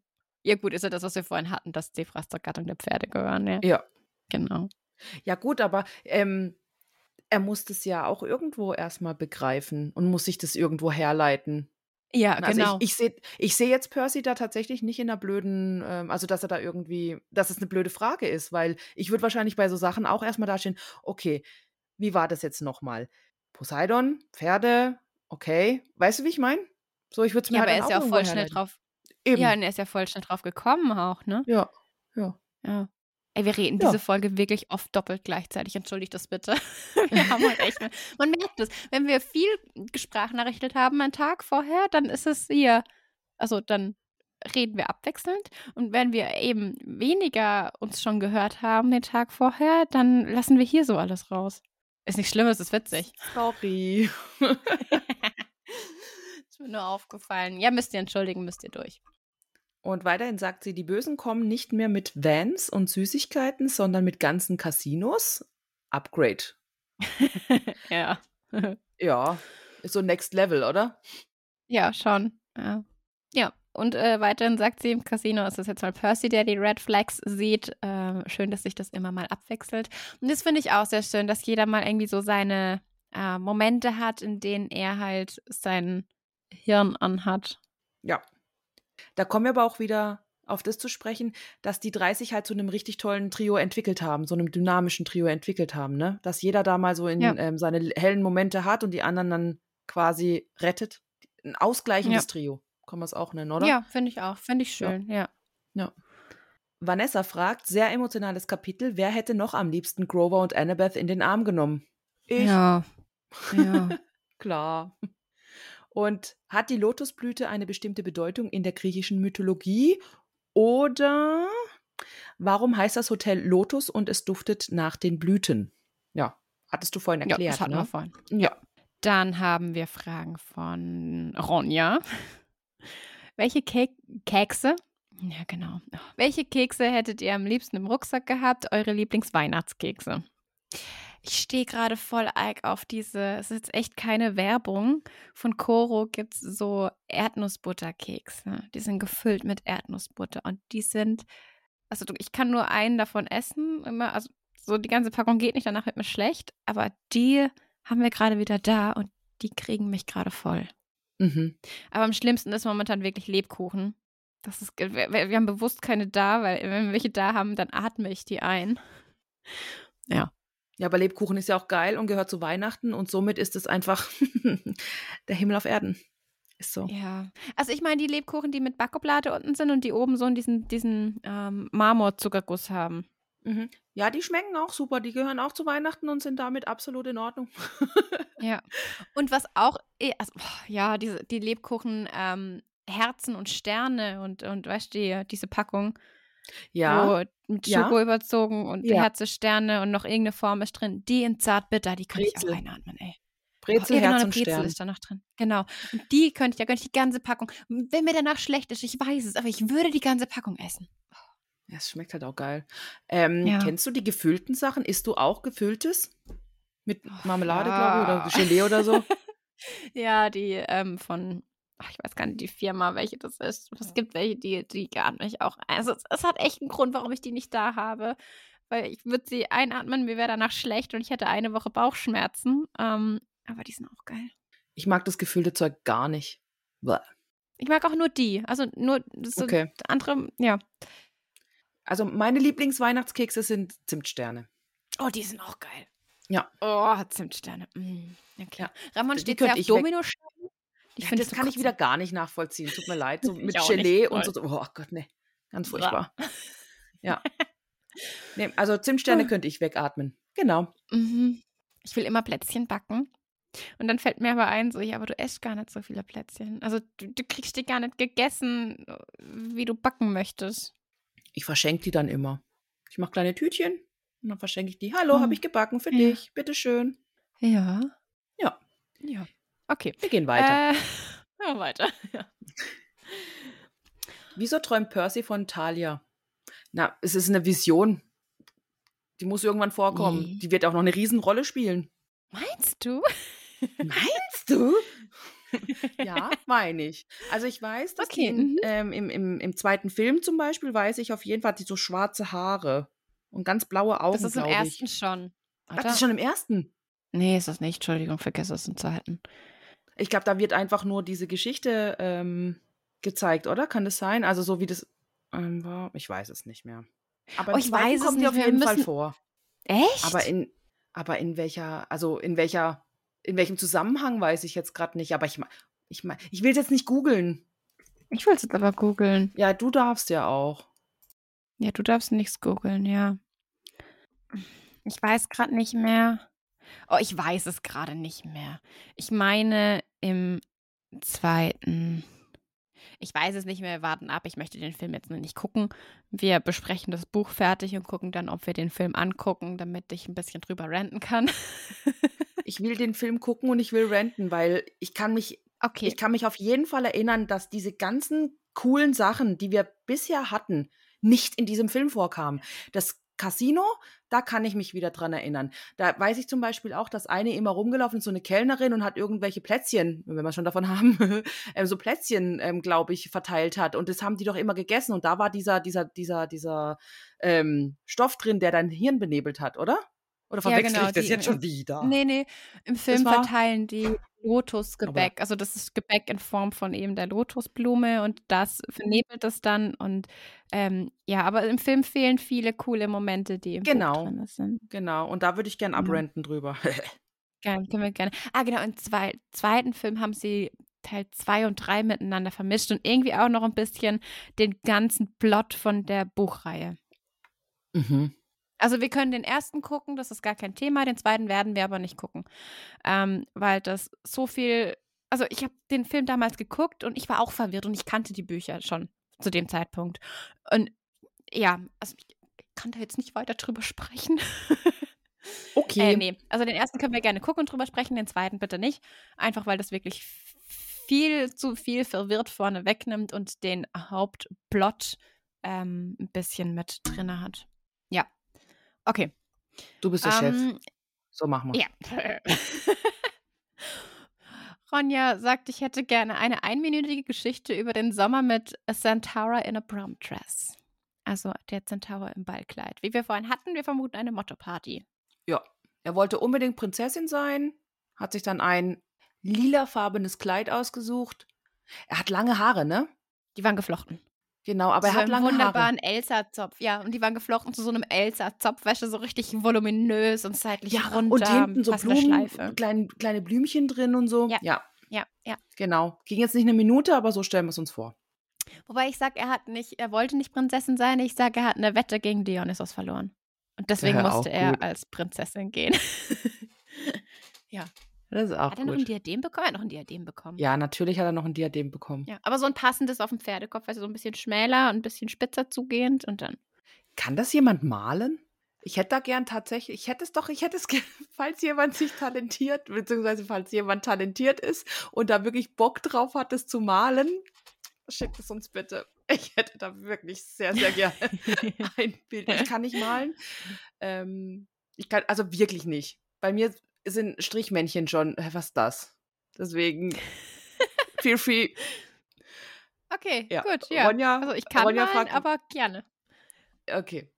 Ja, gut, ist ja das, was wir vorhin hatten, dass Zebras zur Gattung der Pferde gehören, ja. Ja. Genau. Ja, gut, aber ähm, er muss das ja auch irgendwo erstmal begreifen und muss sich das irgendwo herleiten. Ja, Also genau. ich, ich sehe ich seh jetzt Percy da tatsächlich nicht in einer blöden, ähm, also dass er da irgendwie, dass es eine blöde Frage ist, weil ich würde wahrscheinlich bei so Sachen auch erstmal dastehen, okay, wie war das jetzt nochmal? Poseidon, Pferde, okay. Weißt du, wie ich meine? So, ich würde es mir ja, halt aber er ist ja auch voll schnell herleiten. drauf. Eben. Ja, und er ist ja voll schnell drauf gekommen auch, ne? ja, ja. Ja. Ey, wir reden Ja. diese Folge wirklich oft doppelt gleichzeitig. Entschuldigt das bitte. Wir haben heute echt. Man merkt es. Wenn wir viel gesprachnachrichtet haben einen Tag vorher, dann ist es hier. Also dann reden wir abwechselnd. Und wenn wir eben weniger uns schon gehört haben den Tag vorher, dann lassen wir hier so alles raus. Ist nicht schlimm, es ist witzig. Sorry. Ist mir nur aufgefallen. Ja, müsst ihr entschuldigen, müsst ihr durch. Und weiterhin sagt sie, die Bösen kommen nicht mehr mit Vans und Süßigkeiten, sondern mit ganzen Casinos. Upgrade. ja. Ja, ist so Next Level, oder? Ja, schon. Ja, ja. und äh, weiterhin sagt sie, im Casino ist es jetzt mal Percy, der die Red Flags sieht. Äh, schön, dass sich das immer mal abwechselt. Und das finde ich auch sehr schön, dass jeder mal irgendwie so seine äh, Momente hat, in denen er halt sein Hirn anhat. Ja. Da kommen wir aber auch wieder auf das zu sprechen, dass die 30 halt zu einem richtig tollen Trio entwickelt haben, so einem dynamischen Trio entwickelt haben, ne? Dass jeder da mal so in Ja. ähm, seine hellen Momente hat und die anderen dann quasi rettet. Ein ausgleichendes Ja. Trio, kann man es auch nennen, oder? Ja, finde ich auch. Finde ich Ja. schön, ja. Vanessa fragt, sehr emotionales Kapitel, wer hätte noch am liebsten Grover und Annabeth in den Arm genommen? Ich. Ja. Ja. Klar. Und hat die Lotusblüte eine bestimmte Bedeutung in der griechischen Mythologie? Oder warum heißt das Hotel Lotus und es duftet nach den Blüten? Ja, hattest du vorhin ja, erklärt, das hatten wir ne? vorhin. Ja. Dann haben wir Fragen von Ronja. Welche Ke Kekse? Ja, genau. Welche Kekse hättet ihr am liebsten im Rucksack gehabt? Eure Lieblingsweihnachtskekse? Ich stehe gerade voll eig auf diese, es ist jetzt echt keine Werbung. Von Coro gibt es so Erdnussbutterkekse. Die sind gefüllt mit Erdnussbutter und die sind, also ich kann nur einen davon essen, immer, also so die ganze Packung geht nicht, danach wird mir schlecht, aber die haben wir gerade wieder da und die kriegen mich gerade voll. Mhm. Aber am schlimmsten ist momentan wirklich Lebkuchen. Das ist, wir wir haben bewusst keine da, weil wenn wir welche da haben, dann atme ich die ein. Ja. Ja, aber Lebkuchen ist ja auch geil und gehört zu Weihnachten und somit ist es einfach der Himmel auf Erden. Ist so. Ja. Also ich meine die Lebkuchen, die mit Backoblade unten sind und die oben so diesen, diesen ähm, Marmorzuckerguss haben. Mhm. Ja, die schmecken auch super. Die gehören auch zu Weihnachten und sind damit absolut in Ordnung. Ja. Und was auch, eh- also, ja, diese, die Lebkuchen, ähm, Herzen und Sterne und, und weißt du, die, diese Packung, ja. wo mit Ja. Schoko überzogen und Ja. Herze, Sterne und noch irgendeine Form ist drin. Die in Zartbitter, die könnte ich Brezel. auch einatmen, ey. Brezel, ja, genau, Herz und Brezel Stern. ist da noch drin. Genau. Und die könnte ich, da könnte ich die ganze Packung, wenn mir danach schlecht ist, ich weiß es, aber ich würde die ganze Packung essen. Ja, es schmeckt halt auch geil. Ähm, Ja. Kennst du die gefüllten Sachen? Isst du auch gefülltes? Mit Marmelade, ja. glaube ich, oder Gelee oder so? Ja, die ähm, von, ach, ich weiß gar nicht, die Firma, welche das ist. Es gibt welche, die, die atme ich auch. Also es, es hat echt einen Grund, warum ich die nicht da habe. Weil ich würde sie einatmen, mir wäre danach schlecht und ich hätte eine Woche Bauchschmerzen. Ähm, aber die sind auch geil. Ich mag das gefüllte Zeug gar nicht. Bäh. Ich mag auch nur die. Also nur das so Okay. andere, ja. Also meine Lieblingsweihnachtskekse sind Zimtsterne. Oh, die sind auch geil. Ja. Oh, Zimtsterne. Mm, okay. Ja. Ramon Die steht sehr auf Dominosteine. Ich Ja, finde das kann ich wieder gar nicht nachvollziehen. Tut mir leid. So mit Gelee und so. Oh Gott, ne. Ganz furchtbar. Ja. Nee, also Zimtsterne Hm. könnte ich wegatmen. Genau. Mhm. Ich will immer Plätzchen backen. Und dann fällt mir aber ein, so, ja, aber du esst gar nicht so viele Plätzchen. Also du, du kriegst die gar nicht gegessen, wie du backen möchtest. Ich verschenke die dann immer. Ich mache kleine Tütchen und dann verschenke ich die. Hallo, Hm. habe ich gebacken für Ja. dich. Bitteschön. Ja. Ja. Ja. Okay. Wir gehen weiter. Äh, ja, weiter. Ja. Wieso träumt Percy von Talia? Na, es ist eine Vision. Die muss irgendwann vorkommen. Nee. Die wird auch noch eine Riesenrolle spielen. Meinst du? Meinst du? ja, meine ich. Also ich weiß, dass Okay, die mhm. ähm, im, im, im zweiten Film zum Beispiel, weiß ich auf jeden Fall, hat die so schwarze Haare und ganz blaue Augen, Das ist im glaub ersten ich. schon. Ach, das ist schon im ersten. Nee, ist das nicht. Entschuldigung, vergesse es im zweiten. Ich glaube, da wird einfach nur diese Geschichte ähm, gezeigt, oder? Kann das sein? Also so wie das ähm, war. Ich weiß es nicht mehr. Aber Oh, ich weiß es kommt die nicht auf jeden Fall vor. Echt? Aber in, aber in welcher, also in welcher, in welchem Zusammenhang weiß ich jetzt gerade nicht. Aber ich ich ich will es jetzt nicht googeln. ich will es jetzt aber googeln. Ja, du darfst ja auch. Ja, du darfst nichts googeln, ja. Ich weiß gerade nicht mehr. Oh, ich weiß es gerade nicht mehr. Ich meine im zweiten. Ich weiß es nicht mehr, wir warten ab. Ich möchte den Film jetzt noch nicht gucken. Wir besprechen das Buch fertig und gucken dann, ob wir den Film angucken, damit ich ein bisschen drüber ranten kann. Ich will den Film gucken und ich will renten, weil ich kann mich, okay. ich kann mich auf jeden Fall erinnern, dass diese ganzen coolen Sachen, die wir bisher hatten, nicht in diesem Film vorkamen. Das Casino, da kann ich mich wieder dran erinnern. Da weiß ich zum Beispiel auch, dass eine immer rumgelaufen ist, so eine Kellnerin und hat irgendwelche Plätzchen, wenn wir schon davon haben, ähm, so Plätzchen, ähm, glaube ich, verteilt hat. Und das haben die doch immer gegessen. Und da war dieser, dieser, dieser, dieser ähm, Stoff drin, der dein Hirn benebelt hat, oder? Oder Ja, verwechsel genau, ich das die- jetzt schon wieder? Nee, nee. Im Film war- verteilen die Lotusgebäck. Also das ist Gebäck in Form von eben der Lotusblume und das vernebelt es dann. Und ähm, ja, aber im Film fehlen viele coole Momente, die im Genau. Buch drin sind. Genau, und da würde ich gern Ja. abrenten drüber. Gerne, können wir gerne. Ah, genau, im zwei, zweiten Film haben sie Teil 2 und 3 miteinander vermischt und irgendwie auch noch ein bisschen den ganzen Plot von der Buchreihe. mhm. Also wir können den ersten gucken, das ist gar kein Thema. Den zweiten werden wir aber nicht gucken, ähm, weil das so viel. Also ich habe den Film damals geguckt und ich war auch verwirrt und ich kannte die Bücher schon zu dem Zeitpunkt. Und ja, also ich kann da jetzt nicht weiter drüber sprechen. Okay. Äh, nee, also den ersten können wir gerne gucken und drüber sprechen, den zweiten bitte nicht. Einfach weil das wirklich viel zu viel verwirrt vorne wegnimmt und den Hauptplot ähm, ein bisschen mit drin hat. Okay. Du bist der Chef. Ähm, So machen wir. ja. Ronja sagt, ich hätte gerne eine einminütige Geschichte über den Sommer mit A Centaur in a Prom Dress. Also der Centaur im Ballkleid. Wie wir vorhin hatten, wir vermuten eine Motto-Party. Ja. Er wollte unbedingt Prinzessin sein, hat sich dann ein lilafarbenes Kleid ausgesucht. Er hat lange Haare, ne? Die waren geflochten. Genau, aber er so hat lange wunderbaren. Elsa-Zopf. Ja, und die waren geflochten zu so einem Elsa-Zopfwäsche, so richtig voluminös und seitlich Ja, runter. und hinten so Blumen, klein, kleine Blümchen drin und so. Ja. ja, Ja, ja. genau. Ging jetzt nicht eine Minute, aber so stellen wir es uns vor. Wobei ich sage, er hat nicht, er wollte nicht Prinzessin sein. Ich sage, er hat eine Wette gegen Dionysos verloren. Und deswegen Ja, musste er als Prinzessin gehen. Das ist auch hat er noch ein gut. Diadem bekommen? Er hat noch ein Diadem bekommen. Ja, natürlich hat er noch ein Diadem bekommen. Ja, aber so ein passendes auf dem Pferdekopf, also so ein bisschen schmäler und ein bisschen spitzer zugehend und dann. Kann das jemand malen? Ich hätte da gern tatsächlich, ich hätte es doch, ich hätte es falls jemand sich talentiert, beziehungsweise falls jemand talentiert ist und da wirklich Bock drauf hat, es zu malen, schickt es uns bitte. Ich hätte da wirklich sehr, sehr gerne ein Bild. Ich kann nicht malen. Ähm, ich kann, also wirklich nicht. Bei mir sind Strichmännchen schon, hä, was ist das? Deswegen, feel free. Okay, Ja, gut, ja. Ronja- also ich kann Ronja malen, fragt- aber gerne. Okay.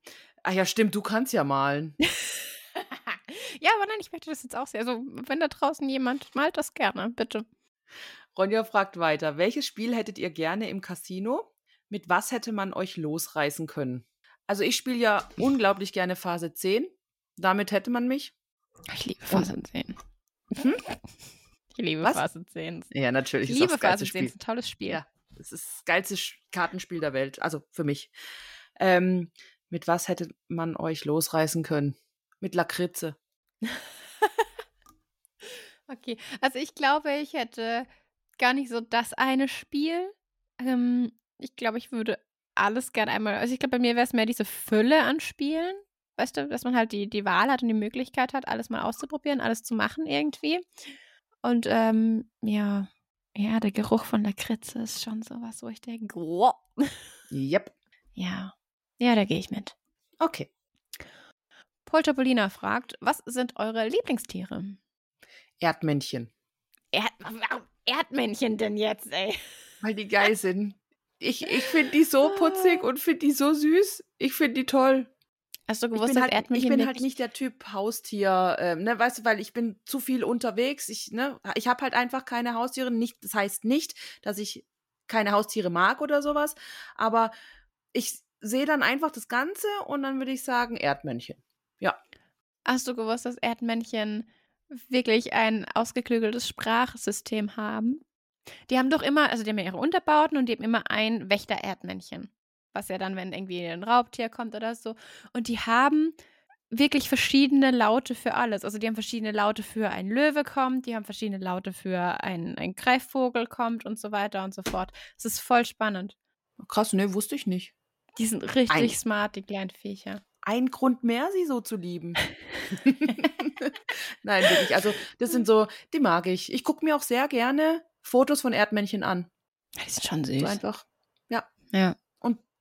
Ach ja, stimmt, du kannst ja malen. ja, aber nein, ich möchte das jetzt auch sehr. Also, wenn da draußen jemand malt, das gerne, bitte. Ronja fragt weiter, welches Spiel hättet ihr gerne im Casino? Mit was hätte man euch losreißen können? Also ich spiele ja unglaublich gerne Phase 10. Damit hätte man mich. Ich liebe Phase 10. Ich liebe Was? Phase 10. Ja, natürlich. Ich liebe das geilste Phase 10, ist ein tolles Spiel. Ja, das ist das geilste Kartenspiel der Welt. Also für mich. Ähm, mit was hätte man euch losreißen können? Mit Lakritze. Okay, also ich glaube, ich hätte gar nicht so das eine Spiel. Ähm, ich glaube, ich würde alles gerne einmal. Also ich glaube, bei mir wäre es mehr diese Fülle an Spielen. Weißt du, dass man halt die, die Wahl hat und die Möglichkeit hat, alles mal auszuprobieren, alles zu machen irgendwie. Und ähm, ja, ja, der Geruch von Lakritze ist schon sowas, wo ich denke, wow. Yep. Ja, ja, da gehe ich mit. Okay. Paul Topolina fragt, was sind eure Lieblingstiere? Erdmännchen. Erd warum Erdmännchen denn jetzt, ey? Weil die geil sind. Ich, ich finde die so putzig und finde die so süß. Ich finde die toll. Hast du Ich gewusst, bin, dass halt, ich bin halt nicht der Typ Haustier, ähm, ne, weißt du, weil ich bin zu viel unterwegs. Ich, ne, ich habe halt einfach keine Haustiere. Nicht, das heißt nicht, dass ich keine Haustiere mag oder sowas, aber ich sehe dann einfach das Ganze und dann würde ich sagen Erdmännchen. Ja. Hast du gewusst, dass Erdmännchen wirklich ein ausgeklügeltes Sprachsystem haben? Die haben doch immer, also die haben ja ihre Unterbauten und die haben immer ein Wächter-Erdmännchen. Was ja dann, wenn irgendwie ein Raubtier kommt oder so. Und die haben wirklich verschiedene Laute für alles. Also die haben verschiedene Laute für ein Löwe kommt, die haben verschiedene Laute für ein, ein Greifvogel kommt und so weiter und so fort. Es ist voll spannend. Krass, ne, wusste ich nicht. Die sind richtig Ein- smart, die kleinen Viecher. Ein Grund mehr, sie so zu lieben. Nein, wirklich. Also, das sind so, die mag ich. Ich gucke mir auch sehr gerne Fotos von Erdmännchen an. Die sind schon So einfach. Ja. Ja.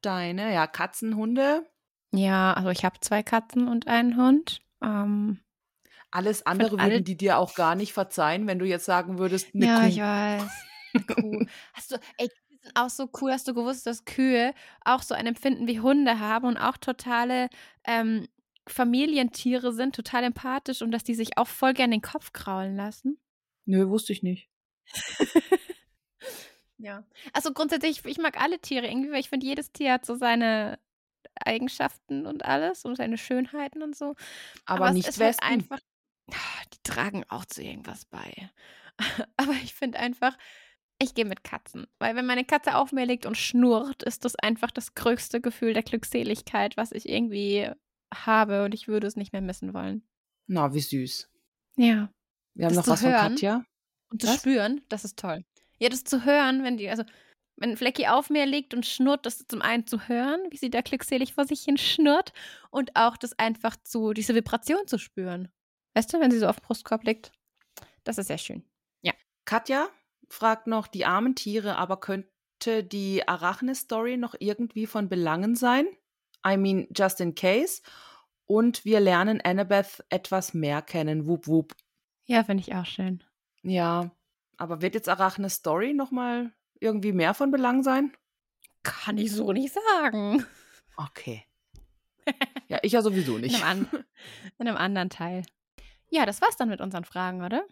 Deine, ja, Katzen, Hunde, Ja, also ich habe zwei Katzen und einen Hund. Ähm, alles andere alle- würden die dir auch gar nicht verzeihen, wenn du jetzt sagen würdest, eine ja, Kuh. ich weiß. Kuh. Hast du, ey, die sind auch so cool. Hast du gewusst, dass Kühe auch so ein Empfinden wie Hunde haben und auch totale ähm, Familientiere sind, total empathisch und dass die sich auch voll gern den Kopf kraulen lassen? Nö, wusste ich nicht. Ja. Also grundsätzlich, ich mag alle Tiere irgendwie, weil ich finde, jedes Tier hat so seine Eigenschaften und alles und seine Schönheiten und so. Aber, es nicht halt Wespen. einfach. Ah, Die tragen auch zu irgendwas bei. Aber ich finde einfach, ich gehe mit Katzen. Weil wenn meine Katze auf mir liegt und schnurrt, ist das einfach das größte Gefühl der Glückseligkeit, was ich irgendwie habe und ich würde es nicht mehr missen wollen. Na, wie süß. Ja. Wir haben Das noch zu was von hören. Katja. Und zu Was? spüren, das ist toll. Ja, das zu hören, wenn die, also wenn Flecki auf mir liegt und schnurrt, das zum einen zu hören, wie sie da glückselig vor sich hin schnurrt und auch das einfach zu, diese Vibration zu spüren. Weißt du, wenn sie so auf dem Brustkorb liegt? Das ist sehr schön. Katja fragt noch, die armen Tiere, aber könnte die Arachne-Story noch irgendwie von Belangen sein? I mean, just in case. Und wir lernen Annabeth etwas mehr kennen. Wup, wup. Ja, finde ich auch schön. Ja, aber wird jetzt Arachne Story nochmal irgendwie mehr von Belang sein? Kann ich so nicht sagen. Okay. Ja, ich ja sowieso In nicht. einem, an, in einem anderen Teil. Ja, das war's dann mit unseren Fragen, oder?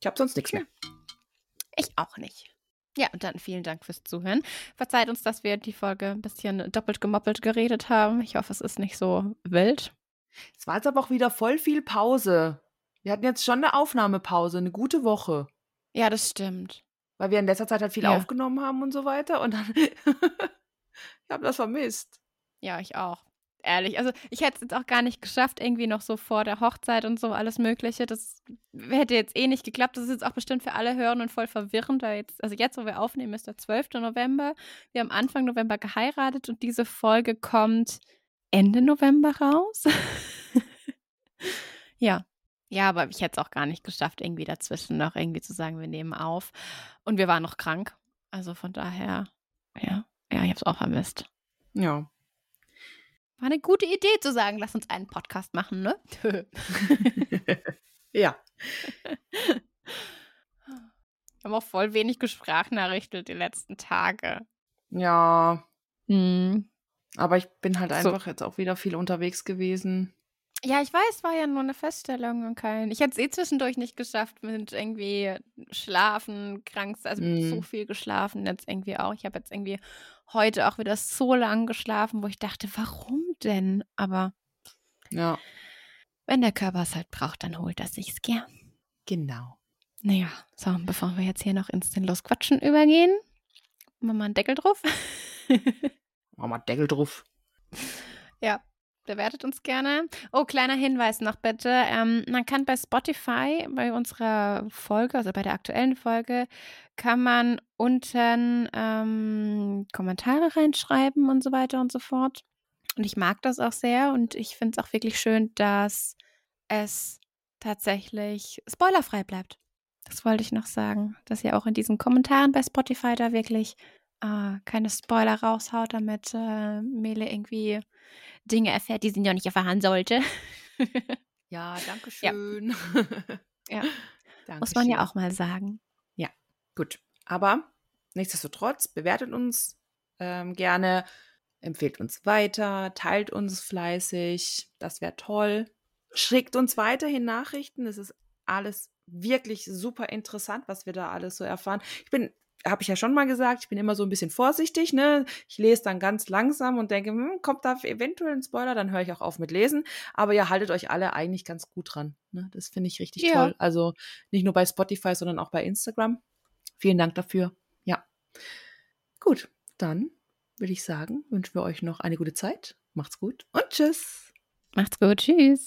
Ich habe sonst nichts mehr. Ich auch nicht. Ja, und dann vielen Dank fürs Zuhören. Verzeiht uns, dass wir die Folge ein bisschen doppelt gemoppelt geredet haben. Ich hoffe, es ist nicht so wild. Es war jetzt aber auch wieder voll viel Pause. Wir hatten jetzt schon eine Aufnahmepause, eine gute Woche. Ja, das stimmt. Weil wir in letzter Zeit halt viel Ja. aufgenommen haben und so weiter. Und dann. ich habe das vermisst. Ja, ich auch. Ehrlich. Also, ich hätte es jetzt auch gar nicht geschafft, irgendwie noch so vor der Hochzeit und so alles Mögliche. Das hätte jetzt eh nicht geklappt. Das ist jetzt auch bestimmt für alle hören und voll verwirrend, weil jetzt, also jetzt, wo wir aufnehmen, ist der 12. November. Wir haben Anfang November geheiratet und diese Folge kommt Ende November raus. ja. Ja, aber ich hätte es auch gar nicht geschafft, irgendwie dazwischen noch irgendwie zu sagen, wir nehmen auf. Und wir waren noch krank. Also von daher, ja, ja, ich habe es auch vermisst. Ja. War eine gute Idee zu sagen, lass uns einen Podcast machen, ne? ja. Wir haben auch voll wenig gesprachnachrichtet die letzten Tage. Ja. Hm. Aber ich bin halt So. einfach jetzt auch wieder viel unterwegs gewesen. Ja, ich weiß, war ja nur eine Feststellung und kein. Ich hätte es eh zwischendurch nicht geschafft mit irgendwie Schlafen, krank, also Mhm. so viel geschlafen jetzt irgendwie auch. Ich habe jetzt irgendwie heute auch wieder so lang geschlafen, wo ich dachte, warum denn? Aber Ja. wenn der Körper es halt braucht, dann holt er sich's gern. Genau. Naja, so, bevor wir jetzt hier noch ins Sinnlos Quatschen übergehen, machen wir mal einen Deckel drauf. Mach mal Deckel drauf. ja, bewertet uns gerne. Oh, kleiner Hinweis noch bitte. Ähm, man kann bei Spotify, bei unserer Folge, also bei der aktuellen Folge, kann man unten ähm, Kommentare reinschreiben und so weiter und so fort. Und ich mag das auch sehr und ich finde es auch wirklich schön, dass es tatsächlich spoilerfrei bleibt. Das wollte ich noch sagen, dass ihr auch in diesen Kommentaren bei Spotify da wirklich äh, keine Spoiler raushaut, damit äh, Mele irgendwie Dinge erfährt, die sie noch nicht erfahren sollte. Ja, danke schön. Ja. Muss man ja auch mal sagen. Ja, gut. Aber nichtsdestotrotz, bewertet uns ähm, gerne, empfehlt uns weiter, teilt uns fleißig. Das wäre toll. Schickt uns weiterhin Nachrichten. Es ist alles wirklich super interessant, was wir da alles so erfahren. Ich bin habe ich ja schon mal gesagt, ich bin immer so ein bisschen vorsichtig, ne? Ich lese dann ganz langsam und denke, hm, kommt da eventuell ein Spoiler, dann höre ich auch auf mit Lesen. Aber ihr haltet euch alle eigentlich ganz gut dran. Ne? Das finde ich richtig Ja. toll. Also nicht nur bei Spotify, sondern auch bei Instagram. Vielen Dank dafür. Ja. Gut, dann würde ich sagen, wünschen wir euch noch eine gute Zeit. Macht's gut und tschüss. Macht's gut. Tschüss.